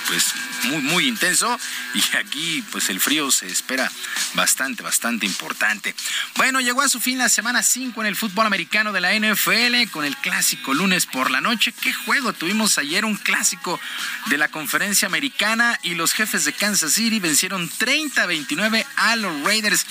pues muy, muy intenso y aquí pues el frío se espera bastante, bastante importante. Bueno, llegó a su fin la semana 5 en el fútbol americano de la NFL con el clásico lunes por la noche. ¿Qué juego? Tuvimos ayer un clásico de la conferencia americana y los jefes de Kansas City vencieron 30 21 a los Raiders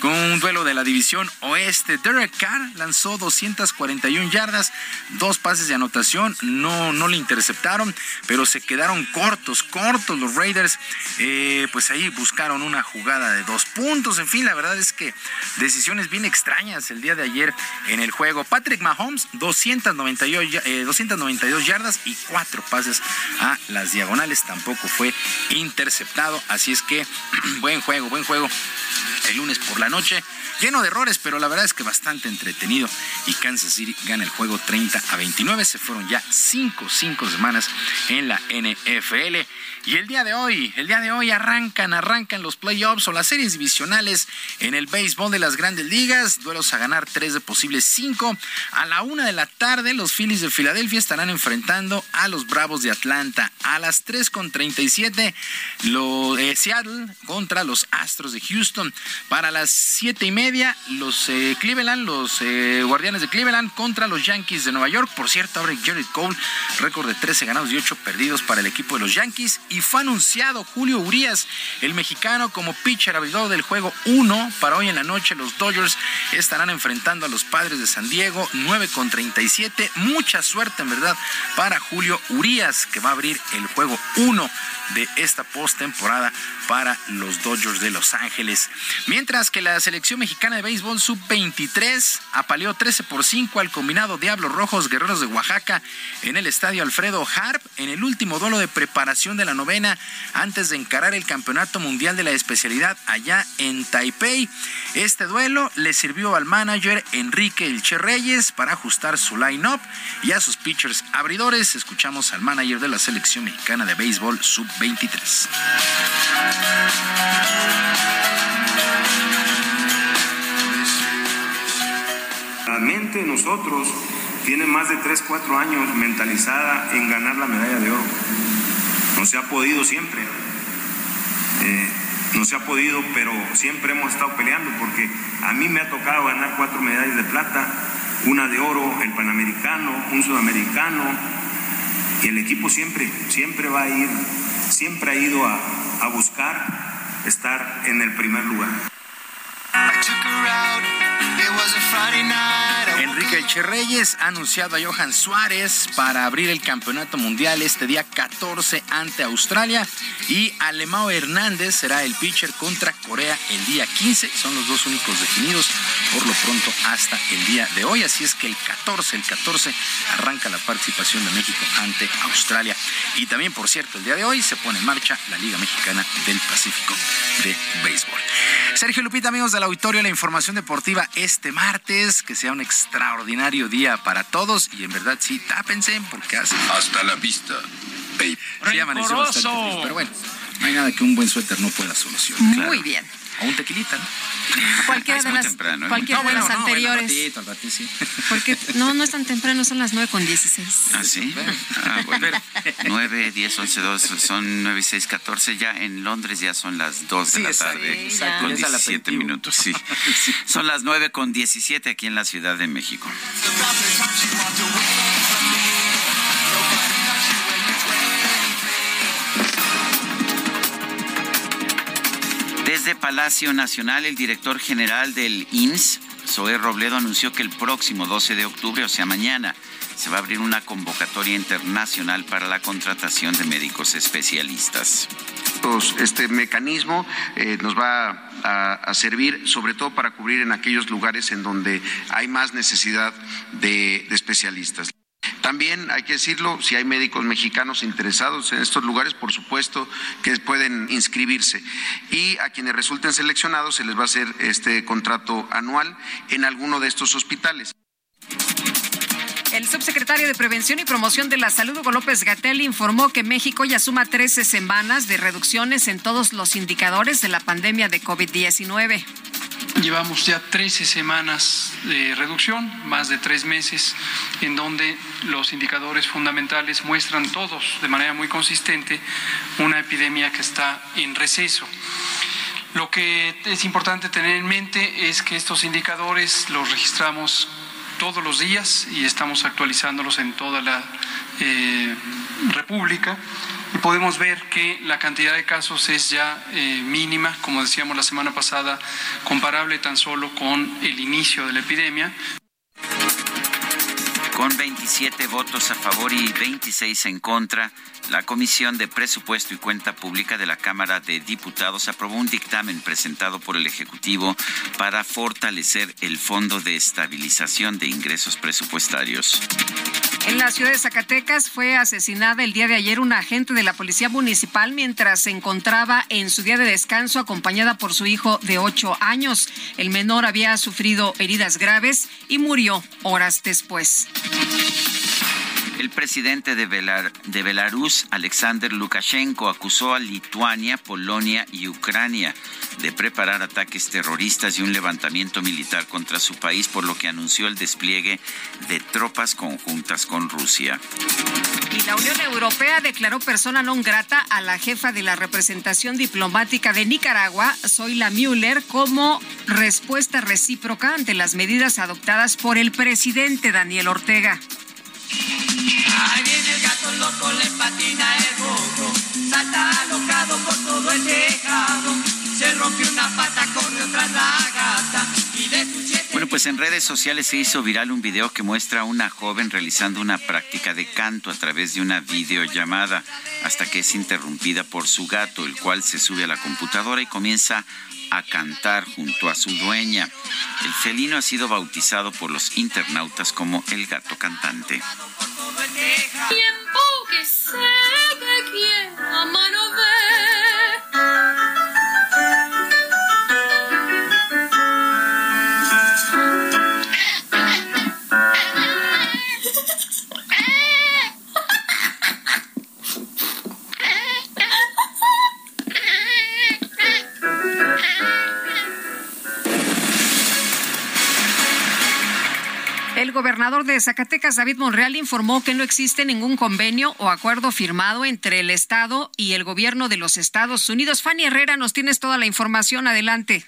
con un duelo de la división oeste. Derek Carr lanzó 241 yardas, dos pases de anotación, no, no le interceptaron, pero se quedaron cortos, cortos los Raiders. Eh, pues ahí buscaron una jugada de dos puntos. En fin, la verdad es que decisiones bien extrañas el día de ayer en el juego. Patrick Mahomes, 298, 292 eh, yardas y cuatro pases a las diagonales. Tampoco fue interceptado. Así es que <clears throat> buen juego buen juego el lunes por la noche. Lleno de errores, pero la verdad es que bastante entretenido. Y Kansas City gana el juego 30 a 29. Se fueron ya 5, 5 semanas en la NFL. Y el día de hoy, el día de hoy arrancan, arrancan los playoffs o las series divisionales en el béisbol de las grandes ligas. Duelos a ganar tres de posibles cinco. A la una de la tarde, los Phillies de Filadelfia estarán enfrentando a los Bravos de Atlanta. A las tres con 37, lo, eh, Seattle contra los Astros de Houston. Para las siete y media, los eh, Cleveland, los eh, Guardianes de Cleveland contra los Yankees de Nueva York. Por cierto, abre Jared Cole, récord de 13 ganados y 8 perdidos para el equipo de los Yankees fue anunciado Julio Urias, el mexicano, como pitcher abridor del juego 1 para hoy en la noche. Los Dodgers estarán enfrentando a los padres de San Diego, 9 con 37. Mucha suerte, en verdad, para Julio Urias, que va a abrir el juego 1 de esta postemporada para los Dodgers de Los Ángeles. Mientras que la selección mexicana de béisbol sub-23 apaleó 13 por 5 al combinado Diablos Rojos Guerreros de Oaxaca en el estadio Alfredo Harp en el último duelo de preparación de la novena antes de encarar el Campeonato Mundial de la Especialidad allá en Taipei. Este duelo le sirvió al manager Enrique Elche Reyes para ajustar su line-up y a sus pitchers abridores. Escuchamos al manager de la selección mexicana de béisbol sub-23. La mente de nosotros tiene más de 3, 4 años mentalizada en ganar la medalla de oro. No se ha podido siempre. Eh, no se ha podido, pero siempre hemos estado peleando porque a mí me ha tocado ganar cuatro medallas de plata, una de oro, el panamericano, un sudamericano, y el equipo siempre, siempre va a ir, siempre ha ido a, a buscar estar en el primer lugar. Enrique Echerreyes ha anunciado a Johan Suárez para abrir el campeonato mundial este día 14 ante Australia y Alemao Hernández será el pitcher contra Corea el día 15. Son los dos únicos definidos por lo pronto hasta el día de hoy. Así es que el 14, el 14 arranca la participación de México ante Australia. Y también, por cierto, el día de hoy se pone en marcha la Liga Mexicana del Pacífico de Béisbol. Sergio Lupita, amigos del auditorio, la información deportiva este martes. Que sea un extraordinario día para todos. Y en verdad, sí, tápense porque hace. Hasta la vista, baby. Sí, amaneció bastante pero bueno, no hay nada que un buen suéter no pueda solucionar. Muy bien. O un tequilita, ¿no? Cualquiera Es de muy las, temprano, ¿eh? cualquiera No, de bueno, las no, bueno, anteriores. al ratito, al ratito, sí. Porque no, no es tan temprano, son las 9 con 16. ¿Ah, sí? Ah, bueno. 9, 10, 11, 12, son 9, 6, 14. Ya en Londres ya son las 2 de Sí, la tarde. exacto, con ya es al 17 aperitivo. minutos, <laughs> sí. Son las 9 con 17 aquí en la Ciudad de México. Desde Palacio Nacional, el director general del IMSS, Zoé Robledo, anunció que el próximo 12 de octubre, o sea, mañana, se va a abrir una convocatoria internacional para la contratación de médicos especialistas. Este mecanismo eh, nos va a, servir sobre todo para cubrir en aquellos lugares en donde hay más necesidad de especialistas. También hay que decirlo, si hay médicos mexicanos interesados en estos lugares, por supuesto que pueden inscribirse. Y a quienes resulten seleccionados se les va a hacer este contrato anual en alguno de estos hospitales. El subsecretario de Prevención y Promoción de la Salud, Hugo López Gatel, informó que México ya suma 13 semanas de reducciones en todos los indicadores de la pandemia de COVID-19. Llevamos ya 13 semanas de reducción, más de tres meses, en donde los indicadores fundamentales muestran todos de manera muy consistente una epidemia que está en receso. Lo que es importante tener en mente es que estos indicadores los registramos todos los días y estamos actualizándolos en toda la eh, República y podemos ver que la cantidad de casos es ya eh, mínima, como decíamos la semana pasada, comparable tan solo con el inicio de la epidemia. Con 27 votos a favor y 26 en contra, la Comisión de Presupuesto y Cuenta Pública de la Cámara de Diputados aprobó un dictamen presentado por el Ejecutivo para fortalecer el Fondo de Estabilización de Ingresos Presupuestarios. En la ciudad de Zacatecas fue asesinada el día de ayer una agente de la Policía Municipal mientras se encontraba en su día de descanso acompañada por su hijo de ocho años. El menor había sufrido heridas graves y murió horas después. Thank you. El presidente de, Belar- Belarus, Alexander Lukashenko, acusó a Lituania, Polonia y Ucrania de preparar ataques terroristas y un levantamiento militar contra su país, por lo que anunció el despliegue de tropas conjuntas con Rusia. Y la Unión Europea declaró persona non grata a la jefa de la representación diplomática de Nicaragua, Zoila Müller, como respuesta recíproca ante las medidas adoptadas por el presidente Daniel Ortega. Ahí viene el gato loco, le patina el salta alocado por todo el tejado, se rompió una pata, corre otra la y de Bueno, pues en redes sociales se hizo viral un video que muestra a una joven realizando una práctica de canto a través de una videollamada hasta que es interrumpida por su gato, el cual se sube a la computadora y comienza a cantar junto a su dueña. El felino ha sido bautizado por los internautas como el gato cantante. Gobernador de Zacatecas, David Monreal, informó que no existe ningún convenio o acuerdo firmado entre el Estado y el gobierno de los Estados Unidos. Fanny Herrera, nos tienes toda la información. Adelante.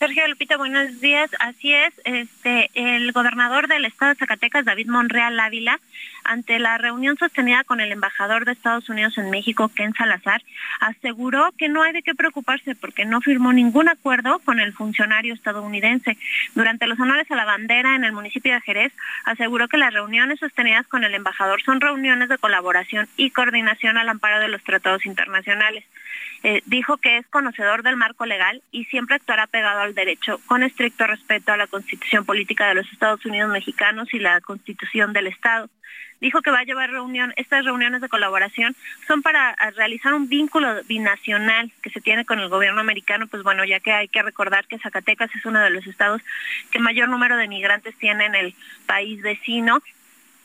Sergio Lupita, buenos días. Así es, este, el gobernador del estado de Zacatecas, David Monreal Ávila, ante la reunión sostenida con el embajador de Estados Unidos en México, Ken Salazar, aseguró que no hay de qué preocuparse porque no firmó ningún acuerdo con el funcionario estadounidense. Durante los honores a la bandera en el municipio de Jerez, aseguró que las reuniones sostenidas con el embajador son reuniones de colaboración y coordinación al amparo de los tratados internacionales. Eh, dijo que es conocedor del marco legal y siempre actuará pegado al derecho, con estricto respeto a la constitución política de los Estados Unidos mexicanos y la constitución del Estado. Dijo que va a llevar reunión, estas reuniones de colaboración son para realizar un vínculo binacional que se tiene con el gobierno americano, pues bueno, ya que hay que recordar que Zacatecas es uno de los estados que mayor número de migrantes tiene en el país vecino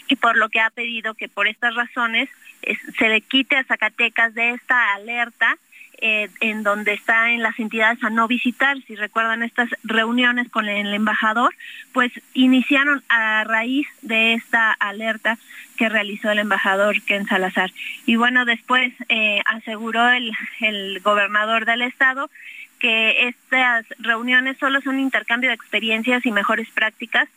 y por lo que ha pedido que por estas razones es- se le quite a Zacatecas de esta alerta eh, en donde está en las entidades a no visitar. Si recuerdan estas reuniones con el embajador, pues iniciaron a raíz de esta alerta que realizó el embajador Ken Salazar. Y bueno, después eh, aseguró el, el gobernador del estado que estas reuniones solo son un intercambio de experiencias y mejores prácticas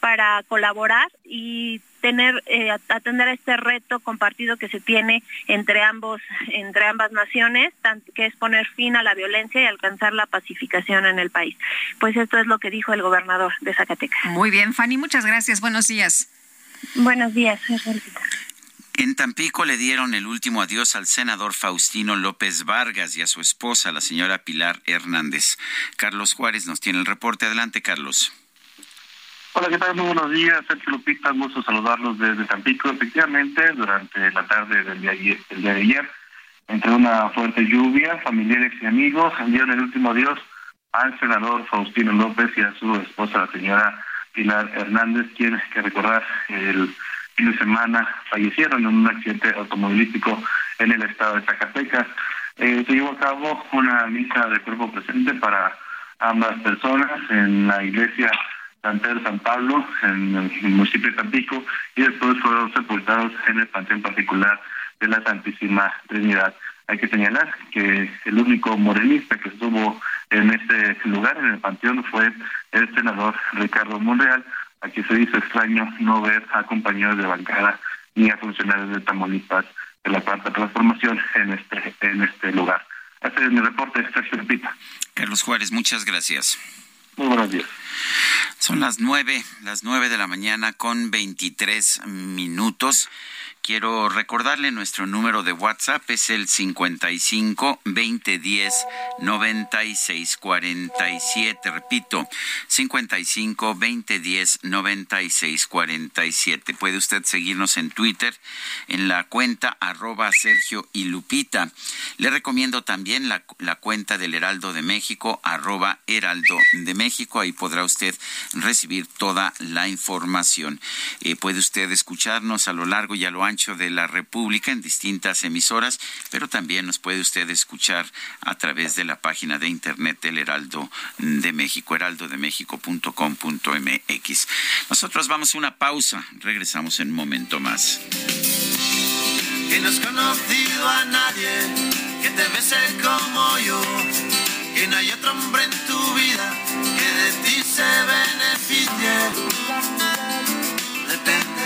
para colaborar y tener eh, atender a este reto compartido que se tiene entre ambos entre ambas naciones que es poner fin a la violencia y alcanzar la pacificación en el país. Pues esto es lo que dijo el gobernador de Zacatecas. Muy bien Fanny muchas gracias. Buenos días. Buenos días en Tampico le dieron el último adiós al senador Faustino López Vargas y a su esposa, la señora Pilar Hernández. Carlos Juárez nos tiene el reporte. Adelante, Carlos. Hola, ¿qué tal? Muy buenos días, Sergio Lupita. Gusto saludarlos desde Tampico. Efectivamente, durante la tarde del día, de ayer, entre una fuerte lluvia, familiares y amigos dieron el último adiós al senador Faustino López y a su esposa, la señora Pilar Hernández, quien, que recordar, el fin de semana fallecieron en un accidente automovilístico en el estado de Zacatecas. Eh, se llevó a cabo una misa de cuerpo presente para ambas personas en la iglesia San Pedro San Pablo, en el municipio de Tampico, y después fueron sepultados en el panteón particular de la Santísima Trinidad. Hay que señalar que el único morenista que estuvo en este lugar, en el panteón, fue el senador Ricardo Monreal, Aquí se dice extraño no ver a compañeros de bancada ni a funcionarios de Tamaulipas de la cuarta transformación en este en este lugar. Este es mi reporte, Sergio Pita. Carlos Juárez, muchas gracias. Muy buenos días. Son las nueve, las nueve de la mañana con veintitrés minutos. Quiero recordarle nuestro número de WhatsApp es el 55 2010 96 47. Repito, 55 2010 96 47. Puede usted seguirnos en Twitter en la cuenta arroba Sergio y Lupita. Le recomiendo también la, cuenta del Heraldo de México arroba Heraldo de México. Ahí podrá usted recibir toda la información. Eh, puede usted escucharnos a lo largo y a lo ancho de la República en distintas emisoras, pero también nos puede usted escuchar a través de la página de internet del Heraldo de México, heraldodemexico.com.mx. Nosotros vamos a una pausa, regresamos en un momento más. Que no has conocido a nadie que te bese como yo, que no hay otro hombre en tu vida que de se beneficie. Depende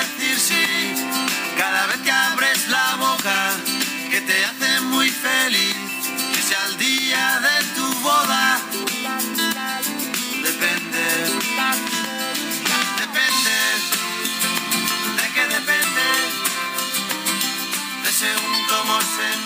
decir sí cada vez que abres la boca, que te hace muy feliz, que sea el día de tu boda. Depende, depende, de qué depende, de según cómo se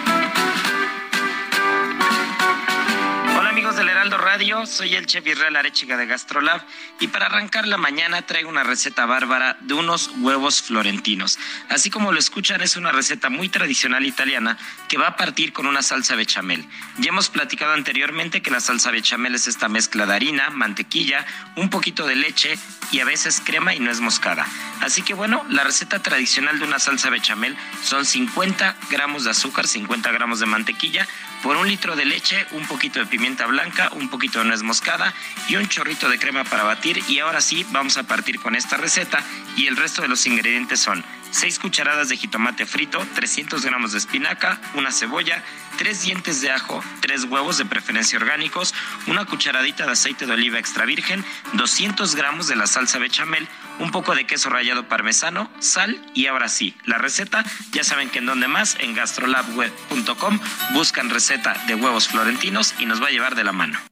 Del Heraldo Radio, soy el chef Israel Arechiga de Gastrolab y para arrancar la mañana traigo una receta bárbara de unos huevos florentinos. Así como lo escuchan, es una receta muy tradicional italiana que va a partir con una salsa bechamel. Ya hemos platicado anteriormente que la salsa bechamel es esta mezcla de harina, mantequilla, un poquito de leche y a veces crema y no es moscada. Así que bueno, la receta tradicional de una salsa bechamel son 50 gramos de azúcar, 50 gramos de mantequilla, por un litro de leche, un poquito de pimienta blanca, un poquito de nuez moscada y un chorrito de crema para batir. Y ahora sí, vamos a partir con esta receta y el resto de los ingredientes son 6 cucharadas de jitomate frito, 300 gramos de espinaca, una cebolla, 3 dientes de ajo, 3 huevos de preferencia orgánicos, una cucharadita de aceite de oliva extra virgen, 200 gramos de la salsa bechamel, un poco de queso rallado parmesano, sal y ahora sí, la receta, ya saben que en donde más, en gastrolabweb.com, buscan receta de huevos florentinos y nos va a llevar de la mano.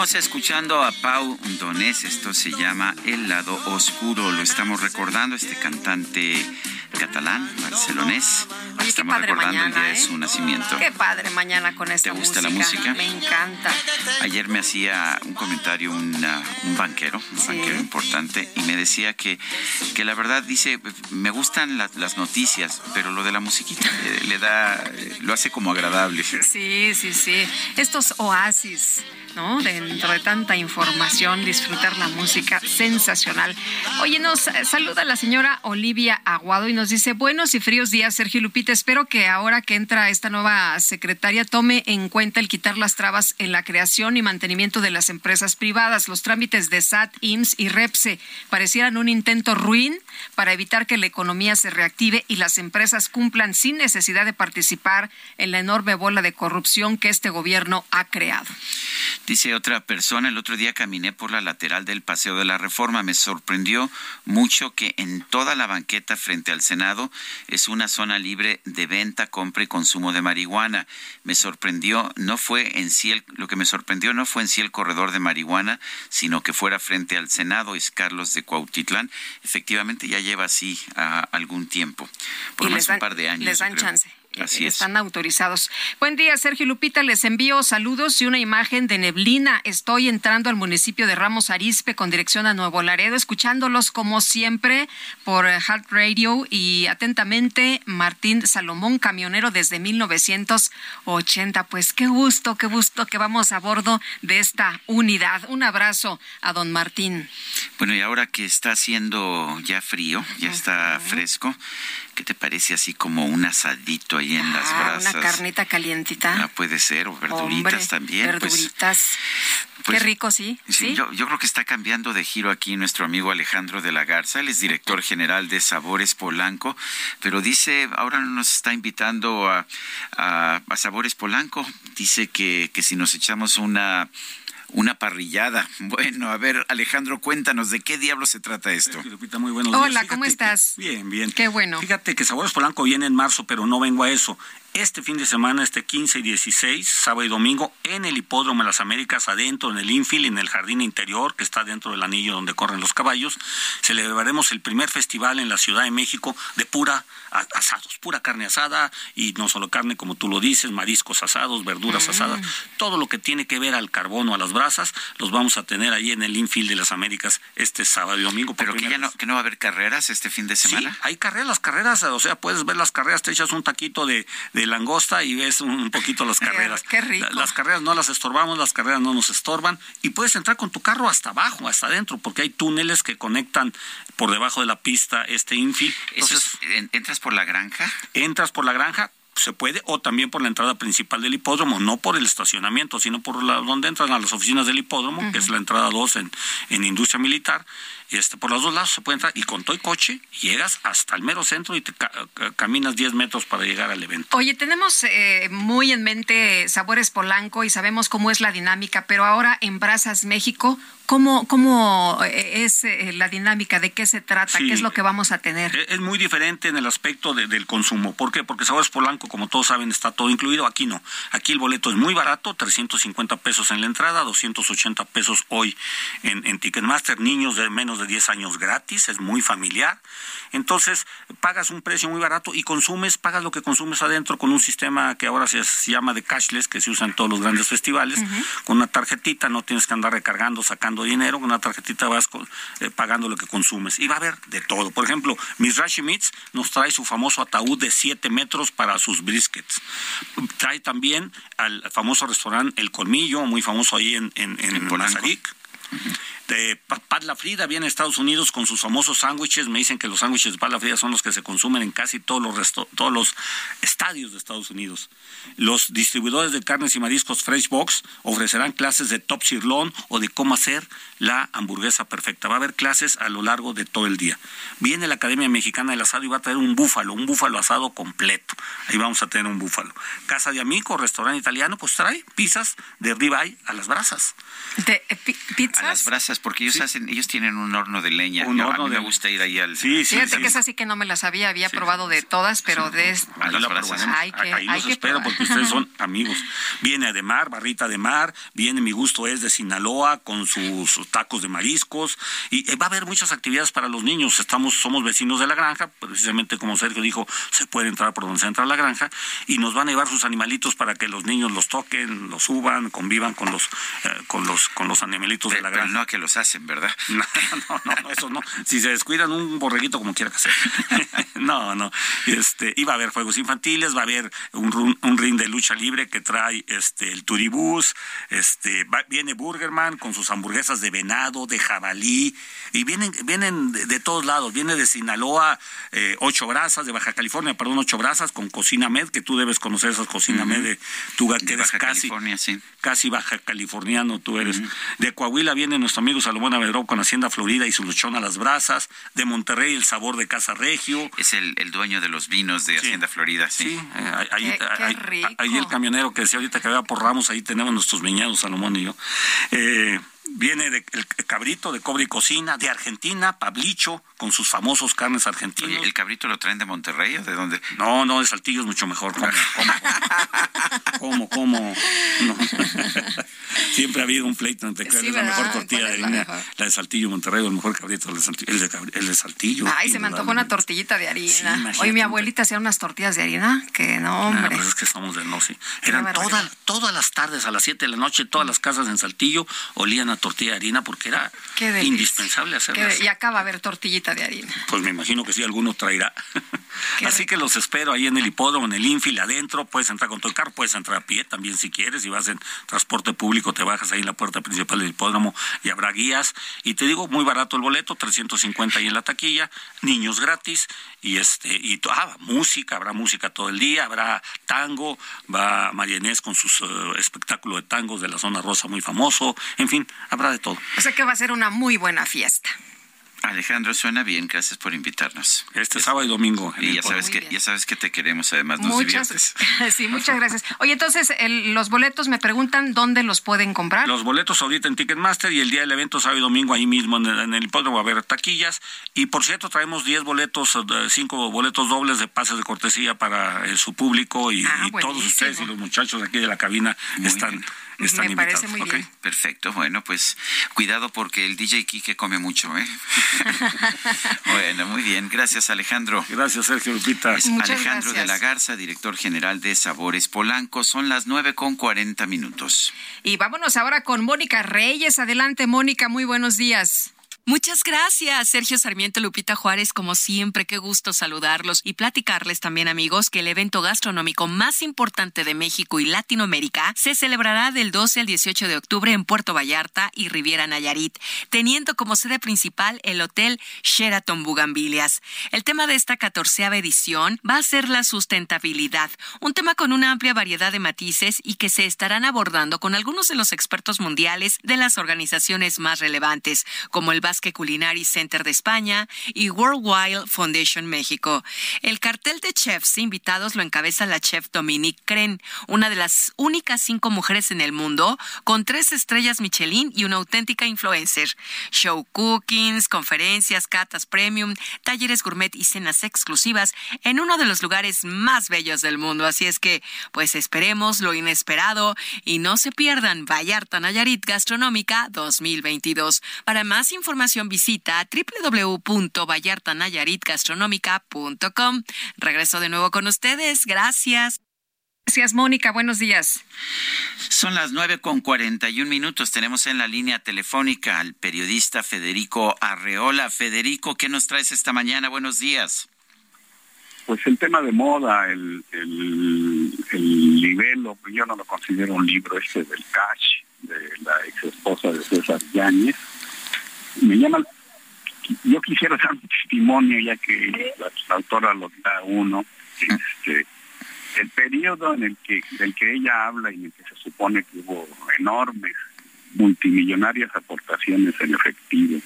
Seguimos escuchando a Pau Donés, esto se llama El lado oscuro, lo estamos recordando, este cantante catalán, barcelonés. Estamos padre recordando el día de ¿eh? su nacimiento. Qué padre mañana con esta ¿Te gusta la música. música? Me encanta. Ayer me hacía un comentario una- un banquero, un banquero importante, y me decía que, que la verdad dice, me gustan la- las noticias, pero lo de la musiquita eh, le da, eh, lo hace como agradable. <laughs> Sí, sí, sí. Estos oasis. ¿No? Dentro de tanta información, disfrutar la música sensacional. Oye, nos eh, saluda la señora Olivia Aguado y nos dice, buenos y fríos días, Sergio Lupita. Espero que ahora que entra esta nueva secretaria tome en cuenta el quitar las trabas en la creación y mantenimiento de las empresas privadas. Los trámites de SAT, IMSS y REPSE parecieran un intento ruin para evitar que la economía se reactive y las empresas cumplan sin necesidad de participar en la enorme bola de corrupción que este gobierno ha creado. Dice otra persona, el otro día caminé por la lateral del Paseo de la Reforma. Me sorprendió mucho que en toda la banqueta frente al Senado es una zona libre de venta, compra y consumo de marihuana. Me sorprendió, no fue en sí, el- lo que me sorprendió no fue en sí el corredor de marihuana, sino que fuera frente al Senado, es Carlos de Cuautitlán. Efectivamente ya lleva así ah, algún tiempo, por Y menos un par de años. les dan creo. chance. Así es. Están autorizados. Buen día, Sergio Lupita. Les envío saludos y una imagen de neblina. Estoy entrando al municipio de Ramos Arizpe con dirección a Nuevo Laredo, escuchándolos como siempre por eh, Heart Radio y atentamente Martín Salomón, camionero desde 1980. Pues qué gusto, qué gusto que vamos a bordo de esta unidad. Un abrazo a don Martín. Bueno, y ahora que está haciendo ya frío, ya está fresco, ¿qué te parece así como un asadito ahí en las Ah, brasas? una carnita calientita. Ah, puede ser, o verduritas Hombre, también. pues, Verduritas. pues, Qué rico, sí. Sí, Sí. Yo, yo creo que está cambiando de giro aquí nuestro amigo Alejandro de la Garza, él es director general de Sabores Polanco, pero dice, ahora nos está invitando a, a- a Sabores Polanco, dice que, que si nos echamos una, una parrillada. <laughs> Bueno, a ver, Alejandro, cuéntanos, ¿de qué diablo se trata esto? Lupita, muy buenos días. Hola, ¿cómo que- estás? bien, bien. Qué bueno. Fíjate que Sabores Polanco viene en marzo, pero no vengo a eso. Este fin de semana, este 15 y 16, sábado y domingo, en el Hipódromo de las Américas, adentro, en el infield, en el jardín interior, que está dentro del anillo donde corren los caballos, celebraremos el primer festival en la Ciudad de México de pura asados, pura carne asada, y no solo carne, como tú lo dices, mariscos asados, verduras Mm. asadas, todo lo que tiene que ver al carbón o a las brasas, los vamos a tener ahí en el infield de las Américas este sábado y domingo. Pero que ya no, que no va a haber carreras este fin de semana. Sí, hay carreras, las carreras, o sea, puedes ver las carreras, te echas un taquito de, de langosta y ves un, poquito las carreras. qué rico. La- Las carreras no las estorbamos, las carreras no nos estorban y puedes entrar con tu carro hasta abajo, hasta adentro, porque hay túneles que conectan por debajo de la pista este. Eso Entonces, es- en- ¿Entras por la granja? entras por la granja, se puede, o también por la entrada principal del hipódromo, no por el estacionamiento, sino por la, donde entran a las oficinas del hipódromo, que es la entrada 2 en, en industria militar. Este, por los dos lados se puede entrar y con todo y coche llegas hasta el mero centro y te ca- ca- caminas 10 metros para llegar al evento. Oye, tenemos eh, muy en mente Sabores Polanco y sabemos cómo es la dinámica, pero ahora en Brazas México, ¿cómo, cómo eh, es eh, la dinámica? ¿De qué se trata? Sí. ¿Qué es lo que vamos a tener? Es es muy diferente en el aspecto de- del consumo. ¿Por qué? Porque Sabores Polanco como todos saben, está todo incluido. Aquí no. Aquí el boleto es muy barato, 350 pesos en la entrada, 280 pesos hoy en, en Ticketmaster. Niños de menos de 10 años gratis, es muy familiar. Entonces, pagas un precio muy barato y consumes, pagas lo que consumes adentro con un sistema que ahora se, llama de cashless, que se usa en todos los grandes festivales, con una tarjetita, no tienes que andar recargando, sacando dinero, con una tarjetita vas eh, pagando lo que consumes. Y va a haber de todo. Por ejemplo, Miss Rashi Meats nos trae su famoso ataúd de 7 metros para sus briskets. Trae también al famoso restaurante El Colmillo, muy famoso ahí en, en, en, de Pat La Frida viene a Estados Unidos con sus famosos sándwiches. Me dicen que los sándwiches de Pat La Frida son los que se consumen en casi todos los, todos los estadios de Estados Unidos. Los distribuidores de carnes y mariscos Fresh Box ofrecerán clases de top sirloin o de cómo hacer la hamburguesa perfecta. Va a haber clases a lo largo de todo el día. Viene la Academia Mexicana del Asado y va a traer un búfalo, un búfalo asado completo. Ahí vamos a tener un búfalo. Casa de Amico, restaurante italiano, pues trae pizzas de ribeye a las brasas. ¿De eh, pizzas? A las brasas porque ellos hacen, ellos tienen un horno de leña. Un horno a mí de... me gusta ir ahí al. Sí, sí, Fíjate sí. que es así que no me las había, había probado de todas, pero de A las brasas. Hay que, ahí hay los que espero probar. porque ustedes son <laughs> amigos. Viene de mar, barrita de mar, viene mi gusto es de Sinaloa con sus, sus tacos de mariscos y eh, va a haber muchas actividades para los niños. Estamos somos vecinos de la granja, precisamente como Sergio dijo, se puede entrar por donde se entra la granja y nos van a llevar sus animalitos para que los niños los toquen, los suban, convivan con los eh, con los con los animalitos de la Pero granja. no a que los hacen, ¿verdad? <laughs> <laughs> No, no, no, eso no. Si se descuidan un borreguito como quiera que sea. <laughs> No, no. Este, iba a haber juegos infantiles, va a haber un, run- un ring de lucha libre que trae este el Turibús, este, va- viene Burgerman con sus hamburguesas de venado, de jabalí, y vienen, vienen de, de todos lados, viene de Sinaloa, eh, ocho brasas, de Baja California, perdón, ocho brasas, con Cocina Med, que tú debes conocer esas Cocina Med de tú que De eres Baja casi, California, sí. casi baja californiano tú eres. De Coahuila viene nuestro amigo Salomón Avedro con Hacienda Florida y su luchón a las brasas. De Monterrey el sabor de Casa Regio. Es el, el dueño de los vinos de Hacienda Florida, sí. Sí, eh, ahí, Qué- qué ahí- rico. ahí el camionero que decía ahorita que vea por Ramos, ahí tenemos nuestros viñedos, Salomón y yo. Eh, viene de, el cabrito de cobre y cocina, de Argentina, Pablicho, con sus famosos carnes argentinos. Oye, ¿el cabrito lo traen de Monterrey o de dónde? No, no, de Saltillo es mucho mejor. ¿Cómo? ¿Cómo? ¿Cómo? cómo? No. <laughs> Siempre ha habido un pleito entre cuál Sí, es la mejor tortilla ¿Cuál de la harina, la de Saltillo, Monterrey, o el mejor cabrito, el de Saltillo. El de, el de Saltillo Ay, se me antojó una tortillita de harina. Sí. Hoy mi abuelita hacía unas tortillas de harina que no, Ah, hombre. pues es que somos de no, sí. Eran todas, todas las tardes a las 7 de la noche, todas las casas en Saltillo olían a tortilla de harina porque era indispensable así. y acá va a haber tortillita de harina. Pues me imagino que sí, alguno traerá. <laughs> Así que los espero ahí en el hipódromo, en el infil, adentro. Puedes entrar con tu carro, puedes entrar a pie también si quieres. Si vas en transporte público, te bajas ahí en la puerta principal del hipódromo y habrá guías. Y te digo, muy barato el boleto, 350 ahí en la taquilla, niños gratis. Y este y ah, música, habrá música todo el día, habrá tango, va María Inés con sus eh, espectáculos de tangos de la zona rosa muy famoso. En fin, habrá de todo. O sea que va a ser una muy buena fiesta. Alejandro, suena bien, gracias por invitarnos. Este sábado y domingo. Y ya sabes que bien. ya sabes que te queremos, además nos Muchas, diviertes. <laughs> sí, muchas gracias. Oye, entonces, el- los boletos me preguntan dónde los pueden comprar. Los boletos ahorita en Ticketmaster y el día del evento, sábado y domingo, ahí mismo en el, en el hipódromo va a haber taquillas. Y por cierto, traemos 10 boletos, 5 boletos dobles de pases de cortesía para eh, su público y, Ah, y todos ustedes y los muchachos aquí de la cabina Muy están, bien. Están Me invitados. parece muy bien. Perfecto, bueno, pues cuidado porque el DJ Kike come mucho, ¿eh? <laughs> bueno, muy bien, gracias Alejandro. Gracias, Sergio Lupita. Es Muchas Alejandro de la Garza, director general de Sabores Polanco. Son las nueve con 40 minutos. Y vámonos ahora con Mónica Reyes. Adelante, Mónica, muy buenos días. Muchas gracias, Sergio Sarmiento Lupita Juárez. Como siempre, qué gusto saludarlos y platicarles también, amigos, que el evento gastronómico más importante de México y Latinoamérica se celebrará del 12 al 18 de octubre en Puerto Vallarta y Riviera Nayarit, teniendo como sede principal el Hotel Sheraton Bugambilias. El tema de esta catorceava edición va a ser la sustentabilidad, un tema con una amplia variedad de matices y que se estarán abordando con algunos de los expertos mundiales de las organizaciones más relevantes, como el Basque Basque Culinary Center de España y World Wild Foundation México. El cartel de chefs invitados lo encabeza la chef Dominique Cren, una de las únicas cinco mujeres en el mundo con tres estrellas Michelin y una auténtica influencer. Show cookings, conferencias, catas premium, talleres gourmet y cenas exclusivas en uno de los lugares más bellos del mundo. Así es que, pues esperemos lo inesperado y no se pierdan Vallarta Nayarit Gastronómica 2022. Para más información visita www.vallartanayaritgastronómica.com. Regreso de nuevo con ustedes. Gracias. Gracias, Mónica. Buenos días. Son las nueve con cuarenta y un minutos. Tenemos en la línea telefónica al periodista Federico Arreola. Federico, ¿qué nos traes esta mañana? Buenos días. Pues el tema de moda, el, el, el libelo, pues yo no lo considero un libro este del cash, de la ex esposa de César Yáñez. Me llama, yo quisiera dar un testimonio ya que la, la autora lo da uno, este, el periodo en el que del que ella habla y en el que se supone que hubo enormes multimillonarias aportaciones en efectivo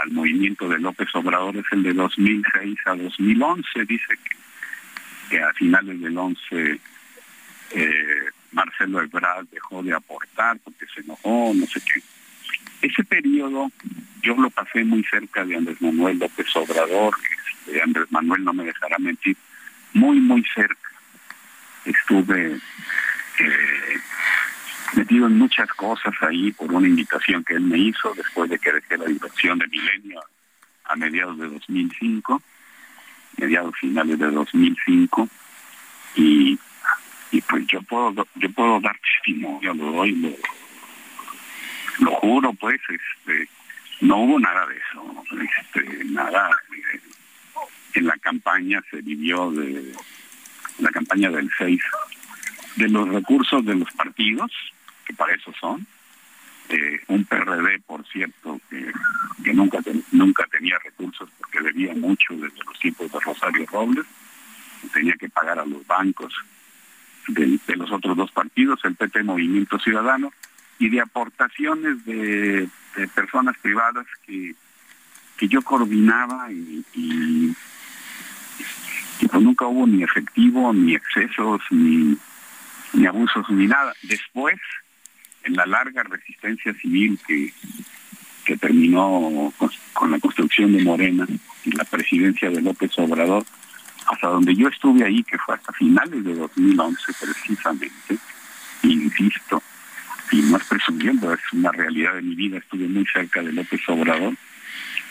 al movimiento de López Obrador es el de 2006 a 2011 dice que, que a finales del 11 eh, Marcelo Ebrard dejó de aportar porque se enojó no sé qué ese periodo yo lo pasé muy cerca de Andrés Manuel López Obrador este, Andrés Manuel no me dejará mentir muy muy cerca. Estuve eh, metido en muchas cosas ahí por una invitación que él me hizo después de que dejé la dirección de Milenio a mediados de 2005, mediados finales de 2005, y, pues yo puedo yo puedo dar testimonio, lo doy, lo, lo juro, pues, este, no hubo nada de eso, este, nada. eh, en la campaña se vivió de la campaña del 6 de los recursos de los partidos, que para eso son, eh, un PRD, por cierto, que, nunca nunca tenía recursos porque debía mucho desde los tiempos de Rosario Robles, tenía que pagar a los bancos del- de, los otros dos partidos, el PT Movimiento Ciudadano, y de aportaciones de, personas privadas que, que yo coordinaba y, y y pues nunca hubo ni efectivo, ni excesos, ni, ni abusos, ni nada. Después, en la larga resistencia civil que, que terminó con, con la construcción de Morena y la presidencia de López Obrador, hasta donde yo estuve ahí, que fue hasta finales de 2011 precisamente, insisto, y no es presumiendo, es una realidad de mi vida, estuve muy cerca de López Obrador,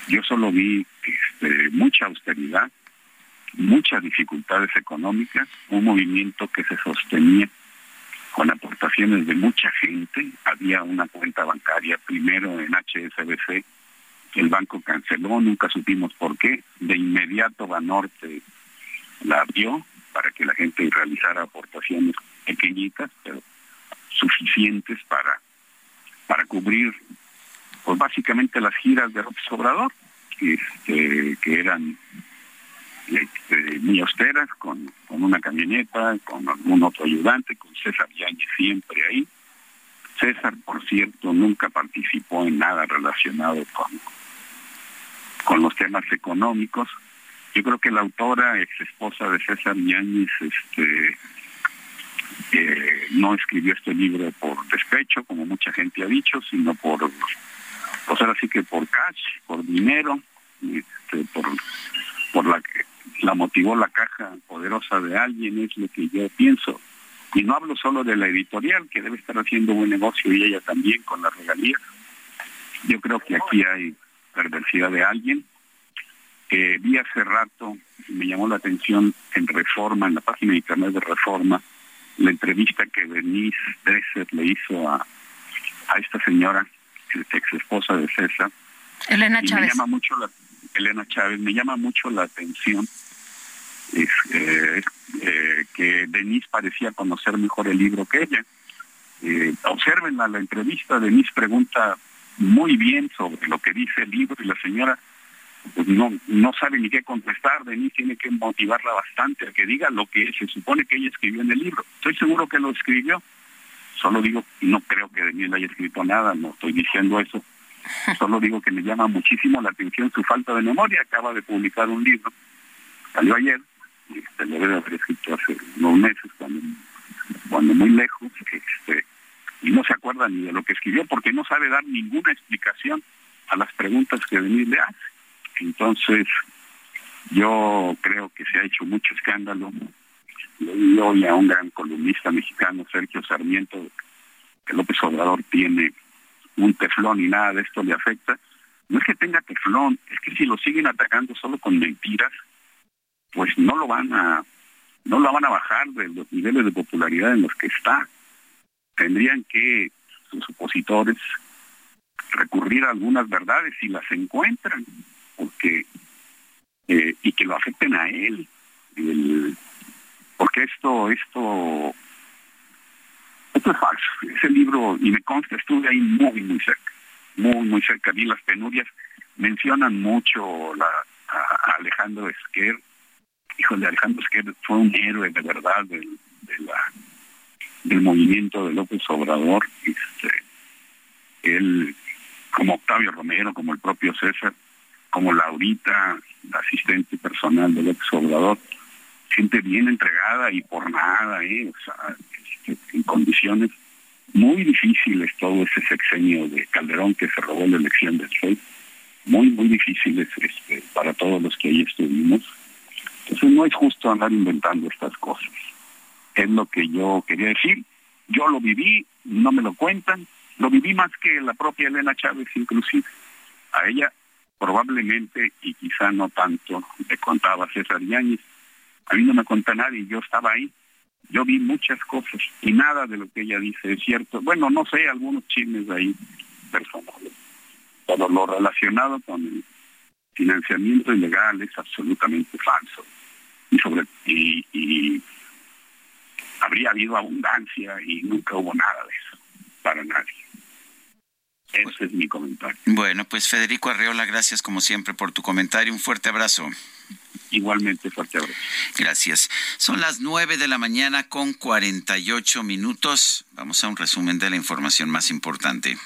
yo solo vi este, mucha austeridad, muchas dificultades económicas, un movimiento que se sostenía con aportaciones de mucha gente. Había una cuenta bancaria primero en HSBC, el banco canceló, nunca supimos por qué. De inmediato Banorte la abrió para que la gente realizara aportaciones pequeñitas, pero suficientes para, para cubrir pues básicamente las giras de López Obrador, este, que eran este, muy austeras, con, con una camioneta, con algún otro ayudante, con César Yáñez siempre ahí. César, por cierto, nunca participó en nada relacionado con, con los temas económicos. Yo creo que la autora, ex esposa de César Yáñez, este, no escribió este libro por despecho, como mucha gente ha dicho, sino por, pues ahora sí que por cash, por dinero, este, por, por la que la motivó la caja poderosa de alguien, es lo que yo pienso. Y no hablo solo de la editorial, que debe estar haciendo buen negocio y ella también con las regalías. Yo creo que aquí hay perversidad de alguien. Eh, vi hace rato, me llamó la atención en Reforma, en la página de internet de Reforma, la entrevista que Denise Dresser le hizo a, a esta señora, ex esposa de César. Elena y me Chávez. llama mucho la, Elena Chávez, me llama mucho la atención es, eh, eh, que Denise parecía conocer mejor el libro que ella. Eh, observen la, la entrevista, Denise pregunta muy bien sobre lo que dice el libro y la señora pues no, no sabe ni qué contestar, Denise tiene que motivarla bastante a que diga lo que se supone que ella escribió en el libro. Estoy seguro que lo escribió, solo digo, no creo que Denise haya escrito nada, no estoy diciendo eso, <laughs> Solo digo que me llama muchísimo la atención su falta de memoria. Acaba de publicar un libro, salió ayer, este, lo debe haber escrito hace unos meses, cuando, cuando muy lejos, este, y no se acuerda ni de lo que escribió porque no sabe dar ninguna explicación a las preguntas que Denis le hace. Entonces, yo creo que se ha hecho mucho escándalo. Leí hoy a un gran columnista mexicano, Sergio Sarmiento, que López Obrador tiene un teflón y nada de esto le afecta. No es que tenga teflón, es que si lo siguen atacando solo con mentiras, pues no lo van a no lo van a bajar de los niveles de popularidad en los que está. Tendrían que sus opositores recurrir a algunas verdades si las encuentran, porque eh, y que lo afecten a él, porque esto esto esto es falso. Ese libro, y me consta, estuve ahí muy, muy cerca, muy, muy cerca. Vi las penurias, mencionan mucho la, a Alejandro Esquer. de Alejandro Esquer fue un héroe de verdad del, del movimiento de López Obrador. Este, él, como Octavio Romero, como el propio César, como Laurita, la asistente personal de López Obrador, gente bien entregada y por nada, ¿eh? sea, en condiciones muy difíciles todo ese sexenio de Calderón que se robó la elección del FED, muy, muy difíciles este, para todos los que ahí estuvimos. Entonces no es justo andar inventando estas cosas. Es lo que yo quería decir. Yo lo viví, no me lo cuentan, lo viví más que la propia Elena Chávez inclusive. A ella probablemente, y quizá no tanto, le contaba César Yáñez. A mí no me cuenta nadie, yo estaba ahí yo vi muchas cosas y nada de lo que ella dice es cierto. Bueno, no sé, algunos chismes ahí personales, pero lo relacionado con el financiamiento ilegal es absolutamente falso. Y, sobre, y, y habría habido abundancia y nunca hubo nada de eso para nadie. Ese es mi comentario. Bueno, pues Federico Arreola, gracias como siempre por tu comentario. Un fuerte abrazo. Igualmente, fuerte abrazo. Gracias. Son las nueve de la mañana con 48 minutos. Vamos a un resumen de la información más importante.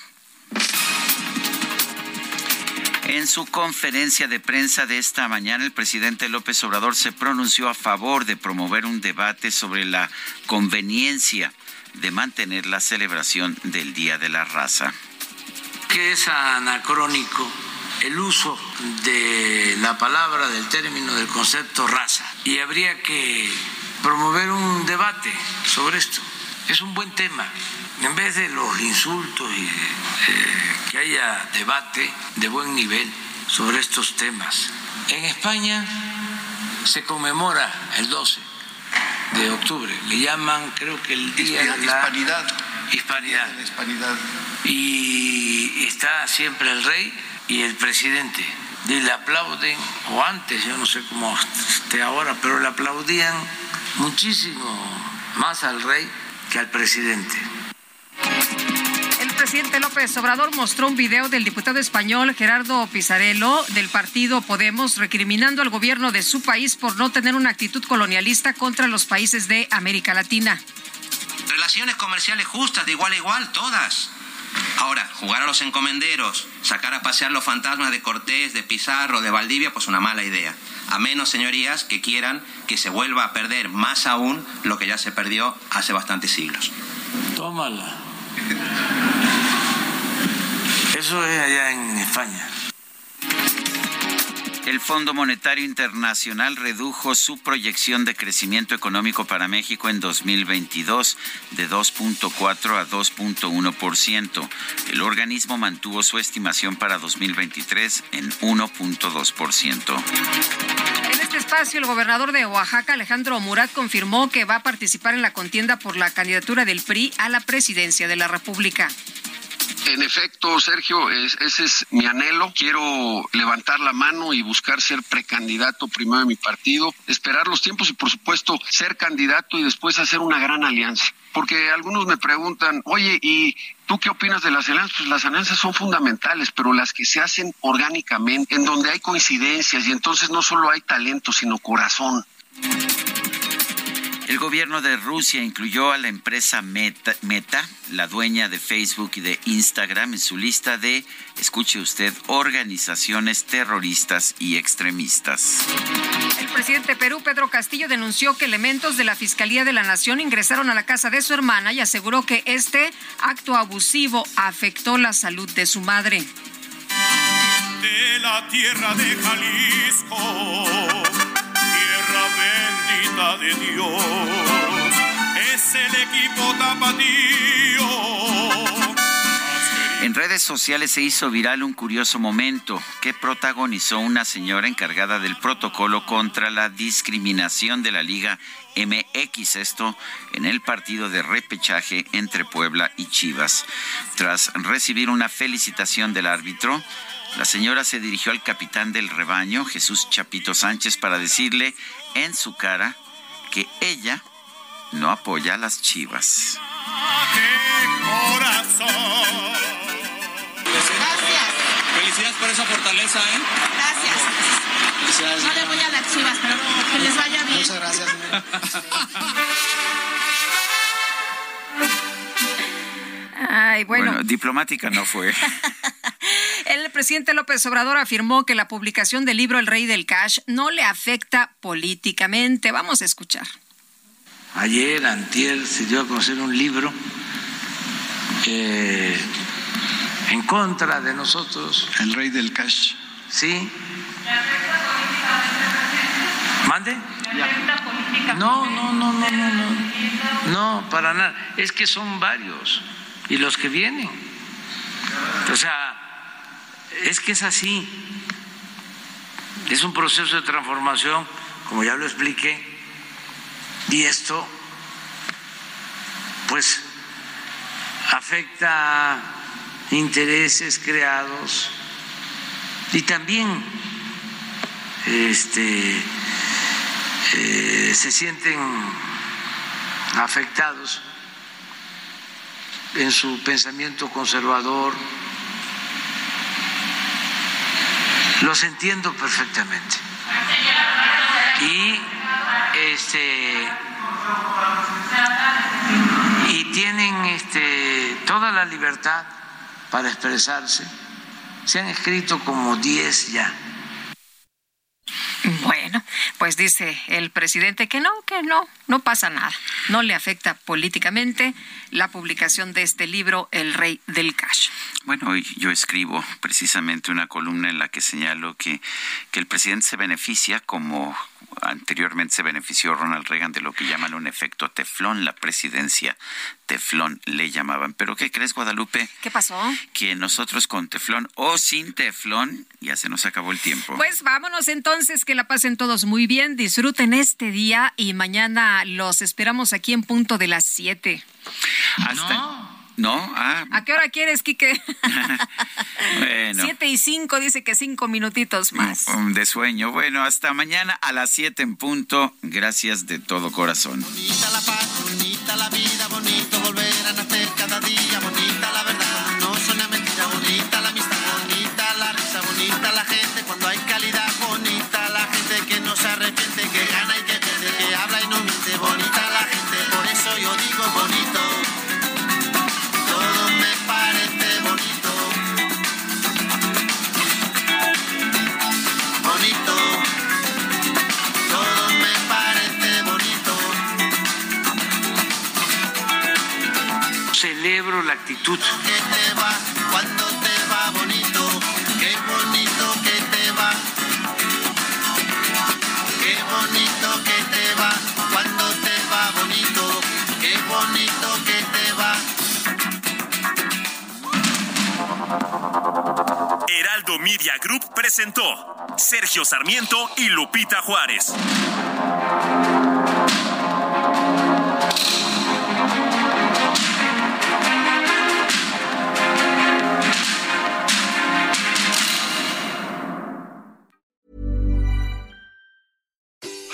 En su conferencia de prensa de esta mañana, el presidente López Obrador se pronunció a favor de promover un debate sobre la conveniencia de mantener la celebración del Día de la Raza. Que es anacrónico el uso de la palabra, del término, del concepto raza. Y habría que promover un debate sobre esto. Es un buen tema. En vez de los insultos y eh, que haya debate de buen nivel sobre estos temas. En España se conmemora el 12 de octubre. Le llaman, creo que el día de la hispanidad. Hispanidad. hispanidad. Y está siempre el rey y el presidente. Y le aplauden, o antes, yo no sé cómo esté ahora, pero le aplaudían muchísimo más al rey que al presidente. El presidente López Obrador mostró un video del diputado español Gerardo Pizarello del partido Podemos recriminando al gobierno de su país por no tener una actitud colonialista contra los países de América Latina. Relaciones comerciales justas, de igual a igual, todas. Ahora, jugar a los encomenderos, sacar a pasear los fantasmas de Cortés, de Pizarro, de Valdivia, pues una mala idea. A menos, señorías, que quieran que se vuelva a perder más aún lo que ya se perdió hace bastantes siglos. Tómala. Eso es allá en España. El Fondo Monetario Internacional redujo su proyección de crecimiento económico para México en 2022 de 2.4 a 2.1%. El organismo mantuvo su estimación para 2023 en 1.2%. En este espacio, el gobernador de Oaxaca, Alejandro Murat, confirmó que va a participar en la contienda por la candidatura del PRI a la presidencia de la República. En efecto, Sergio, ese es mi anhelo. Quiero levantar la mano y buscar ser precandidato primero de mi partido, esperar los tiempos y, por supuesto, ser candidato y después hacer una gran alianza. Porque algunos me preguntan, oye, ¿y tú qué opinas de las alianzas? Pues las alianzas son fundamentales, pero las que se hacen orgánicamente, en donde hay coincidencias y entonces no solo hay talento, sino corazón. El gobierno de Rusia incluyó a la empresa Meta, Meta, la dueña de Facebook y de Instagram, en su lista de, escuche usted, organizaciones terroristas y extremistas. El presidente de Perú, Pedro Castillo, denunció que elementos de la Fiscalía de la Nación ingresaron a la casa de su hermana y aseguró que este acto abusivo afectó la salud de su madre. De la tierra de Jalisco bendita de Dios. Es el equipo. En redes sociales se hizo viral un curioso momento que protagonizó una señora encargada del protocolo contra la discriminación de la Liga MX, esto en el partido de repechaje entre Puebla y Chivas. Tras recibir una felicitación del árbitro, la señora se dirigió al capitán del rebaño, Jesús Chapito Sánchez, para decirle en su cara que ella no apoya a las chivas. Gracias. Felicidades por esa fortaleza, ¿eh? Gracias. No le voy a las chivas, pero que les vaya bien. Muchas gracias. Ay, bueno. bueno, diplomática no fue. <laughs> El presidente López Obrador afirmó que la publicación del libro El Rey del Cash no le afecta políticamente. Vamos a escuchar. Ayer, antier, se dio a conocer un libro eh, en contra de nosotros. El Rey del Cash. Sí. ¿Mande? No, no, no, no, no, no. No, para nada. Es que son varios. Y los que vienen. O sea, es que es así. Es un proceso de transformación, como ya lo expliqué, y esto, pues, afecta intereses creados y también este, eh, se sienten afectados en su pensamiento conservador Los entiendo perfectamente. Y este y tienen este toda la libertad para expresarse. Se han escrito como 10 ya. <laughs> Bueno, pues dice el presidente que no, que no, no pasa nada. No le afecta políticamente la publicación de este libro, El Rey del Cash. Bueno, hoy yo escribo precisamente una columna en la que señalo que, que el presidente se beneficia como anteriormente se benefició Ronald Reagan de lo que llaman un efecto teflón, la presidencia teflón le llamaban. Pero ¿qué crees, Guadalupe? ¿Qué pasó? Que nosotros con teflón o sin teflón ya se nos acabó el tiempo. Pues vámonos entonces, que la pasen todos muy bien, disfruten este día y mañana los esperamos aquí en punto de las 7. Hasta... No. Ah. ¿A qué hora quieres, Quique? <laughs> bueno. Siete y cinco, dice que cinco minutitos más. De sueño. Bueno, hasta mañana a las siete en punto. Gracias de todo corazón. Bonita la paz, La actitud. Que te va cuando te va bonito. Qué bonito que te va. Qué bonito que te va cuando te va bonito. Qué bonito que te va. Heraldo Media Group presentó Sergio Sarmiento y Lupita Juárez.